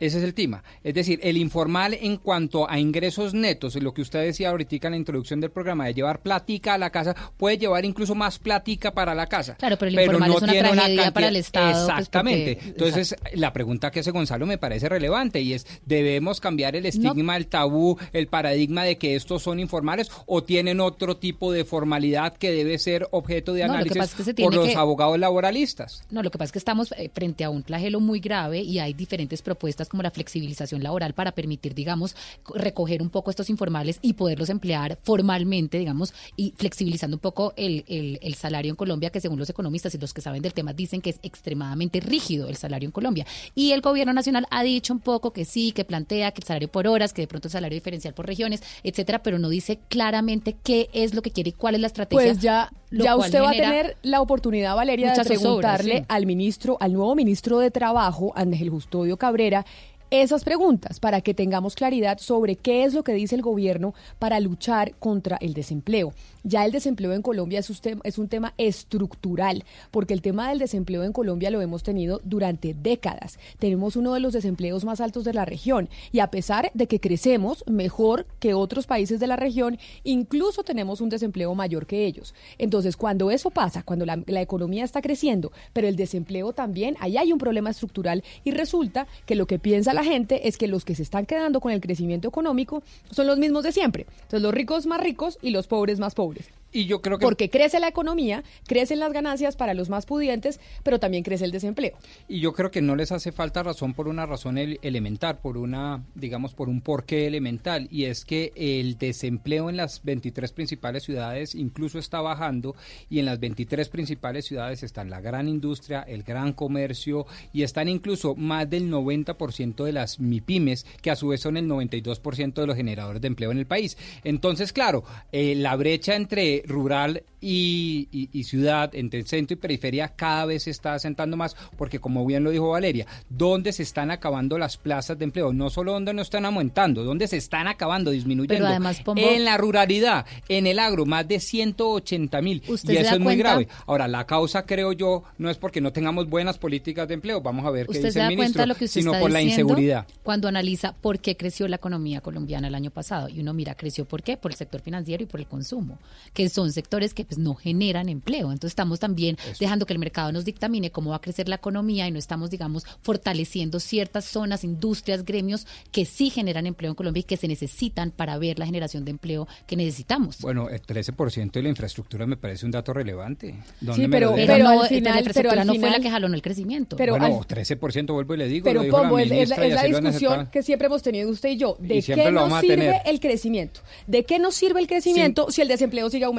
Ese es el tema. Es decir, el informal en cuanto a ingresos netos, lo que usted decía ahorita en la introducción del programa, de llevar platica a la casa, puede llevar incluso más platica para la casa. Claro, pero el informal es una tiene tragedia para el Estado, pues, Exactamente. porque- Entonces, la pregunta que hace Gonzalo me parece relevante y es, ¿debemos cambiar el estigma, el tabú, el paradigma de que estos son informales o tienen otro tipo de formalidad que debe ser objeto de No, análisis pasa es que se por los que- abogados laboralistas? No, lo que pasa es que estamos eh, frente a un flagelo muy grave y hay diferentes propuestas como la flexibilización laboral para permitir, digamos, co- recoger un poco estos informales y poderlos emplear formalmente, digamos, y flexibilizando un poco el, el- salario en Colombia, que según los economistas y los que saben del tema dicen que es extremadamente rígido el salario en Colombia. Y el gobierno nacional ha dicho un poco que sí, que plantea que el salario por horas, que de pronto el salario diferencial por regiones, etcétera, pero no dice claramente qué es lo que quiere y cuál es la estrategia. Pues ya, ya usted va a tener la oportunidad, Valeria, de preguntarle sí. al ministro, al nuevo ministro de Trabajo, Ángel Custodio Cabrera, esas preguntas para que tengamos claridad sobre qué es lo que dice el gobierno para luchar contra el desempleo. Ya el desempleo en Colombia es un, tema, estructural, porque el tema del desempleo en Colombia lo hemos tenido durante décadas. Tenemos uno de los desempleos más altos de la región y a pesar de que crecemos mejor que otros países de la región, incluso tenemos un desempleo mayor que ellos. Entonces, cuando eso pasa, cuando la, la economía está creciendo, pero el desempleo también, ahí hay un problema estructural y resulta que lo que piensa la gente es que los que se están quedando con el crecimiento económico son los mismos de siempre. Entonces, los ricos más ricos y los pobres más pobres. Y yo creo que Porque crece la economía, crecen las ganancias para los más pudientes, pero también crece el desempleo. Y yo creo que no les hace falta razón por una razón el- elemental, por una, digamos, por un porqué elemental, y es que el desempleo en las 23 principales ciudades incluso está bajando, y en las 23 principales ciudades están la gran industria, el gran comercio, y están incluso más del 90% de las MIPIMES, que a su vez son el 92% de los generadores de empleo en el país. Entonces, claro, eh, la brecha entre rural y, y- y ciudad, entre centro y periferia, cada vez se está asentando más, porque como bien lo dijo Valeria, ¿dónde se están acabando las plazas de empleo? No solo donde no están aumentando, donde se están acabando, disminuyendo. Pero además, Pombo- en la ruralidad, en el agro, más de 180 mil. ¿Usted Y eso es muy cuenta? grave. Ahora, la causa, creo yo, no es porque no tengamos buenas políticas de empleo, vamos a ver qué ¿Usted dice se da el cuenta ministro, lo que usted sino por la inseguridad. cuando analiza por qué creció la economía colombiana el año pasado? Y uno mira, ¿creció por qué? Por el sector financiero y por el consumo, que son sectores que pues no generan empleo. Entonces estamos también dejando que el mercado nos dictamine cómo va a crecer la economía y no estamos, digamos, fortaleciendo ciertas zonas, industrias, gremios que sí generan empleo en Colombia y que se necesitan para ver la generación de empleo que necesitamos. Bueno, el 13% de la infraestructura me parece un dato relevante. ¿Dónde Sí, me pero- lo deja? Pero, pero no, al final- la infraestructura pero al no fue la que jaló no el crecimiento. Pero bueno, al- 13% vuelvo y le digo, Pero lo dijo Pombo, la es, es la, es discusión que siempre hemos tenido usted y yo. ¿De Y qué nos sirve el crecimiento? ¿De qué nos sirve el crecimiento si el desempleo sigue aumentando?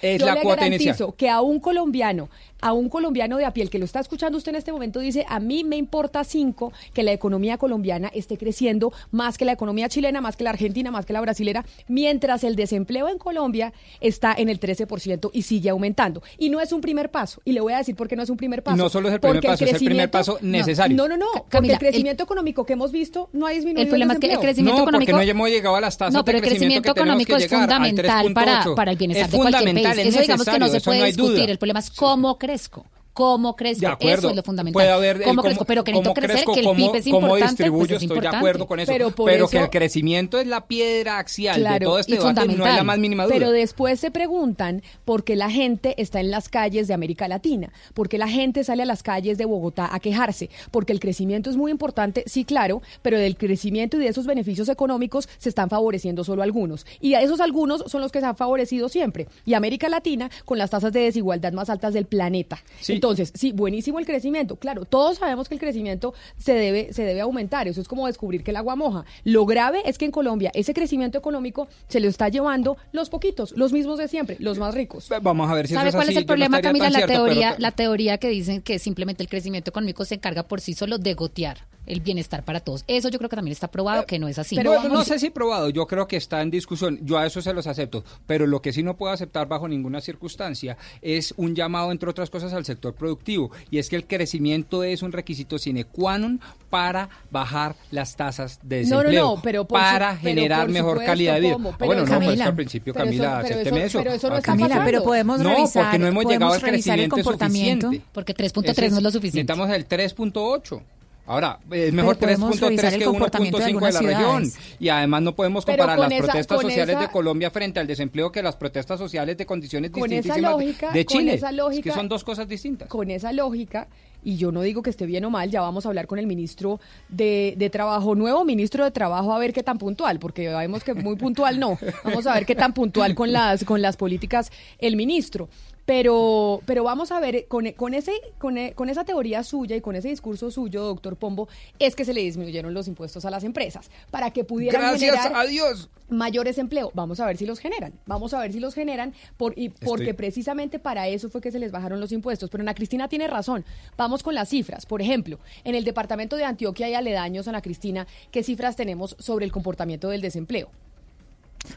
Es yo la le cuota garantizo inicial. que a un colombiano, a un colombiano de a pie, el que lo está escuchando usted en este momento, dice, a mí me importa cinco que la economía colombiana esté creciendo más que la economía chilena, más que la argentina, más que la brasilera, mientras el desempleo en Colombia está en el 13% y sigue aumentando. Y no es un primer paso. Y le voy a decir por qué no es un primer paso. no solo es el primer Porque paso, es el primer paso necesario. No, no, no. porque Camila, el crecimiento económico que hemos visto no ha disminuido El problema es que el crecimiento no, económico- porque no hemos llegado a las tasas No, pero de el crecimiento, crecimiento que tenemos económico que es fundamental para, 3.8. para el bienestar Es de cualquier país. es Eso digamos que no se puede no discutir. duda. El problema es cómo crezco. ¿Cómo crezco? De acuerdo. Eso es lo fundamental. Puede haber el ¿Cómo cómo- crezco? Pero que necesito cómo crecer, crezco, que el cómo- PIB es cómo importante, distribuyo, pues es estoy de importante. acuerdo con eso. Pero que el crecimiento es la piedra axial de Claro, todo este debate, no es la más mínima duda. Pero después se preguntan por qué la gente está en las calles de América Latina, por qué la gente sale a las calles de Bogotá a quejarse, porque el crecimiento es muy importante, sí, claro, pero del crecimiento y de esos beneficios económicos se están favoreciendo solo algunos. Y a esos algunos son los que se han favorecido siempre. Y América Latina con las tasas de desigualdad más altas del planeta. Sí. Entonces, sí, buenísimo el crecimiento. Claro, todos sabemos que el crecimiento se debe, se debe aumentar. Eso es como descubrir que el agua moja. Lo grave es que en Colombia ese crecimiento económico se lo está llevando los poquitos, los mismos de siempre, los más ricos. Vamos a ver si ¿Sabe eso es cuál así. es el Yo no problema, estaría Camila? La cierto, pero- teoría, la teoría que dicen que simplemente el crecimiento económico se encarga por sí solo de gotear el bienestar para todos. Eso yo creo que también está probado que no es así. Pero no sé si probado, yo creo que está en discusión, yo a eso se los acepto, pero lo que sí no puedo aceptar bajo ninguna circunstancia es un llamado, entre otras cosas, al sector productivo, y es que el crecimiento es un requisito sine qua non para bajar las tasas de No, no, desempleo, no, pero su- para pero generar mejor supuesto, calidad de vida. ¿cómo? Ah, Pero bueno, no, Camila, pues que al principio, pero eso- Camila, pero eso- acépteme eso. pero eso no Ah, está Camila, pero podemos no, revisar, porque no hemos llegado al revisar el crecimiento comportamiento. suficiente. Porque 3.3 Ese no es lo suficiente. Necesitamos el 3.8. Ahora, es mejor Pero podemos revisar 3.3 el que comportamiento de 1.5 de la región. Y además no podemos comparar con las esa- protestas con sociales esa- de Colombia frente al desempleo que las protestas sociales de condiciones Con esa distintísimas lógica, de con Chile. esa Es lógica- que son dos cosas distintas. Con esa lógica, y yo no digo que esté bien o mal, ya vamos a hablar con el ministro de, de Trabajo, nuevo ministro de Trabajo, a ver qué tan puntual, porque vemos que muy puntual no. Vamos a ver qué tan puntual con las, con las políticas el ministro. Pero, pero vamos a ver, con, con, ese, con, con esa teoría suya y con ese discurso suyo, doctor Pombo, es que se le disminuyeron los impuestos a las empresas para que pudieran Gracias generar a Dios. mayores empleo. Vamos a ver si los generan. Vamos a ver si los generan por, y porque Estoy- precisamente para eso fue que se les bajaron los impuestos. Pero Ana Cristina tiene razón. Vamos con las cifras. Por ejemplo, en el departamento de Antioquia y aledaños, Ana Cristina, ¿qué cifras tenemos sobre el comportamiento del desempleo?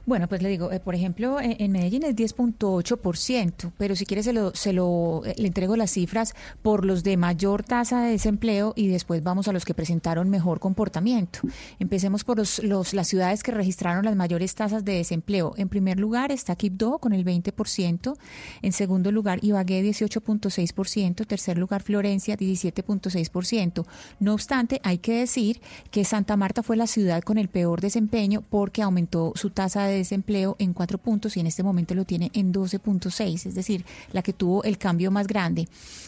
Bueno, pues le digo, eh, por ejemplo, en, en Medellín es 10.8%, pero si quiere se lo, se lo eh, le entrego las cifras por los de mayor tasa de desempleo y después vamos a los que presentaron mejor comportamiento. Empecemos por los, los- las ciudades que registraron las mayores tasas de desempleo. En primer lugar está Quibdó con el 20%, en segundo lugar Ibagué 18.6%, tercer lugar Florencia 17.6%. No obstante, hay que decir que Santa Marta fue la ciudad con el peor desempeño porque aumentó su tasa de desempleo en cuatro puntos y en este momento lo tiene en 12.6, es decir, la que tuvo el cambio más grande.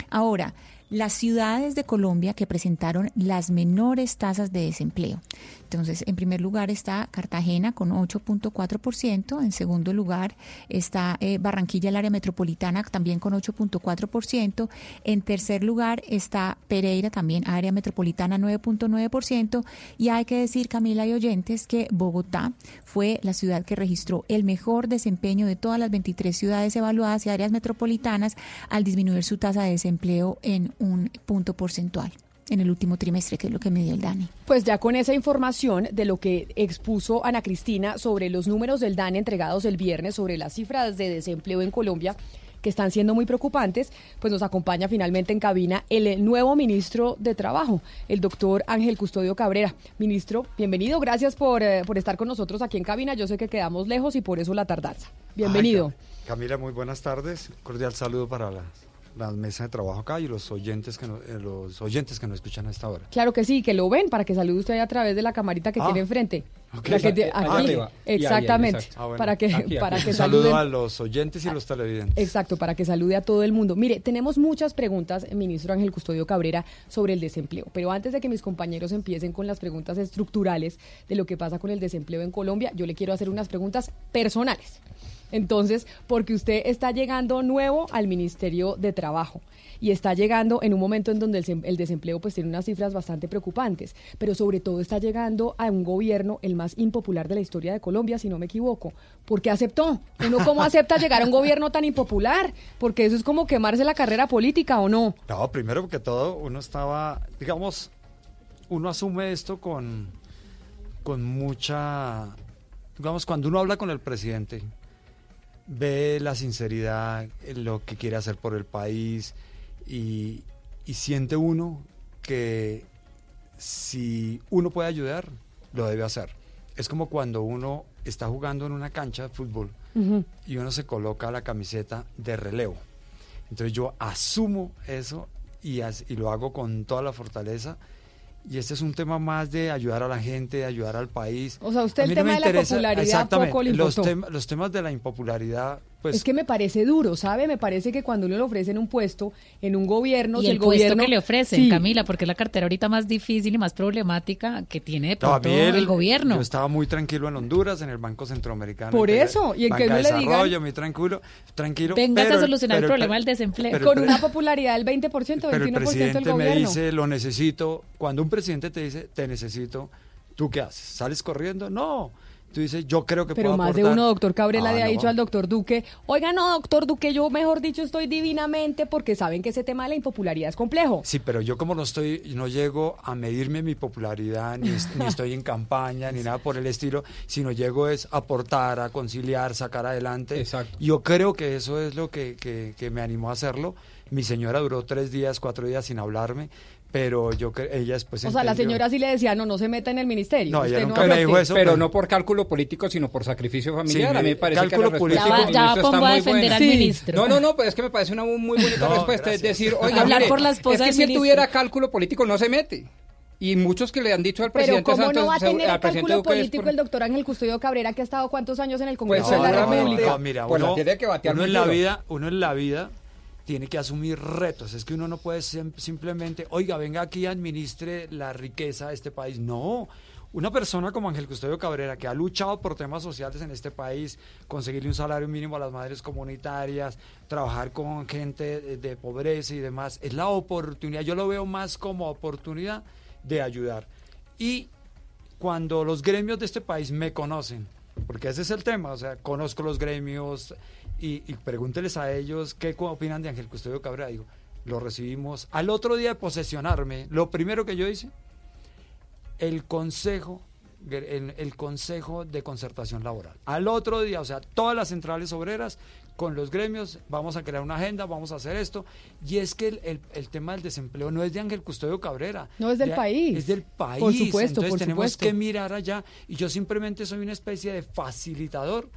Ahora, las ciudades de Colombia que presentaron las menores tasas de desempleo. Entonces, en primer lugar está Cartagena con 8.4%, en segundo lugar está eh, Barranquilla, el área metropolitana, también con 8.4%, en tercer lugar está Pereira, también área metropolitana 9.9%, y hay que decir, Camila y oyentes, que Bogotá fue la ciudad que registró el mejor desempeño de todas las 23 ciudades evaluadas y áreas metropolitanas al disminuir su tasa de desempleo en un punto porcentual. En el último trimestre, que es lo que me dio el DANE. Pues ya con esa información de lo que expuso Ana Cristina sobre los números del DANE entregados el viernes, sobre las cifras de desempleo en Colombia, que están siendo muy preocupantes, pues nos acompaña finalmente en cabina el nuevo ministro de Trabajo, el doctor Ángel Custodio Cabrera. Ministro, bienvenido, gracias por, eh, por estar con nosotros aquí en cabina. Yo sé que quedamos lejos y por eso la tardanza. Bienvenido. Ay, Camila, muy buenas tardes. Cordial saludo para la, la mesa de trabajo acá y los oyentes que no- eh, los oyentes que nos escuchan a esta hora. Claro que sí, que lo ven para que salude usted ahí a través de la camarita que Ah. tiene enfrente. Ok. La que te- Ah, aquí, arriba. Ahí, ahí, exactamente, exacto. Ah, bueno. para que, Aquí, para aquí. que Un saludo a los oyentes y los televidentes. Exacto, para que salude a todo el mundo. Mire, tenemos muchas preguntas, ministro Ángel Custodio Cabrera, sobre el desempleo. Pero antes de que mis compañeros empiecen con las preguntas estructurales de lo que pasa con el desempleo en Colombia, yo le quiero hacer unas preguntas personales. Entonces, porque usted está llegando nuevo al Ministerio de Trabajo y está llegando en un momento en donde el, sem- el desempleo pues tiene unas cifras bastante preocupantes, pero sobre todo está llegando a un gobierno el más impopular de la historia de Colombia, si no me equivoco. ¿Por qué aceptó? ¿Uno cómo acepta llegar a un gobierno tan impopular? Porque eso es como quemarse la carrera política, ¿o no? No, primero que todo, uno estaba, digamos, uno asume esto con, con mucha, digamos, cuando uno habla con el presidente, ve la sinceridad, lo que quiere hacer por el país y, y siente uno que si uno puede ayudar, lo debe hacer. Es como cuando uno está jugando en una cancha de fútbol y uno se coloca la camiseta de relevo. Entonces yo asumo eso y, as- y lo hago con toda la fortaleza. Y este es un tema más de ayudar a la gente, de ayudar al país. O sea, usted el no tema de la interesa- popularidad exactamente, poco le los, los temas de la impopularidad, pues es que me parece duro, ¿sabe? Me parece que cuando uno le ofrecen un puesto en un gobierno, Y si el, el, puesto gobierno que le ofrecen, Sí. Camila, porque es la cartera ahorita más difícil y más problemática que tiene No, pronto mí el- el gobierno. Yo estaba muy tranquilo en Honduras, en el Banco Centroamericano. Por eso, y en que no le digan- Desarrollo, muy tranquilo, tranquilo. Véngase pero a el- solucionar el pero problema pre- del desempleo. pero el con una popularidad del 20%, Pero el 21% del presidente me gobierno. dice, lo necesito. Cuando un presidente te dice, te necesito, ¿tú qué haces? ¿Sales corriendo? No. Tú dices, yo creo que Pero puedo más de aportar. uno, doctor Cabrera, Ah, le ha no. dicho al doctor Duque, oiga, no, doctor Duque, yo mejor dicho estoy divinamente porque saben que ese tema de la impopularidad es complejo. Sí, pero yo como no estoy, no llego a medirme mi popularidad, ni, ni estoy en campaña, ni nada por el estilo, sino llego es a aportar, a conciliar, sacar adelante. Exacto. Yo creo que eso es lo que, que- que me animó a hacerlo. Mi señora duró tres días, cuatro días sin hablarme, pero yo cre- ella después o sea, la entendió. señora sí le decía, no, no se meta en el ministerio. No, ella usted nunca me acepte". dijo eso, pero pero- no por cálculo político, sino por sacrificio familiar. Sí, a mí me parece que cálculo la político. Ya va- ya ministro pongo está a defender buena. al Sí. ministro. No, no, no, pues es que me parece una muy bonita No, respuesta. Es gracias. decir, oiga, Hablar mire, por la esposa es que si él tuviera cálculo político no se mete. Y muchos que le han dicho al Pero presidente ¿cómo Santos, no va a tener al el presidente cálculo Duque es político por- el doctor Ángel Custodio Cabrera que ha estado cuántos años en el Pues Congreso de la. República? No, mira, Pues la uno, tiene que batear uno en la vida, uno en la vida tiene que asumir retos. Es que uno no puede sim- simplemente, oiga, venga aquí y administre la riqueza de este país. No. Una persona como Ángel Custodio Cabrera, que ha luchado por temas sociales en este país, conseguirle un salario mínimo a las madres comunitarias, trabajar con gente de pobreza y demás, es la oportunidad. Yo lo veo más como oportunidad de ayudar. Y cuando los gremios de este país me conocen, porque ese es el tema, o sea, conozco los gremios y, y pregúnteles a ellos qué opinan de Ángel Custodio Cabrera. Digo, lo recibimos. Al otro día de posesionarme, lo primero que yo hice, el consejo, el, el consejo de concertación laboral. Al otro día, o sea, todas las centrales obreras con los gremios, vamos a crear una agenda, vamos a hacer esto. Y es que el, el- el tema del desempleo no es de Ángel Custodio Cabrera. No, es del de- país. Es del país. Por supuesto, Entonces por tenemos supuesto. que mirar allá. Y yo simplemente soy una especie de facilitador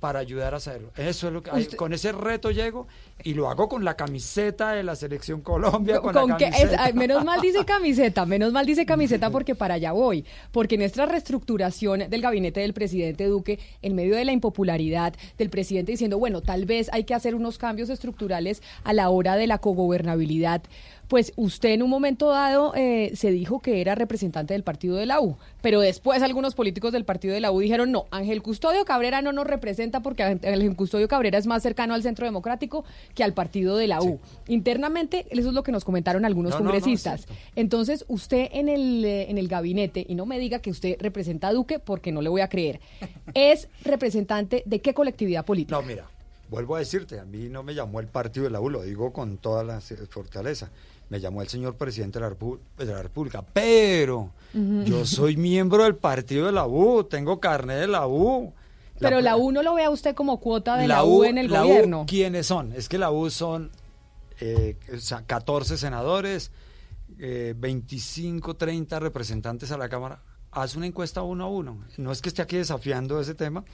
para ayudar a hacerlo. Eso es lo que Usted- con ese reto llego y lo hago con la camiseta de la selección Colombia, con, Con la que es- menos mal dice camiseta, menos mal dice camiseta porque para allá voy. Porque en esta reestructuración del gabinete del presidente Duque, en medio de la impopularidad del presidente diciendo, bueno, tal vez hay que hacer unos cambios estructurales a la hora de la cogobernabilidad, pues usted en un momento dado eh, se dijo que era representante del partido de la U, pero después algunos políticos del partido de la U dijeron, no, Ángel Custodio Cabrera no nos representa porque Ángel Custodio Cabrera es más cercano al centro democrático que al partido de la U. Internamente, eso es lo que nos comentaron algunos No, no, no, es congresistas. Entonces, usted en el, eh, en el gabinete, y no me diga que usted representa a Duque porque no le voy a creer, es representante de qué colectividad política. No, mira, vuelvo a decirte, a mí no me llamó el partido de la U, lo digo con toda la fortaleza. Me llamó el señor presidente de la, Repu- de la República, pero Ujú. yo soy miembro del partido de la U, tengo carnet de la U. Pero la U no lo ve a usted como cuota de la, U, en el la U, gobierno. ¿Quiénes son? Es que la U son eh, o sea, 14 senadores, eh, 25, 30 representantes a la Cámara. Haz una encuesta uno a uno. No es que esté aquí desafiando ese tema.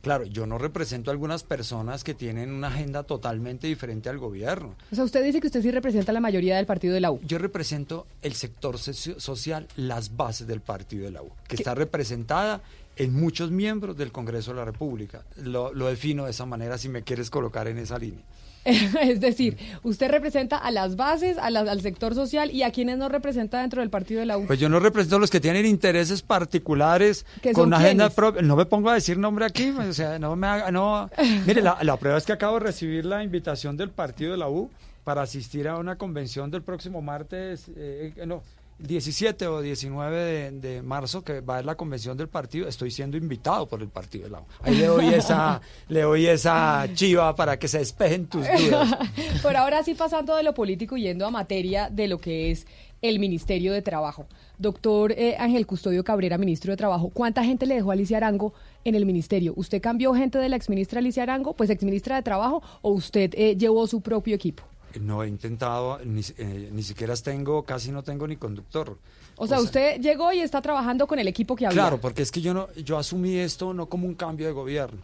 Claro, yo no represento a algunas personas que tienen una agenda totalmente diferente al gobierno. O sea, usted dice que usted sí representa la mayoría del partido de la U. Yo represento el sector social, las bases del partido de la U, que está representada en muchos miembros del Congreso de la República. Lo, lo defino de esa manera si me quieres colocar en esa línea. es decir, usted representa a las bases, a la- al sector social y a quienes no representa dentro del partido de la U. Pues yo no represento a los que tienen intereses particulares ¿Que con agenda propia. No me pongo a decir nombre aquí, o sea, no me haga, no. Mire, la, la prueba es que acabo de recibir la invitación del partido de la U para asistir a una convención del próximo martes, eh, eh, no, 17 o 19 de, marzo, que va a la convención del partido. Estoy siendo invitado por el partido. Ahí le doy esa, le doy esa chiva para que se despejen tus dudas. Por ahora sí pasando de lo político yendo a materia de lo que es el Ministerio de Trabajo. Doctor eh, Ángel Custodio Cabrera, ministro de Trabajo, ¿cuánta gente le dejó a Alicia Arango en el ministerio? ¿Usted cambió gente de la exministra Alicia Arango, pues exministra de Trabajo, o usted eh, llevó su propio equipo? No he intentado, ni, eh, ni siquiera tengo, casi no tengo ni conductor. O sea, usted llegó y está trabajando con el equipo que había. Claro, porque es que yo no, yo asumí esto no como un cambio de gobierno.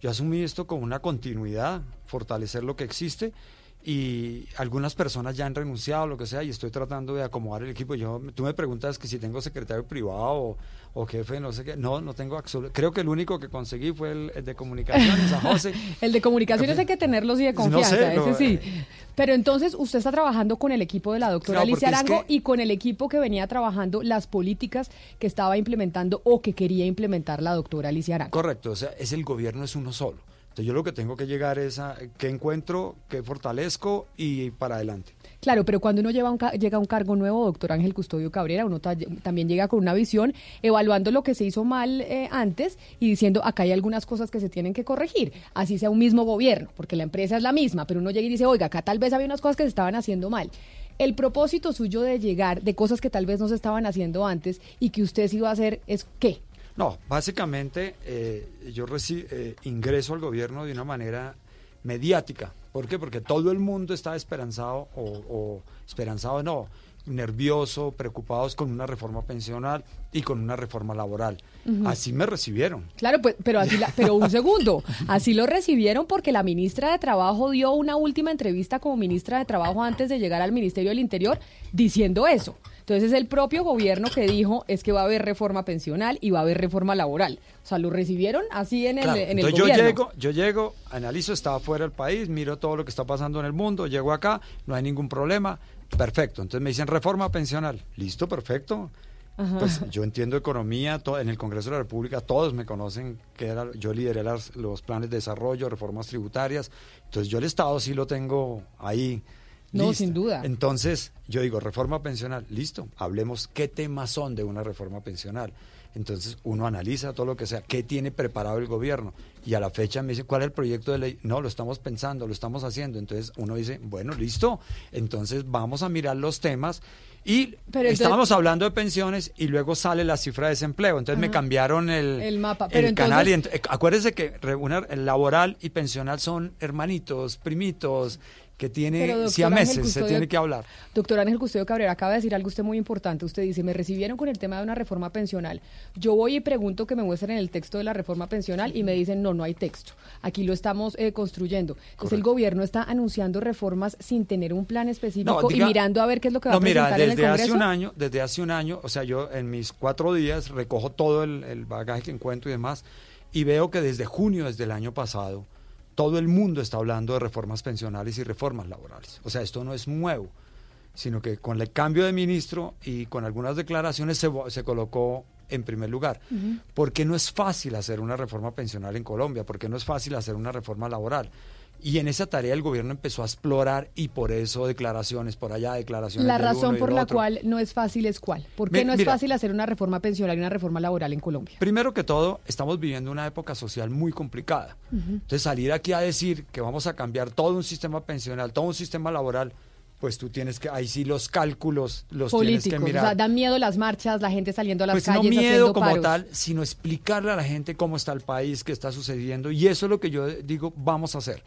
Yo asumí esto como una continuidad, fortalecer lo que existe y algunas personas ya han renunciado, lo que sea, y estoy tratando de acomodar el equipo. Yo, tú me preguntas que si tengo secretario privado o, o jefe, no sé qué. No, no tengo absoluto. Creo que el único que conseguí fue el, el de comunicaciones, a José. El de comunicaciones hay que tenerlos y de No confianza, sé, ese no, sí. Pero entonces usted está trabajando con el equipo de la doctora Alicia es Arango y con el equipo que venía trabajando las políticas que estaba implementando o que quería implementar la doctora Alicia Arango. Correcto, o sea, es el gobierno es uno solo. Entonces yo lo que tengo que llegar es a qué encuentro, qué fortalezco y para adelante. Claro, pero cuando uno lleva llega a un cargo nuevo, doctor Ángel Custodio Cabrera, uno ta- también llega con una visión, evaluando lo que se hizo mal eh, antes y diciendo, acá hay algunas cosas que se tienen que corregir, así sea un mismo gobierno, porque la empresa es la misma, pero uno llega y dice, oiga, acá tal vez había unas cosas que se estaban haciendo mal. El propósito suyo de llegar, de cosas que tal vez no se estaban haciendo antes y que usted sí iba a hacer, es ¿qué? No, básicamente eh, yo reci- eh, ingreso al gobierno de una manera mediática. ¿Por qué? Porque todo el mundo está esperanzado, o, o esperanzado no, nervioso, preocupados con una reforma pensional y con una reforma laboral. Así me recibieron. Claro, pues, pero así la- pero un segundo, así lo recibieron porque la ministra de Trabajo dio una última entrevista como ministra de Trabajo antes de llegar al Ministerio del Interior diciendo eso. Entonces es el propio gobierno que dijo es que va a haber reforma pensional y va a haber reforma laboral. O sea, lo recibieron así en el, Claro, en el entonces yo llego, yo llego, analizo, estaba fuera del país, miro todo lo que está pasando en el mundo, llego acá, no hay ningún problema, perfecto. Entonces me dicen reforma pensional, listo, perfecto. Ajá. Pues yo entiendo economía, en el Congreso de la República todos me conocen que era, yo lideré las- los planes de desarrollo, reformas tributarias, entonces yo el Estado sí lo tengo ahí. No, listo. sin duda. Entonces, yo digo, reforma pensional, listo, hablemos qué temas son de una reforma pensional. Entonces, uno analiza todo lo que sea, qué tiene preparado el gobierno. Y a la fecha me dice, ¿cuál es el proyecto de ley? No, lo estamos pensando, lo estamos haciendo. Entonces, uno dice, bueno, listo, entonces vamos a mirar los temas. Y Pero entonces- estábamos hablando de pensiones y luego sale la cifra de desempleo. Entonces me Ajá. cambiaron el, El mapa. Pero el canal. Y ent- acuérdese que una- el laboral y pensional son hermanitos, primitos, que tiene doctor siameses, Ángel se tiene que hablar. Doctor Ángel Custodio Cabrera acaba de decir algo usted muy importante. Usted dice, me recibieron con el tema de una reforma pensional. Yo voy y pregunto que me muestren el texto de la reforma pensional y me dicen, no, no hay texto. Aquí lo estamos eh, construyendo. Entonces el gobierno está anunciando reformas sin tener un plan específico No, diga- y mirando a ver qué es lo que va No, a presentar mira, en el desde Congreso. hace un año, desde hace un año, o sea, yo en mis cuatro días recojo todo el, el bagaje que encuentro y demás, y veo que desde junio, desde el año pasado, todo el mundo está hablando de reformas pensionales y reformas laborales. O sea, esto no es nuevo, sino que con el cambio de ministro y con algunas declaraciones se, colocó en primer lugar. Ujú. Porque no es fácil hacer una reforma pensional en Colombia, porque no es fácil hacer una reforma laboral. Y en esa tarea el gobierno empezó a explorar y por eso declaraciones por allá, declaraciones La del uno razón y por la otro. cual no es fácil es cuál. ¿Por qué Mi- no es mira. fácil hacer una reforma pensional y una reforma laboral en Colombia? Primero que todo, estamos viviendo una época social muy complicada. Entonces salir aquí a decir que vamos a cambiar todo un sistema pensional, todo un sistema laboral, pues tú tienes que, ahí sí los cálculos los tienes que Políticos. O mirar. sea, dan miedo las marchas, la gente saliendo a las Pues no calles miedo haciendo como paros. tal, sino explicarle a la gente cómo está el país, qué está sucediendo. Y eso es lo que yo digo, vamos a hacer.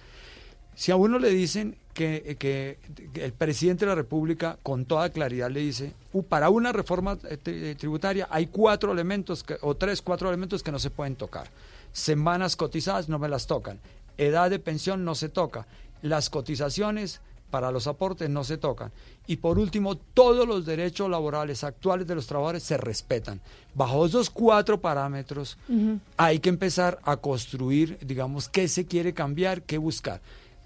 Si a uno le dicen que, que- el presidente de la República con toda claridad le dice, "Uh, para una reforma eh, eh, tributaria hay cuatro elementos, que- o tres, cuatro elementos que no se pueden tocar. Semanas cotizadas no me las tocan. Edad de pensión no se toca. Las cotizaciones para los aportes no se tocan. Y por último, todos los derechos laborales actuales de los trabajadores se respetan. Bajo esos cuatro parámetros, hay que empezar a construir, digamos, qué se quiere cambiar, qué buscar.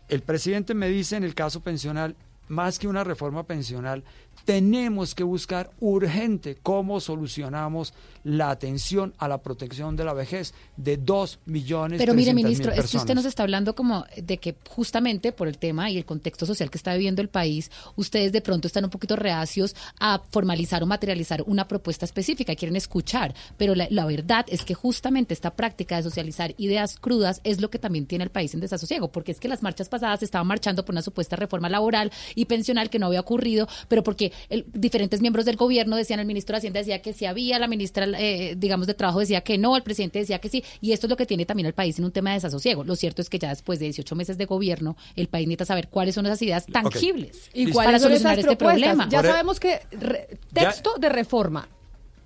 El presidente me dice en el caso pensional, más que una reforma pensional, tenemos que buscar urgente cómo solucionamos la atención a la protección de la vejez de dos millones Pero mire, 300 mil ministro, es que usted nos está hablando como de que justamente por el tema y el contexto social que está viviendo el país, ustedes de pronto están un poquito reacios a formalizar o materializar una propuesta específica, quieren escuchar, pero la, la verdad es que justamente esta práctica de socializar ideas crudas es lo que también tiene el país en desasosiego, porque es que las marchas pasadas estaban marchando por una supuesta reforma laboral y pensional que no había ocurrido, pero porque el- diferentes miembros del gobierno decían, el ministro de Hacienda decía que sí había, la ministra, eh, digamos, de Trabajo decía que no, el presidente decía que sí, y esto es lo que tiene también el país en un tema de desasosiego. Lo cierto es que ya después de 18 meses de gobierno, el país necesita saber cuáles son esas ideas tangibles ¿Y para cuáles son solucionar esas este problema. Ya sabemos que re- texto de reforma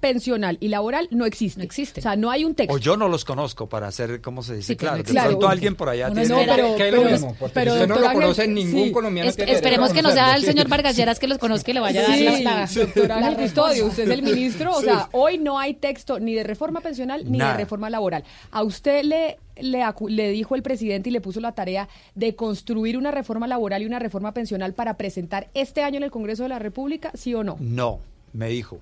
pensional y laboral no existe. No existe. O sea, no hay un texto. O yo no los conozco para hacer, ¿cómo se dice? Sí, pero claro, no pronto Claro. alguien por allá tiene... espera pero- que lo mismo, porque pero, usted no lo conoce, Ángel, ningún sí. colombiano Es- tiene que esperemos que no sea el señor. Vargas Lleras que los conozca y le vaya a dar Sí, la, doctor la Ángel Custodio, usted es el ministro, o Sí. sea, hoy no hay texto ni de reforma pensional ni Nada. de reforma laboral. ¿A usted le, le, acu- le dijo el presidente y le puso la tarea de construir una reforma laboral y una reforma pensional para presentar este año en el Congreso de la República, sí o no? No, me dijo,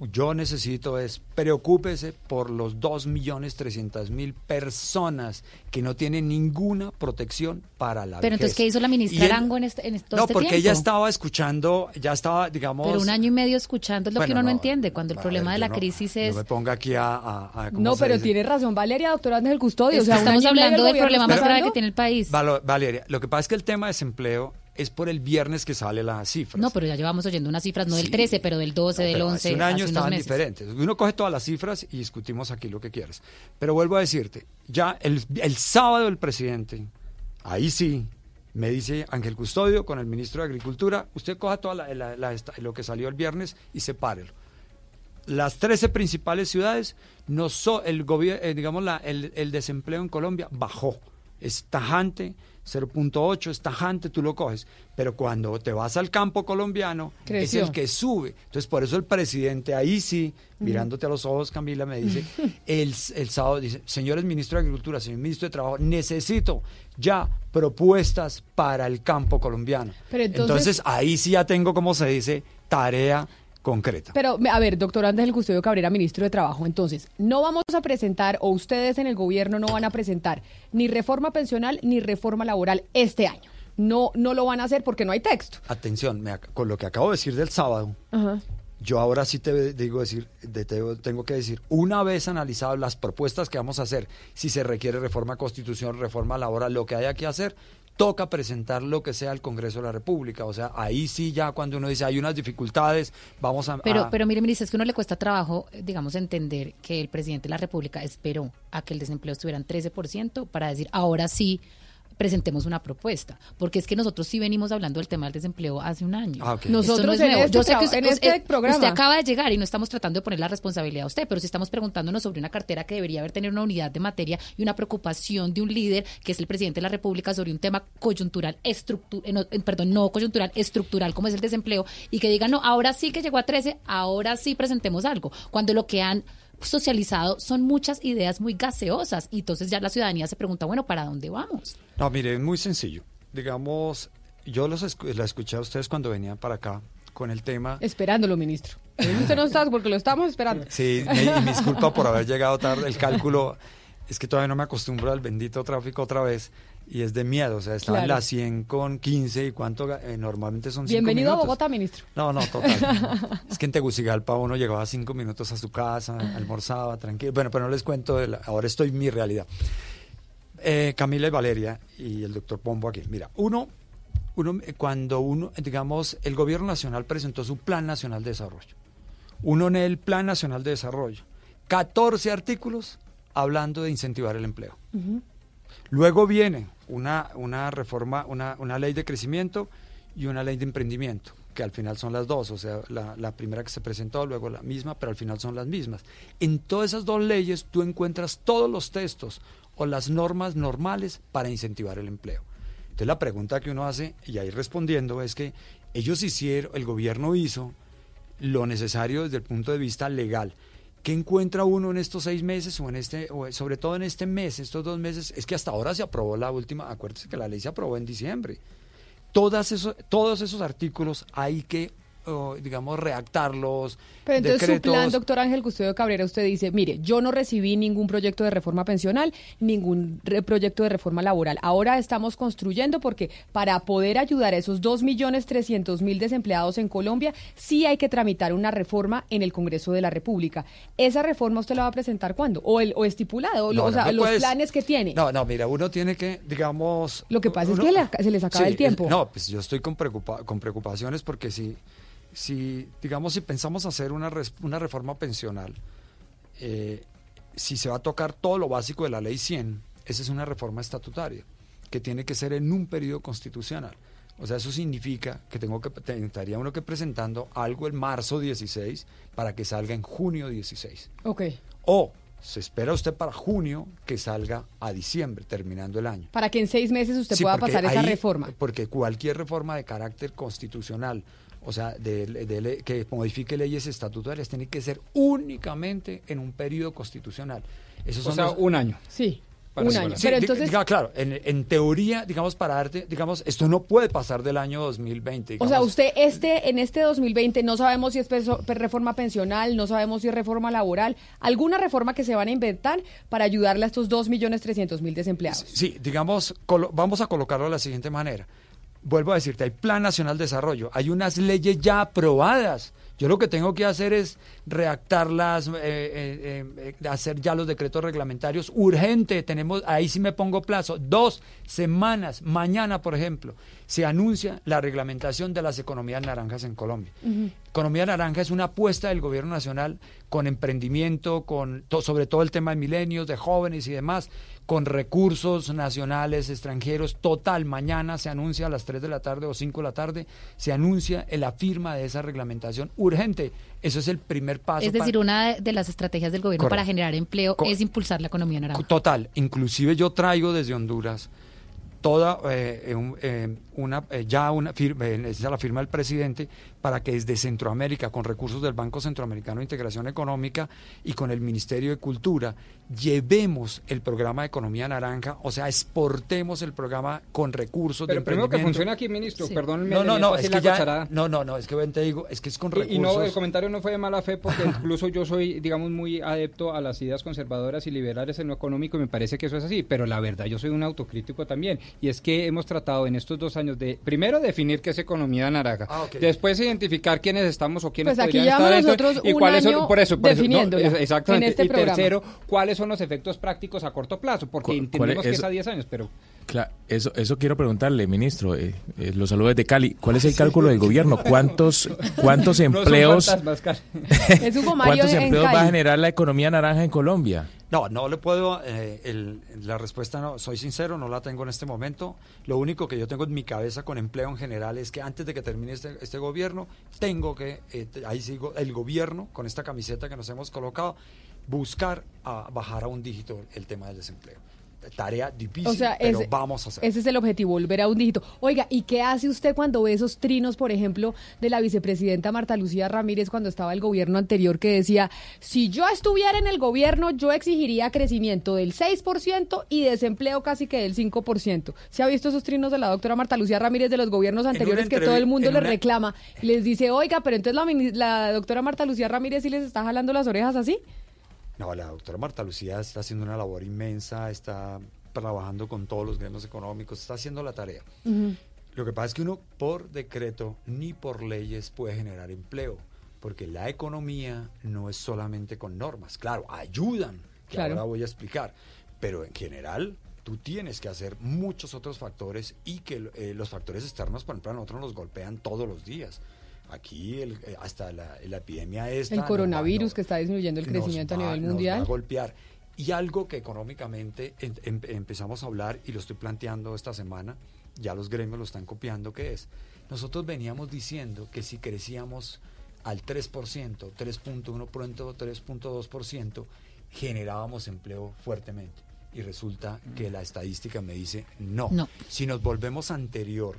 yo necesito es, preocúpese por los 2.300.000 personas que no tienen ninguna protección para la Pero entonces. ¿qué hizo la ministra él- Arango en este, en todo No, este porque ella estaba escuchando, ya estaba, digamos... Pero un año y medio escuchando es lo que uno no, no, entiende, cuando el problema ver, de la no- crisis No es... me ponga aquí a... a- a- ¿cómo No, pero dice? tiene razón Valeria, doctor Ángel Custodio. Es o sea, estamos hablando el del problema más grave que tiene el país. Valo- Valeria, lo que pasa es que el tema de desempleo es por el viernes que sale la cifra. No, pero ya llevamos oyendo unas cifras, no del Sí. 13, pero del 12, del Pero 11, Hace un año hace estaban meses. diferentes. Uno coge todas las cifras y discutimos aquí lo que quieras. Pero vuelvo a decirte, ya el, el sábado el presidente, ahí sí, me dice Ángel Custodio con el ministro de Agricultura, usted coja esta- lo que salió el viernes y sepárelo. Las 13 principales ciudades, no so- el gobier- eh, digamos la- el, el desempleo en Colombia bajó. Es tajante, 0.8, es tajante, tú lo coges. Pero cuando te vas al campo colombiano, Creció. es el que sube. Entonces, por eso el presidente, ahí sí, mirándote a los ojos, Camila, me dice, el, el sábado dice, señores ministro de Agricultura, señor ministro de Trabajo, necesito ya propuestas para el campo colombiano. Pero entonces- ahí sí ya tengo, como se dice, tarea concreta. Pero, a ver, doctor Ángel Custodio Cabrera, ministro de Trabajo, entonces, no vamos a presentar, o ustedes en el gobierno no van a presentar, ni reforma pensional ni reforma laboral este año. No, no lo van a hacer porque no hay texto. Atención, me con lo que acabo de decir del sábado, Ajá. yo ahora sí te digo decir, de- te- tengo que decir, una vez analizadas las propuestas que vamos a hacer, si se requiere reforma constitucional, reforma laboral, lo que haya que hacer, toca presentar lo que sea al Congreso de la República. O sea, ahí sí ya cuando uno dice hay unas dificultades, vamos a... Pero, a- pero mire, ministro, es que uno le cuesta trabajo, digamos, entender que el presidente de la República esperó a que el desempleo estuviera en 13% para decir, ahora sí, presentemos una propuesta. Porque es que nosotros sí venimos hablando del tema del desempleo hace un año. Ah, no Nosotros es en nuevo. este Yo sé que usted, en este usted- programa. usted acaba de llegar y no estamos tratando de poner la responsabilidad a usted, pero sí estamos preguntándonos sobre una cartera que debería haber tenido una unidad de materia y una preocupación de un líder que es el presidente de la República sobre un tema coyuntural, estructu- eh, no, eh, perdón, no coyuntural, estructural como es el desempleo y que diga, no, ahora sí que llegó a 13, ahora sí presentemos algo. Cuando lo que han socializado son muchas ideas muy gaseosas y entonces ya la ciudadanía se pregunta, bueno, ¿para dónde vamos? No, mire, es muy sencillo. Digamos, yo los escu- la escuché a ustedes cuando venían para acá con el tema... Esperándolo, ministro. Usted no está porque lo estamos esperando. Sí, me, y me disculpa por haber llegado tarde. El cálculo, es que todavía no me acostumbro al bendito tráfico otra vez y es de miedo, o sea, estaba en Claro. la 100 con 15 y cuánto eh, normalmente son cinco Bienvenido a. Bogotá, ministro. No, no, total. es que en Tegucigalpa uno llegaba cinco minutos a su casa, almorzaba tranquilo. Bueno, pero no les cuento, de la- ahora estoy en mi realidad. Eh, Camila y Valeria y el doctor Pombo aquí. Mira, uno, uno, eh, cuando uno, digamos, el gobierno nacional presentó su Plan Nacional de Desarrollo. Uno en el Plan Nacional de Desarrollo. 14 artículos hablando de incentivar el empleo. Luego viene una, una reforma, una, una ley de crecimiento y una ley de emprendimiento, que al final son las dos, o sea, la, la primera que se presentó, luego la misma, pero al final son las mismas. En todas esas dos leyes tú encuentras todos los textos o las normas normales para incentivar el empleo. Entonces la pregunta que uno hace, y ahí respondiendo, es que ellos hicieron, el gobierno hizo lo necesario desde el punto de vista legal. ¿Qué encuentra uno en estos seis meses o en este, o sobre todo en este mes, estos dos meses? Es que hasta ahora se aprobó la última, acuérdese que la ley se aprobó en diciembre. Todas esos, todos esos artículos hay que, digamos, redactarlos. Pero entonces su plan, doctor Ángel Custodio Cabrera, usted dice, mire, yo no recibí ningún proyecto de reforma pensional, ningún re- proyecto de reforma laboral. Ahora estamos construyendo porque para poder ayudar a esos 2.300.000 desempleados en Colombia, sí hay que tramitar una reforma en el Congreso de la República. ¿Esa reforma usted la va a presentar cuándo? ¿O, el, o estipulado? O, No, o no, sea, no los puedes- planes que tiene. No, no, mira, uno tiene que, digamos... Lo que pasa es que se les acaba Sí, el tiempo. no, pues yo estoy con, preocupa- con preocupaciones porque si, si, digamos, si pensamos hacer una, res- una reforma pensional, eh, si se va a tocar todo lo básico de la ley 100, esa es una reforma estatutaria, que tiene que ser en un periodo constitucional. O sea, eso significa que tengo que estaría uno que presentando algo en marzo 16 para que salga en junio 16. Ok. O se espera usted para junio que salga a diciembre, terminando el año. Para que en seis meses usted Sí, pueda pasar esa ahí- reforma. Porque cualquier reforma de carácter constitucional, o sea, de, de le- que modifique leyes estatutarias, tiene que ser únicamente en un periodo constitucional. Esos O son sea, los- un año. Sí, Para un año. Pero entonces, diga, claro, en, en teoría, digamos, para darte, digamos, esto no puede pasar del año 2020. O sea, digamos. usted este en este 2020 no sabemos si es reforma pensional, no sabemos si es reforma laboral, alguna reforma que se van a inventar para ayudarle a estos 2.300.000 desempleados. Sí, digamos, colo- vamos a colocarlo de la siguiente manera. Vuelvo a decirte, hay Plan Nacional de Desarrollo, hay unas leyes ya aprobadas. Yo lo que tengo que hacer es redactarlas, eh, eh, eh, hacer ya los decretos reglamentarios urgente. Tenemos, ahí sí me pongo plazo, dos semanas. Mañana, por ejemplo, se anuncia la reglamentación de las economías naranjas en Colombia. Economía naranja es una apuesta del gobierno nacional con emprendimiento, con to- sobre todo el tema de milenios, de jóvenes y demás, con recursos nacionales, extranjeros, total. Mañana se anuncia a las 3 de la tarde o 5 de la tarde, se anuncia la firma de esa reglamentación urgente. Eso es el primer paso. Es decir, para- una de- las estrategias del gobierno para generar empleo Co- es impulsar la economía naranja. Total, inclusive yo traigo desde Honduras toda eh, eh, eh, una eh, ya una firma, la firma del presidente para que desde Centroamérica con recursos del Banco Centroamericano de Integración Económica y con el Ministerio de Cultura llevemos el programa de economía naranja, o sea, exportemos el programa con recursos Pero de primero que funcione aquí, ministro, perdónenme, No, no, no, es que ya, no, no, no, es que ven, te digo, es que es con recursos. Y, no, el comentario no fue de mala fe porque incluso yo soy, digamos, muy adepto a las ideas conservadoras y liberales en lo económico y me parece que eso es así, pero la verdad yo soy un autocrítico también. Y es que hemos tratado en estos dos años de, primero, definir qué es economía naranja, Ah, después identificar quiénes estamos o quiénes Pues aquí podrían estar dentro nosotros y cuáles año son, por eso, por eso, no, exactamente, en este y programa. tercero, cuáles son los efectos prácticos a corto plazo, porque ¿Cuál- cuál entendemos es que es a 10 años, pero... Cla- eso, eso quiero preguntarle, ministro. Eh, eh, los saludos desde Cali. ¿Cuál es el cálculo del gobierno? ¿Cuántos, cuántos empleos, cuántos en empleos va a generar la economía naranja en Colombia? No, no le puedo, eh, el- la respuesta no, soy sincero, no la tengo en este momento. Lo único que yo tengo en mi cabeza con empleo en general es que antes de que termine este, este gobierno, tengo que, eh, ahí sigo, el gobierno, con esta camiseta que nos hemos colocado, buscar a bajar a un dígito el tema del desempleo. Tarea difícil, O sea, pero ese- vamos a hacer. Ese es el objetivo, volver a un dígito. Oiga, ¿y qué hace usted cuando ve esos trinos, por ejemplo, de la vicepresidenta Marta Lucía Ramírez cuando estaba el gobierno anterior que decía, si yo estuviera en el gobierno, yo exigiría crecimiento del 6% y desempleo casi que del 5%? ¿Se ha visto esos trinos de la doctora Marta Lucía Ramírez de los gobiernos anteriores que todo el mundo le una- reclama? Y les dice, oiga, pero entonces la, la doctora Marta Lucía Ramírez sí les está jalando las orejas así. No, la doctora Marta Lucía está haciendo una labor inmensa, está trabajando con todos los gremios económicos, está haciendo la tarea. Lo que pasa es que uno por decreto ni por leyes puede generar empleo, porque la economía no es solamente con normas. Claro, ayudan, que Claro. ahora voy a explicar, pero en general tú tienes que hacer muchos otros factores y que eh, los factores externos, por ejemplo, a nosotros nos golpean todos los días. Aquí el- eh, hasta la, la epidemia esta El va- coronavirus que está disminuyendo el crecimiento a nivel nos va mundial. a golpear. Y algo que económicamente em- em- empezamos a hablar y lo estoy planteando esta semana, ya los gremios lo están copiando, que es, nosotros veníamos diciendo que si crecíamos al 3%, 3.1%, 3.2%, generábamos empleo fuertemente. Y resulta que la estadística me dice no. No. Si nos volvemos anterior,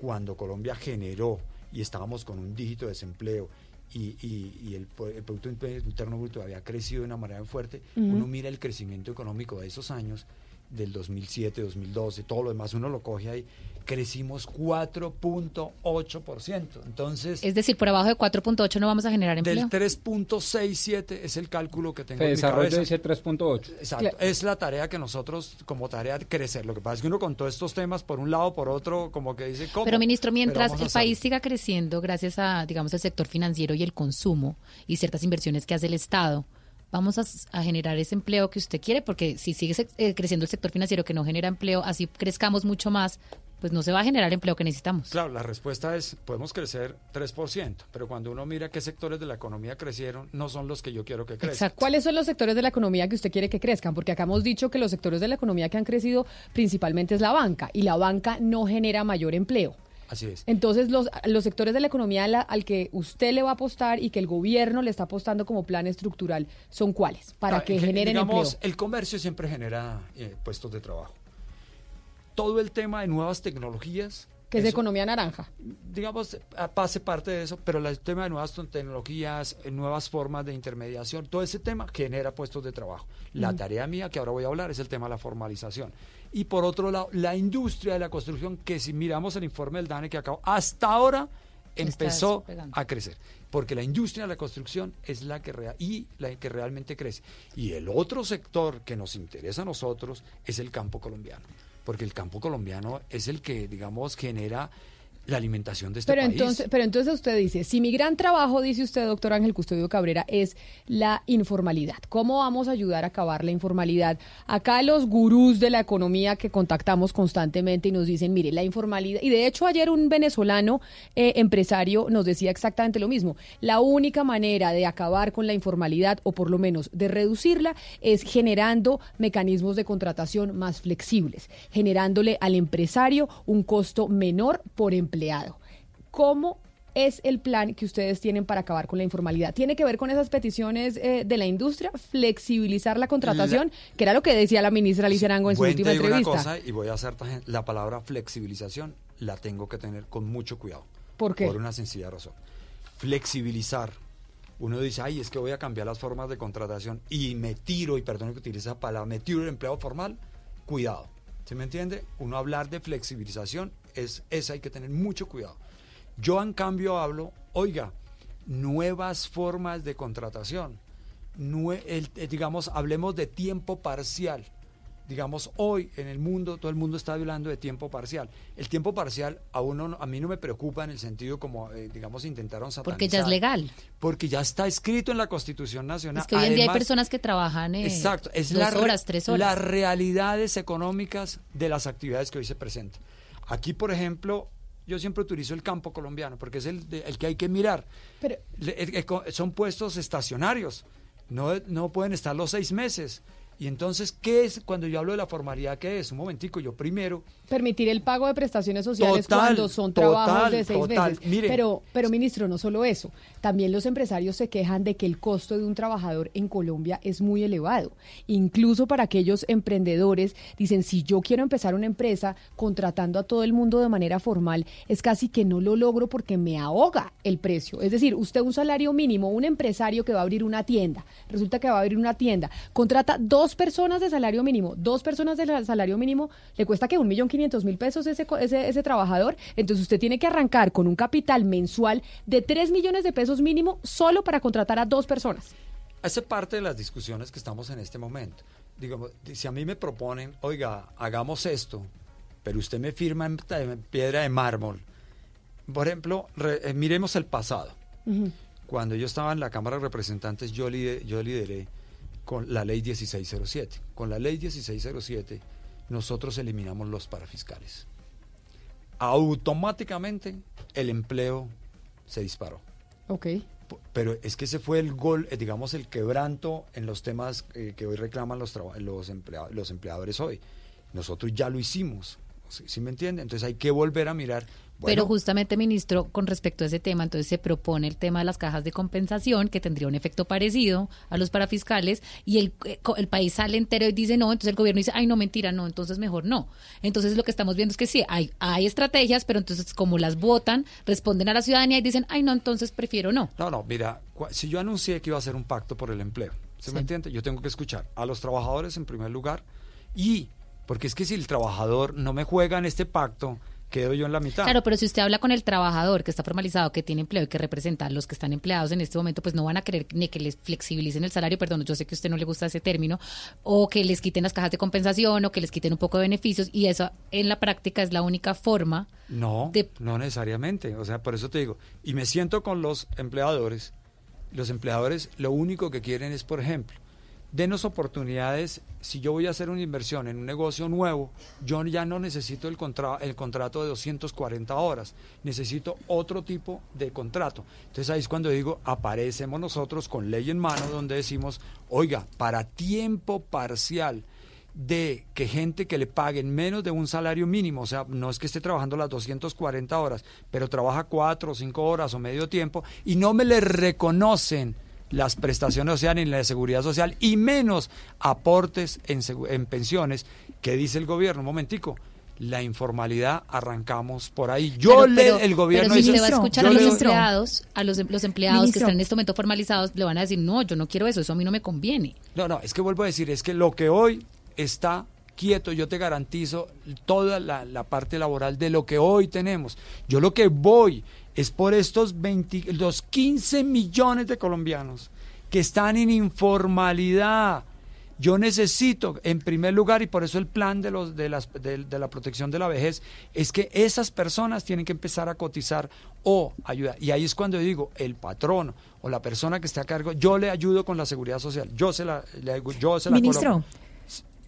cuando Colombia generó y estábamos con un dígito de desempleo y, y- y el, el Producto Interno Bruto había crecido de una manera fuerte, Ujú. uno mira el crecimiento económico de esos años, del 2007, 2012, todo lo demás, uno lo coge ahí, crecimos 4.8%. Entonces, Es decir, por abajo de 4.8 no vamos a generar empleo. del 3.67 es el cálculo que tengo Se en desarrolla cabeza. ese 3.8. Exacto. Es la tarea que nosotros, como tarea de crecer. Lo que pasa es que uno con todos estos temas, por un lado, por otro, como que dice, ¿cómo? Pero ministro, mientras el país siga creciendo gracias a, digamos, el sector financiero y el consumo y ciertas inversiones que hace el Estado, vamos a, generar ese empleo que usted quiere, porque si sigue se- eh, creciendo el sector financiero que no genera empleo, así crezcamos mucho más, pues no se va a generar empleo que necesitamos. Claro, la respuesta es, podemos crecer 3%, pero cuando uno mira qué sectores de la economía crecieron, no son los que yo quiero que crezcan. ¿Cuáles son los sectores de la economía que usted quiere que crezcan? Porque acá hemos dicho que los sectores de la economía que han crecido principalmente es la banca y la banca no genera mayor empleo. Así es. Entonces, los, los sectores de la economía la- al que usted le va a apostar y que el gobierno le está apostando como plan estructural, ¿son cuáles? Para Ah, que en ge- generen digamos, empleo. El comercio siempre genera eh, puestos de trabajo. Todo el tema de nuevas tecnologías. Que es de eso- economía naranja. digamos, a- pase parte de eso, pero el tema de nuevas tecnologías, eh, nuevas formas de intermediación, todo ese tema genera puestos de trabajo. La tarea mía, que ahora voy a hablar, es el tema de la formalización. Y por otro lado, la industria de la construcción, que si miramos el informe del DANE que acabó, hasta ahora empezó a crecer. Porque la industria de la construcción es la que, rea- y la que realmente crece. Y el otro sector que nos interesa a nosotros es el campo colombiano. Porque el campo colombiano es el que, digamos, genera la alimentación de este Pero país. entonces, pero entonces usted dice, si mi gran trabajo, dice usted, doctor Ángel Custodio Cabrera, es la informalidad. ¿Cómo vamos a ayudar a acabar la informalidad? Acá los gurús de la economía que contactamos constantemente y nos dicen, mire, la informalidad, y de hecho ayer un venezolano eh, empresario nos decía exactamente lo mismo, la única manera de acabar con la informalidad, o por lo menos de reducirla, es generando mecanismos de contratación más flexibles, generándole al empresario un costo menor por empleado. ¿Cómo es el plan que ustedes tienen para acabar con la informalidad? ¿Tiene que ver con esas peticiones eh, de la industria? ¿Flexibilizar la contratación? que era lo que decía la ministra Alicia Arango en su última digo una entrevista. cosa y voy a hacer la palabra flexibilización la tengo que tener con mucho cuidado. ¿Por qué? Por una sencilla razón. Flexibilizar. Uno dice, ay, es que voy a cambiar las formas de contratación y me tiro, y perdón que utilice esa palabra, me tiro el empleado formal, cuidado. ¿Se me entiende? Uno hablar de flexibilización es esa, hay que tener mucho cuidado. Yo en cambio hablo, oiga, nuevas formas de contratación. Eh, digamos, hablemos de tiempo parcial. Digamos, hoy en el mundo, todo el mundo está hablando de tiempo parcial. El tiempo parcial a uno, no- a mí no me preocupa en el sentido como, eh, digamos, intentaron satanizar. Porque ya es legal. Porque ya está escrito en la Constitución Nacional. Es que hoy en día hay personas que trabajan eh, Exacto, es dos la horas, tres horas. las realidades económicas de las actividades que hoy se presentan. Aquí, por ejemplo, yo siempre utilizo el campo colombiano porque es el, de- el que hay que mirar. Pero- son puestos estacionarios, no, no pueden estar los seis meses. Y entonces, ¿qué es cuando yo hablo de la formalidad? ¿Qué es? Un momentico, yo primero Permitir el pago de prestaciones sociales Total, cuando son total, trabajos de seis total. meses. Mire. Pero, pero, ministro, no solo eso. También los empresarios se quejan de que el costo de un trabajador en Colombia es muy elevado. Incluso para aquellos emprendedores, dicen, si yo quiero empezar una empresa contratando a todo el mundo de manera formal, es casi que no lo logro porque me ahoga el precio. Es decir, usted un salario mínimo, un empresario que va a abrir una tienda, resulta que va a abrir una tienda, contrata dos personas de salario mínimo, dos personas de salario mínimo, le cuesta que un millón quinientos mil pesos ese, ese, ese trabajador, entonces usted tiene que arrancar con un capital mensual de tres millones de pesos mínimo solo para contratar a dos personas. Hace parte de las discusiones que estamos en este momento. Digamos, si a mí me proponen, oiga, hagamos esto, pero usted me firma en, en piedra de mármol. Por ejemplo, re- eh, miremos el pasado. Cuando yo estaba en la Cámara de Representantes, yo, lide- yo lideré con la ley 1607. Con la ley 1607, nosotros eliminamos los parafiscales. Automáticamente el empleo se disparó. Ok. Pero es que ese fue el gol, eh, digamos, el quebranto en los temas eh, que hoy reclaman los, los, emplea- los empleadores hoy. Nosotros ya lo hicimos, ¿sí, sí me entiende? Entonces hay que volver a mirar. Pero justamente, ministro, con respecto a ese tema, entonces se propone el tema de las cajas de compensación, que tendría un efecto parecido a los parafiscales, y el, eh, el país sale entero y dice no, entonces el gobierno dice, ay, no, mentira, no, entonces mejor no. Entonces lo que estamos viendo es que sí, hay, hay estrategias, pero entonces como las votan, responden a la ciudadanía y dicen, ay, no, entonces prefiero no. No, no, mira, si yo anuncié que iba a hacer un pacto por el empleo, ¿se me entiende? Yo tengo que escuchar a los trabajadores en primer lugar y, porque es que si el trabajador no me juega en este pacto, quedo yo en la mitad. Claro, pero si usted habla con el trabajador que está formalizado, que tiene empleo y que representa a los que están empleados en este momento, pues no van a querer ni que les flexibilicen el salario, perdón, yo sé que a usted no le gusta ese término, o que les quiten las cajas de compensación o que les quiten un poco de beneficios y eso en la práctica es la única forma. No, de- no necesariamente. O sea, por eso te digo. Y me siento con los empleadores. Los empleadores lo único que quieren es, por ejemplo, denos oportunidades. Si yo voy a hacer una inversión en un negocio nuevo, yo ya no necesito el, contra- el contrato de 240 horas. Necesito otro tipo de contrato. Entonces ahí es cuando digo, aparecemos nosotros con ley en mano donde decimos, oiga, para tiempo parcial de que gente que le paguen menos de un salario mínimo, o sea, no es que esté trabajando las 240 horas, pero trabaja cuatro o cinco horas o medio tiempo y no me le reconocen las prestaciones sociales ni la de seguridad social y menos aportes en, en pensiones, ¿qué dice el gobierno? Un momentico. La informalidad arrancamos por ahí. Yo Claro, le, pero- el gobierno pero si dice- usted va a escuchar a los le- empleados, a los, em- los empleados Ministro. que están en este momento formalizados, le van a decir, no, yo no quiero eso, eso a mí no me conviene. No, no, es que vuelvo a decir, es que lo que hoy está quieto, yo te garantizo toda la, la parte laboral de lo que hoy tenemos. Yo lo que voy es por estos 20, los 15 millones de colombianos que están en informalidad. Yo necesito, en primer lugar, y por eso el plan de, los, de, las, de, de la protección de la vejez, es que esas personas tienen que empezar a cotizar o ayudar. Y ahí es cuando digo, el patrón o la persona que esté a cargo, yo le ayudo con la seguridad social. Yo se la, le- yo se la Ministro, coloco.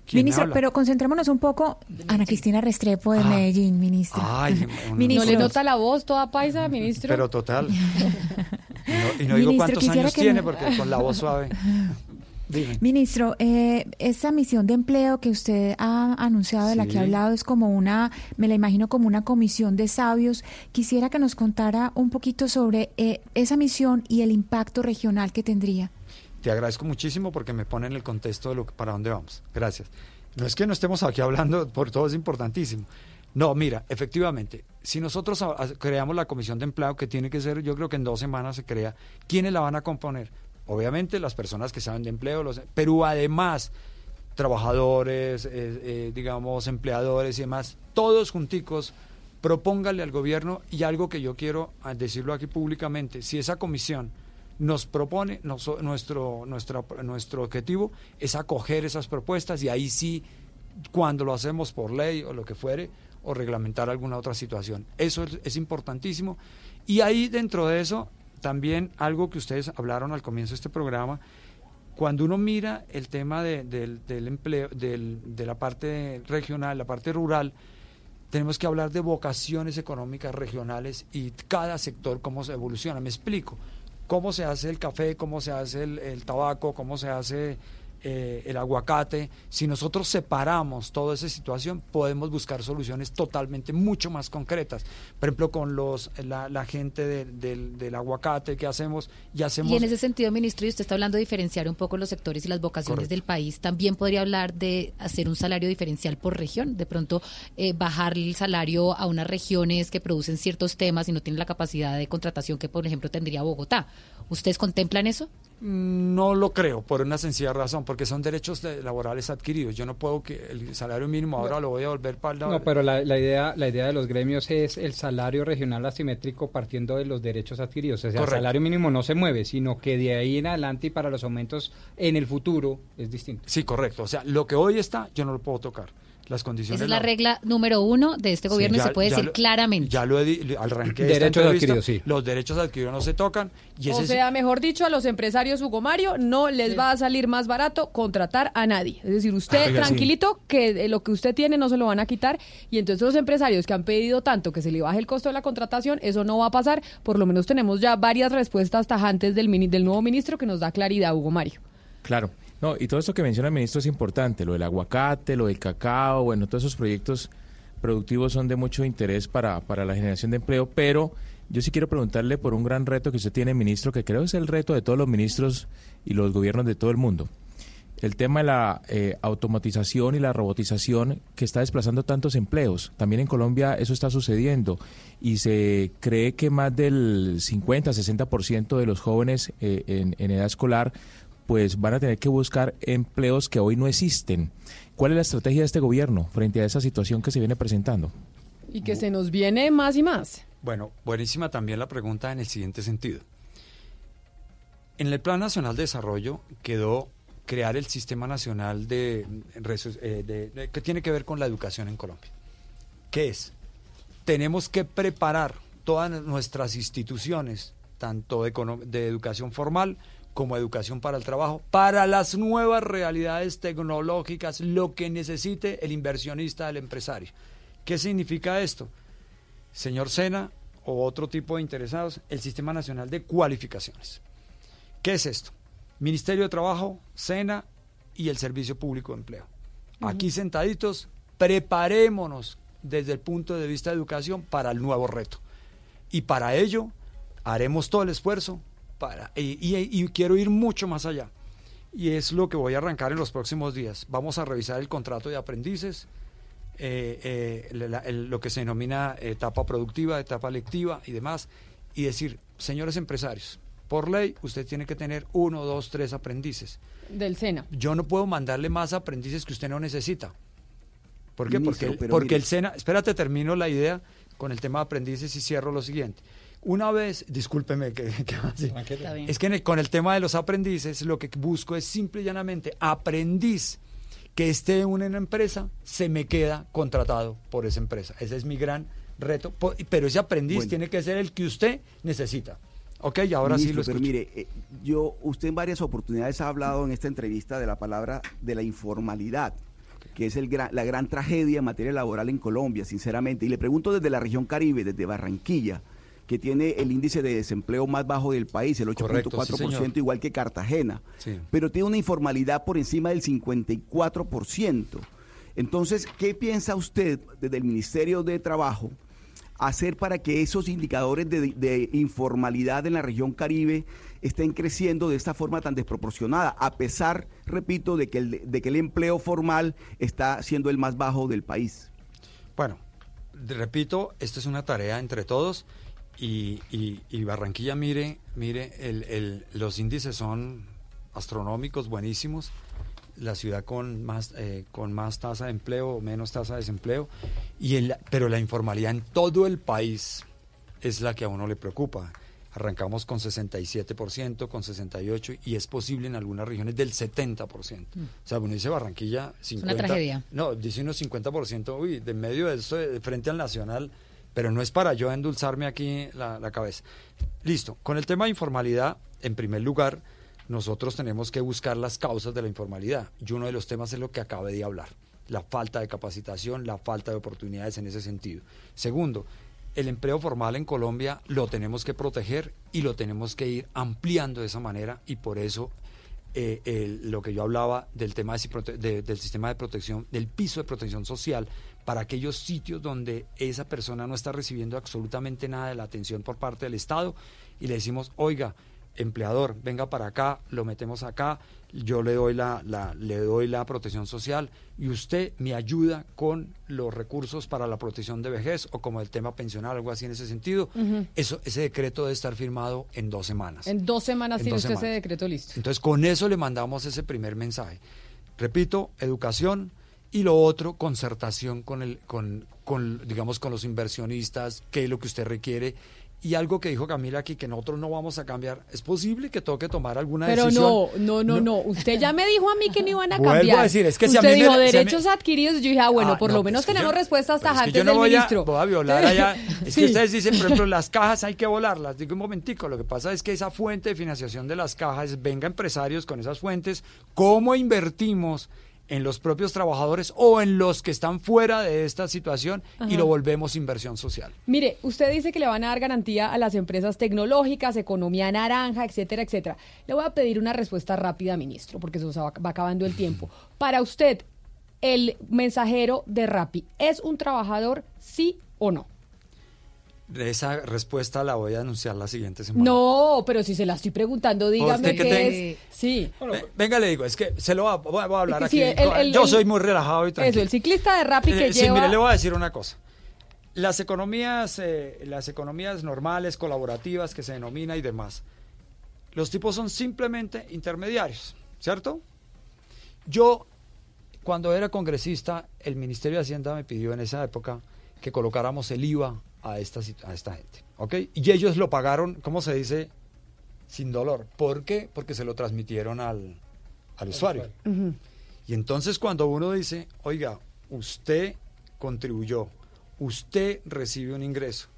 ¿Quién me Ministro, habla? pero concentrémonos un poco. Ana Cristina Restrepo de Ah. Medellín, ministro. Ay, un- ¿No le nota la voz toda paisa, ministro? Pero total. Y no, y no digo Ministro, cuántos quisiera años que tiene, porque con la voz suave. Dime. Ministro, eh, esa misión de empleo que usted ha anunciado, de la que ha hablado, es como una, me la imagino como una comisión de sabios. Quisiera que nos contara un poquito sobre eh, esa misión y el impacto regional que tendría. Te agradezco muchísimo porque me pone en el contexto de lo que, para dónde vamos. Gracias. No es que no estemos aquí hablando, por todo es importantísimo. No, mira, efectivamente, si nosotros creamos la comisión de empleo, que tiene que ser, yo creo que en dos semanas se crea, ¿quiénes la van a componer? Obviamente las personas que saben de empleo, los, pero además trabajadores, eh, eh, digamos, empleadores y demás, todos junticos, propóngale al gobierno y algo que yo quiero ah, decirlo aquí públicamente, si esa comisión nos propone, nuestro, nuestra- nuestro objetivo es acoger esas propuestas y ahí sí, cuando lo hacemos por ley o lo que fuere, o reglamentar alguna otra situación. Eso es, importantísimo. Y ahí dentro de eso, también algo que ustedes hablaron al comienzo de este programa, cuando uno mira el tema de- del, empleo, de la parte regional, la parte rural, tenemos que hablar de vocaciones económicas regionales y cada sector cómo se evoluciona. Me explico. Cómo se hace el café, cómo se hace el, el tabaco, cómo se hace eh, el aguacate. Si nosotros separamos toda esa situación, podemos buscar soluciones totalmente mucho más concretas. Por ejemplo, con los la, la gente de- del, del aguacate que hacemos, y hacemos... Y en ese sentido, ministro, y usted está hablando de diferenciar un poco los sectores y las vocaciones Correcto. del país, también podría hablar de hacer un salario diferencial por región, de pronto eh, bajar el salario a unas regiones que producen ciertos temas y no tienen la capacidad de contratación que, por ejemplo, tendría Bogotá. ¿Ustedes contemplan eso? No lo creo, por una sencilla razón, porque son derechos de- laborales adquiridos. Yo no puedo que el salario mínimo ahora lo voy a volver para No, pero la, la idea la idea de los gremios es el salario regional asimétrico partiendo de los derechos adquiridos. O sea, el salario mínimo no se mueve, sino que de ahí en adelante y para los aumentos en el futuro es distinto. Sí, correcto. O sea, lo que hoy está, yo no lo puedo tocar. Las condiciones. Esa es la regla número uno de este gobierno y ya- se puede decir lo- claramente. Ya lo he al arranque de esta Derechos entrevista, adquiridos, sí. Los derechos adquiridos no se tocan. Y ese O es- sea, mejor dicho, a los empresarios Hugo Mario no les va a salir más barato contratar a nadie. Es decir, usted Oiga, sí. tranquilito que de lo que usted tiene no se lo van a quitar y entonces los empresarios que han pedido tanto que se le baje el costo de la contratación, eso no va a pasar. Por lo menos tenemos ya varias respuestas tajantes del, mini- del nuevo ministro que nos da claridad, Hugo Mario. Claro. No, y todo esto que menciona el ministro es importante, lo del aguacate, lo del cacao, bueno, todos esos proyectos productivos son de mucho interés para, para la generación de empleo, pero yo sí quiero preguntarle por un gran reto que usted tiene, ministro, que creo es el reto de todos los ministros y los gobiernos de todo el mundo. El tema de la eh, automatización y la robotización que está desplazando tantos empleos. También en Colombia eso está sucediendo y se cree que más del 50-60% de los jóvenes eh, en, en edad escolar pues van a tener que buscar empleos que hoy no existen. ¿Cuál es la estrategia de este gobierno frente a esa situación que se viene presentando? Y que se nos viene más y más. Bueno, buenísima también la pregunta en el siguiente sentido. En el Plan Nacional de Desarrollo quedó crear el Sistema Nacional de, eh, de- de- que tiene que ver con la educación en Colombia. ¿Qué es? Tenemos que preparar todas nuestras instituciones, tanto de educación formal como educación para el trabajo, para las nuevas realidades tecnológicas, lo que necesite el inversionista, el empresario. ¿Qué significa esto? Señor Sena o otro tipo de interesados, el Sistema Nacional de Cualificaciones. ¿Qué es esto? Ministerio de Trabajo, SENA y el Servicio Público de Empleo. Aquí sentaditos, preparémonos desde el punto de vista de educación para el nuevo reto. Y para ello haremos todo el esfuerzo para, y, y- y quiero ir mucho más allá. Y es lo que voy a arrancar en los próximos días. Vamos a revisar el contrato de aprendices, eh, eh, la- el- lo que se denomina etapa productiva, etapa lectiva y demás, y decir, señores empresarios, por ley usted tiene que tener uno, dos, tres aprendices. Del SENA. Yo no puedo mandarle más aprendices que usted no necesita. ¿Por qué? Ministro, porque porque mire- el SENA, espérate, termino la idea con el tema de aprendices y cierro lo siguiente. Una vez, discúlpeme que, así. Es que en el- con el tema de los aprendices lo que busco es simple y llanamente aprendiz que esté en una empresa, se me queda contratado por esa empresa. Ese es mi gran reto. Pero ese aprendiz Bueno. tiene que ser el que usted necesita. Ok, y ahora sí lo pero escucho. mire, eh, yo, usted en varias oportunidades ha hablado en esta entrevista de la palabra de la informalidad, que es el gran- la gran tragedia en materia laboral en Colombia, sinceramente. Y le pregunto desde la región Caribe, desde Barranquilla, que tiene el índice de desempleo más bajo del país, el Correcto, 8.4%, sí, igual que Cartagena, Sí. pero tiene una informalidad por encima del 54%. Entonces, ¿qué piensa usted desde el Ministerio de Trabajo? hacer para que esos indicadores de, de informalidad en la región Caribe estén creciendo de esta forma tan desproporcionada, a pesar, repito, de que el, de que el empleo formal está siendo el más bajo del país. Bueno, repito, esta es una tarea entre todos y, y- y Barranquilla, mire, mire, el- el- los índices son astronómicos, buenísimos. La ciudad con más, eh, con más tasa de empleo menos tasa de desempleo, y el, pero la informalidad en todo el país es la que a uno le preocupa. Arrancamos con 67%, con 68%, y es posible en algunas regiones del 70%. Mm. O sea, uno dice Barranquilla, 50%. una tragedia. No, dice unos 50%, uy, de medio de esto, de frente al nacional, pero no es para yo endulzarme aquí la, cabeza. Listo, con el tema de informalidad, en primer lugar, nosotros tenemos que buscar las causas de la informalidad. Y uno de los temas es lo que acabé de hablar, la falta de capacitación, la falta de oportunidades en ese sentido. Segundo, el empleo formal en Colombia lo tenemos que proteger y lo tenemos que ir ampliando de esa manera y por eso eh, lo que yo hablaba del tema de- del sistema de protección, del piso de protección social, para aquellos sitios donde esa persona no está recibiendo absolutamente nada de la atención por parte del Estado y le decimos, oiga, empleador, venga para acá, lo metemos acá, yo le doy la, la- le doy la protección social y usted me ayuda con los recursos para la protección de vejez o como el tema pensional, algo así en ese sentido. Eso, ese decreto debe estar firmado en dos semanas. En dos semanas En tiene usted ese decreto listo. Entonces, con eso le mandamos ese primer mensaje. Repito, educación y lo otro, concertación con el, con, con, digamos, con los inversionistas, qué es lo que usted requiere. Y algo que dijo Camila aquí, que nosotros no vamos a cambiar. Es posible que toque tomar alguna Pero decisión. no, no, no, no. Usted ya me dijo a mí que no iban a Vuelvo a cambiar. decir, es que si a Usted me- dijo si a mí- derechos adquiridos. Yo dije, ah, bueno, Ah, por no, lo menos tenemos yo- respuestas pero es que tajantes yo no del voy a, voy a violar allá. Es Sí. que ustedes dicen, por ejemplo, las cajas hay que volarlas. Digo un momentico, lo que pasa es que esa fuente de financiación de las cajas, venga empresarios con esas fuentes, ¿cómo invertimos en los propios trabajadores o en los que están fuera de esta situación Ajá. y lo volvemos inversión social? Mire, usted dice que le van a dar garantía a las empresas tecnológicas, economía naranja, etcétera, etcétera. Le voy a pedir una respuesta rápida, ministro, porque se va, va acabando el tiempo. Para usted, el mensajero de Rappi, ¿es un trabajador, sí o no? Esa respuesta la voy a anunciar la siguiente semana. No, pero si se la estoy preguntando, dígame ¿Usted qué te- es. Sí. Ve- Venga, le digo, es que se lo va, voy a- voy a hablar Es que aquí. sí, el- el- Yo el- soy muy relajado y tranquilo. Eso, el ciclista de Rappi que Eh, sí, lleva... mire, le voy a decir una cosa. Las economías, eh, las economías normales, colaborativas, que se denomina y demás, los tipos son simplemente intermediarios, ¿cierto? Yo, cuando era congresista, el Ministerio de Hacienda me pidió en esa época que colocáramos el IVA a esta, a esta gente, ¿ok? Y ellos lo pagaron, ¿cómo se dice? Sin dolor. ¿Por qué? Porque se lo transmitieron al, al usuario. Y entonces cuando uno dice, oiga, usted contribuyó, usted recibe un ingreso,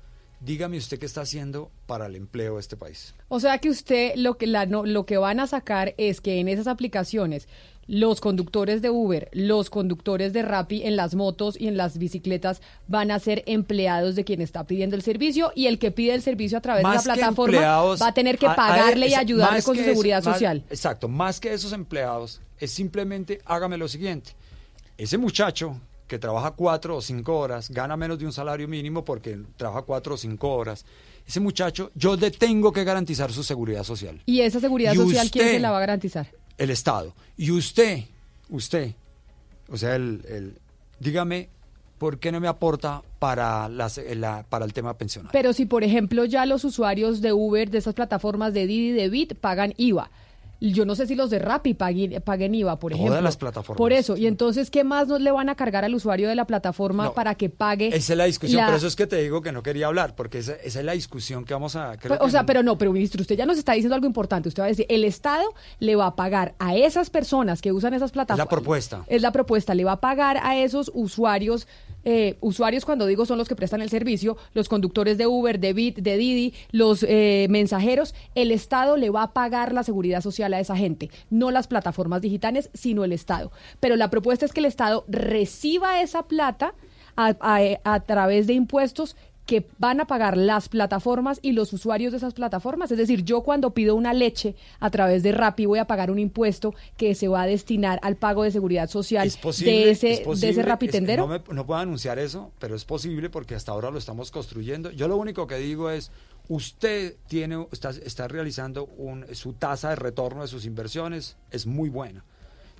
dígame usted qué está haciendo para el empleo de este país. O sea que usted lo que la, no- lo que van a sacar es que en esas aplicaciones los conductores de Uber, los conductores de Rappi en las motos y en las bicicletas van a ser empleados de quien está pidiendo el servicio y el que pide el servicio a través Más de la plataforma va a tener que a- a- pagarle y ayudarle con su seguridad más- social. Exacto, más que esos empleados, es simplemente hágame lo siguiente. Ese muchacho que trabaja cuatro o cinco horas, gana menos de un salario mínimo porque trabaja cuatro o cinco horas. Ese muchacho, yo le tengo que garantizar su seguridad social. Y esa seguridad Y social, ¿quién se la va a garantizar? El Estado. Y usted, usted, o sea, el, el- dígame, ¿por qué no me aporta para, las- la- para el tema pensional? Pero si, por ejemplo, ya los usuarios de Uber, de esas plataformas de Didi, de Bit, pagan IVA. Yo no sé si los de Rappi paguen, paguen IVA, por Todas ejemplo. las plataformas. Por eso. Y entonces, ¿qué más nos le van a cargar al usuario de la plataforma No, para que pague? Esa es la discusión, la- por eso es que te digo que no quería hablar, porque esa, esa es la discusión que vamos a... creo o que sea, pero no, pero ministro, usted ya nos está diciendo algo importante. Usted va a decir, el Estado le va a pagar a esas personas que usan esas es plataformas. la propuesta. Es la propuesta, le va a pagar a esos usuarios, eh, usuarios cuando digo son los que prestan el servicio, los conductores de Uber, de Bit, de Didi, los eh, mensajeros, el Estado le va a pagar la seguridad social a esa gente, no las plataformas digitales, sino el Estado. Pero la propuesta es que el Estado reciba esa plata a, a- a través de impuestos que van a pagar las plataformas y los usuarios de esas plataformas. Es decir, yo cuando pido una leche a través de Rappi voy a pagar un impuesto que se va a destinar al pago de seguridad social Es posible, de ese, es de rapitendero. no, me- no puedo anunciar eso, pero es posible porque hasta ahora lo estamos construyendo. Yo lo único que digo es, usted tiene, está, está realizando un, su tasa de retorno de sus inversiones, es muy buena.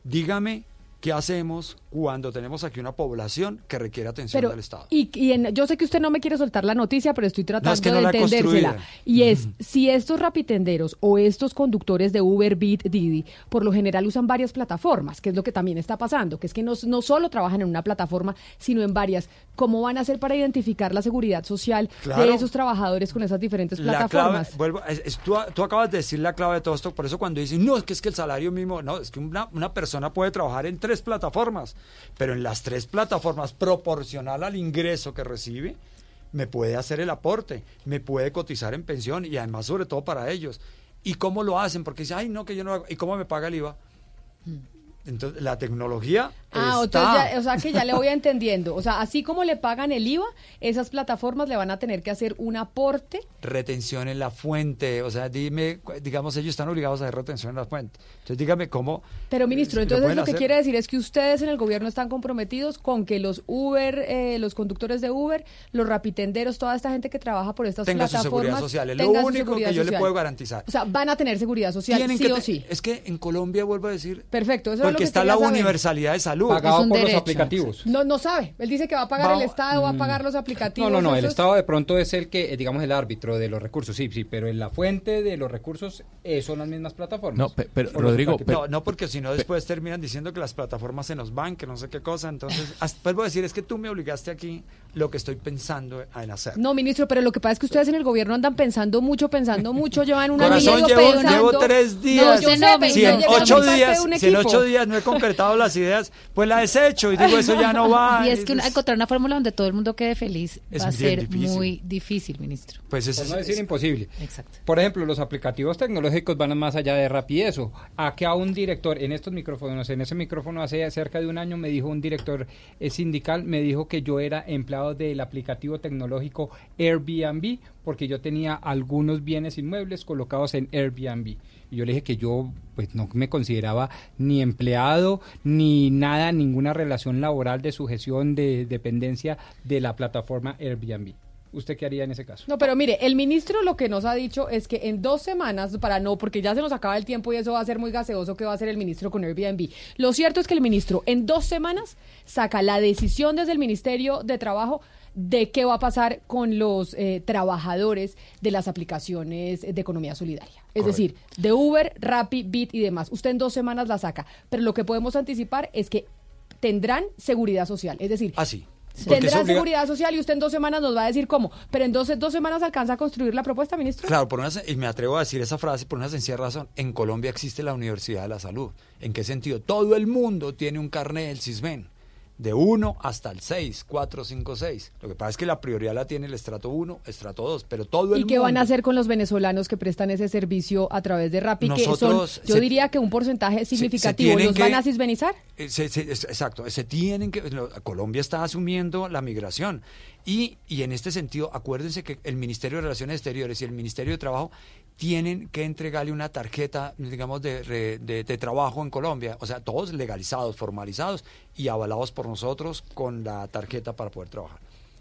Dígame qué hacemos cuando tenemos aquí una población que requiere atención Pero, del Estado. y, y en- yo sé que usted no me quiere soltar la noticia, pero estoy tratando No, es que no de entendérsela. Y es, si estos rapitenderos o estos conductores de Uber, Bit, Didi, por lo general usan varias plataformas, que es lo que también está pasando, que es que no, no solo trabajan en una plataforma, sino en varias. ¿Cómo van a hacer para identificar la seguridad social Claro. de esos trabajadores con esas diferentes La plataformas? clave, vuelvo, es- es- tú, tú acabas de decir la clave de todo esto, por eso cuando dicen, no, es que es que el salario mínimo, no, es que una, una persona puede trabajar en tres plataformas, pero en las tres plataformas, proporcional al ingreso que recibe, me puede hacer el aporte, me puede cotizar en pensión y además sobre todo para ellos. ¿Y cómo lo hacen? Porque dicen, ay, no, que yo no hago, ¿y cómo me paga el IVA? Entonces, la tecnología Ah, ya- o sea que ya le voy entendiendo. O sea, así como le pagan el IVA, esas plataformas le van a tener que hacer un aporte. retención en la fuente, o sea, dime, digamos, ellos están obligados a hacer retención en la fuente. Entonces, dígame cómo. Pero, ministro, ¿lo entonces lo que hacer? quiere decir es que ustedes en el gobierno están comprometidos con que los Uber, eh, los conductores de Uber, los rapitenderos, toda esta gente que trabaja por estas Tenga su plataformas. seguridad social, es lo su único que yo le puedo garantizar. O sea, van a tener seguridad social, Tienen sí que o sí. Es que en Colombia, vuelvo a decir, Perfecto, eso es lo porque que está la saber. universalidad de salud. Pagado por los aplicativos. No, no sabe. Él dice que va a pagar Va- el Estado, va a Mm. pagar los aplicativos. No, no, no, el Estado de pronto es el que, eh, digamos, el árbitro de los recursos, sí, sí, pero en la fuente de los recursos eh, son las mismas plataformas. No, pe- pero, Rodrigo, no, no, porque si no después terminan diciendo que las plataformas se nos van, que no sé qué cosa. Entonces, vuelvo a decir, es que tú me obligaste aquí lo que estoy pensando en hacer. No, ministro, pero lo que pasa es que ustedes en el gobierno andan pensando mucho, pensando mucho, llevan un año y Corazón, llevo, pensando. llevo tres días. No, yo sé, pero si en ocho días, si en ocho días no he concretado las ideas, pues la desecho y digo eso ya no va. Y es que una- encontrar una fórmula donde todo el mundo quede feliz Es va a ser difícil. muy difícil, ministro. Pues Por no decir imposible. Exacto. Por ejemplo, los aplicativos tecnológicos van más allá de rap y eso. A que a un director en estos micrófonos, en ese micrófono hace cerca de un año me dijo un director eh, sindical, me dijo que yo era empleado del aplicativo tecnológico Airbnb porque yo tenía algunos bienes inmuebles colocados en Airbnb. Yo le dije que yo pues no me consideraba ni empleado ni nada, ninguna relación laboral de sujeción de dependencia de la plataforma Airbnb. ¿Usted qué haría en ese caso? No, pero mire, el ministro lo que nos ha dicho es que en dos semanas, para no, porque ya se nos acaba el tiempo y eso va a ser muy gaseoso que va a hacer el ministro con Airbnb. Lo cierto es que el ministro en dos semanas saca la decisión desde el Ministerio de Trabajo de qué va a pasar con los eh, trabajadores de las aplicaciones de economía solidaria. Es Correcto. decir, de Uber, Rappi, Bit y demás. Usted en dos semanas la saca. Pero lo que podemos anticipar es que tendrán seguridad social. Es decir, Así. Eso Tendrá seguridad social y usted en dos semanas nos va a decir cómo. Pero en dos, dos semanas alcanza a construir la propuesta, ministro. Claro, por una, y me atrevo a decir esa frase por una sencilla razón. En Colombia existe la Universidad de la Salud. ¿En qué sentido? Todo el mundo tiene un carnet del CISBEN. De 1 hasta el 6, 4, 5, 6. Lo que pasa es que la prioridad la tiene el estrato 1, estrato 2, pero todo el ¿Y qué van a hacer con los venezolanos que prestan ese servicio a través de Rappi? que son, Nosotros yo se- diría que un porcentaje se significativo. tienen ¿Los van que- a cisbenizar? Eh, se- se- exacto, se tienen que. lo- Colombia está asumiendo la migración. Y, y en este sentido, acuérdense que el Ministerio de Relaciones Exteriores y el Ministerio de Trabajo tienen que entregarle una tarjeta, digamos, de, de- de trabajo en Colombia. O sea, todos legalizados, formalizados y avalados por nosotros con la tarjeta para poder trabajar.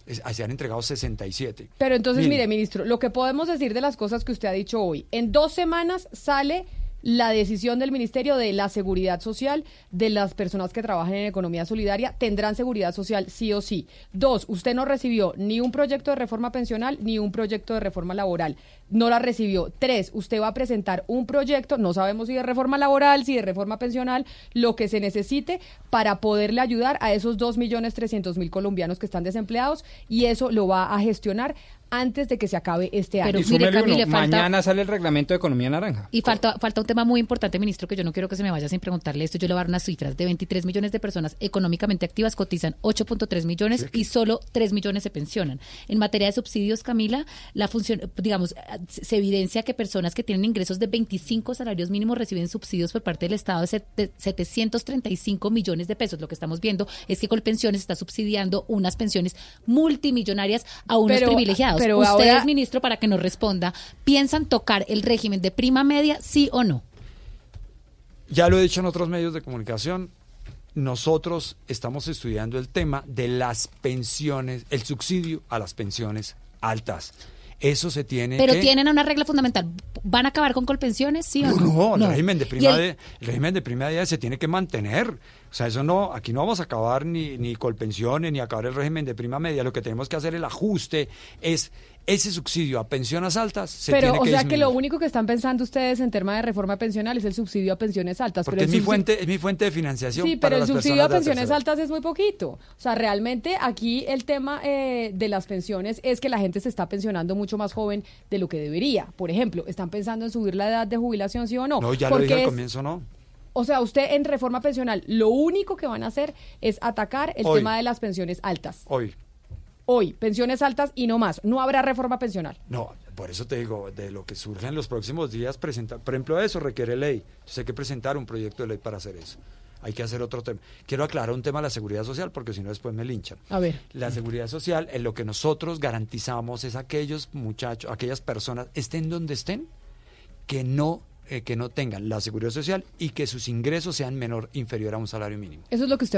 Es- se han entregado 67. Pero entonces, mire, ministro, lo que podemos decir de las cosas que usted ha dicho hoy, en dos semanas sale la decisión del Ministerio de la Seguridad Social de las personas que trabajan en economía solidaria tendrán seguridad social sí o sí. Dos, usted no recibió ni un proyecto de reforma pensional ni un proyecto de reforma laboral. No la recibió. Tres, usted va a presentar un proyecto, no sabemos si de reforma laboral, si de reforma pensional, lo que se necesite para poderle ayudar a esos dos millones trescientos mil colombianos que están desempleados y eso lo va a gestionar antes de que se acabe este año. Pero Y mire, uno, falta- mañana sale el reglamento de economía naranja. Y falta, falta un tema muy importante, ministro, que yo no quiero que se me vaya sin preguntarle esto. Yo le voy a dar unas cifras. De 23 millones de personas económicamente activas cotizan 8.3 millones y solo 3 millones se pensionan. En materia de subsidios, Camila, la función, digamos, se evidencia que personas que tienen ingresos de 25 salarios mínimos reciben subsidios por parte del Estado de sete- 735 millones de pesos. Lo que estamos viendo es que Colpensiones está subsidiando unas pensiones multimillonarias a unos Pero- privilegiados. Pero Ustedes, ahora- ministro, para que nos responda, ¿piensan tocar el régimen de prima media, sí o no? Ya lo he dicho en otros medios de comunicación, nosotros estamos estudiando el tema de las pensiones, el subsidio a las pensiones altas. Eso se tiene Pero que... tienen una regla fundamental. ¿Van a acabar con colpensiones, sí o No, no? el régimen de prima el- de, el régimen de prima de se tiene que mantener. O sea, eso no, aquí no vamos a acabar ni, ni colpensiones, ni acabar el régimen de prima media. Lo que tenemos que hacer el ajuste es ese subsidio a pensiones altas se Pero, tiene o que sea que lo único que están pensando ustedes en tema de reforma pensional es el subsidio a pensiones altas. Porque pero es mi fuente, es mi fuente de financiación. Sí, para pero el subsidio a pensiones altas es muy poquito. O sea, realmente aquí el tema eh, de las pensiones es que la gente se está pensionando mucho más joven de lo que debería. Por ejemplo, ¿están pensando en subir la edad de jubilación, sí o no? No, ya lo dije al comienzo, no. O sea, usted en reforma pensional lo único que van a hacer es atacar el Hoy. tema de las pensiones altas. Hoy. Hoy, pensiones altas y no más. No habrá reforma pensional. No, por eso te digo, de lo que surge en los próximos días, presentar, por ejemplo, eso requiere ley. Entonces hay que presentar un proyecto de ley para hacer eso. hay que hacer otro tema. Quiero aclarar un tema de la seguridad social porque si no después me linchan. A ver. La seguridad social, en lo que nosotros garantizamos es aquellos muchachos, aquellas personas, estén donde estén, que no eh, que no tengan la seguridad social y que sus ingresos sean menor inferior a un salario mínimo. Eso es lo que usted va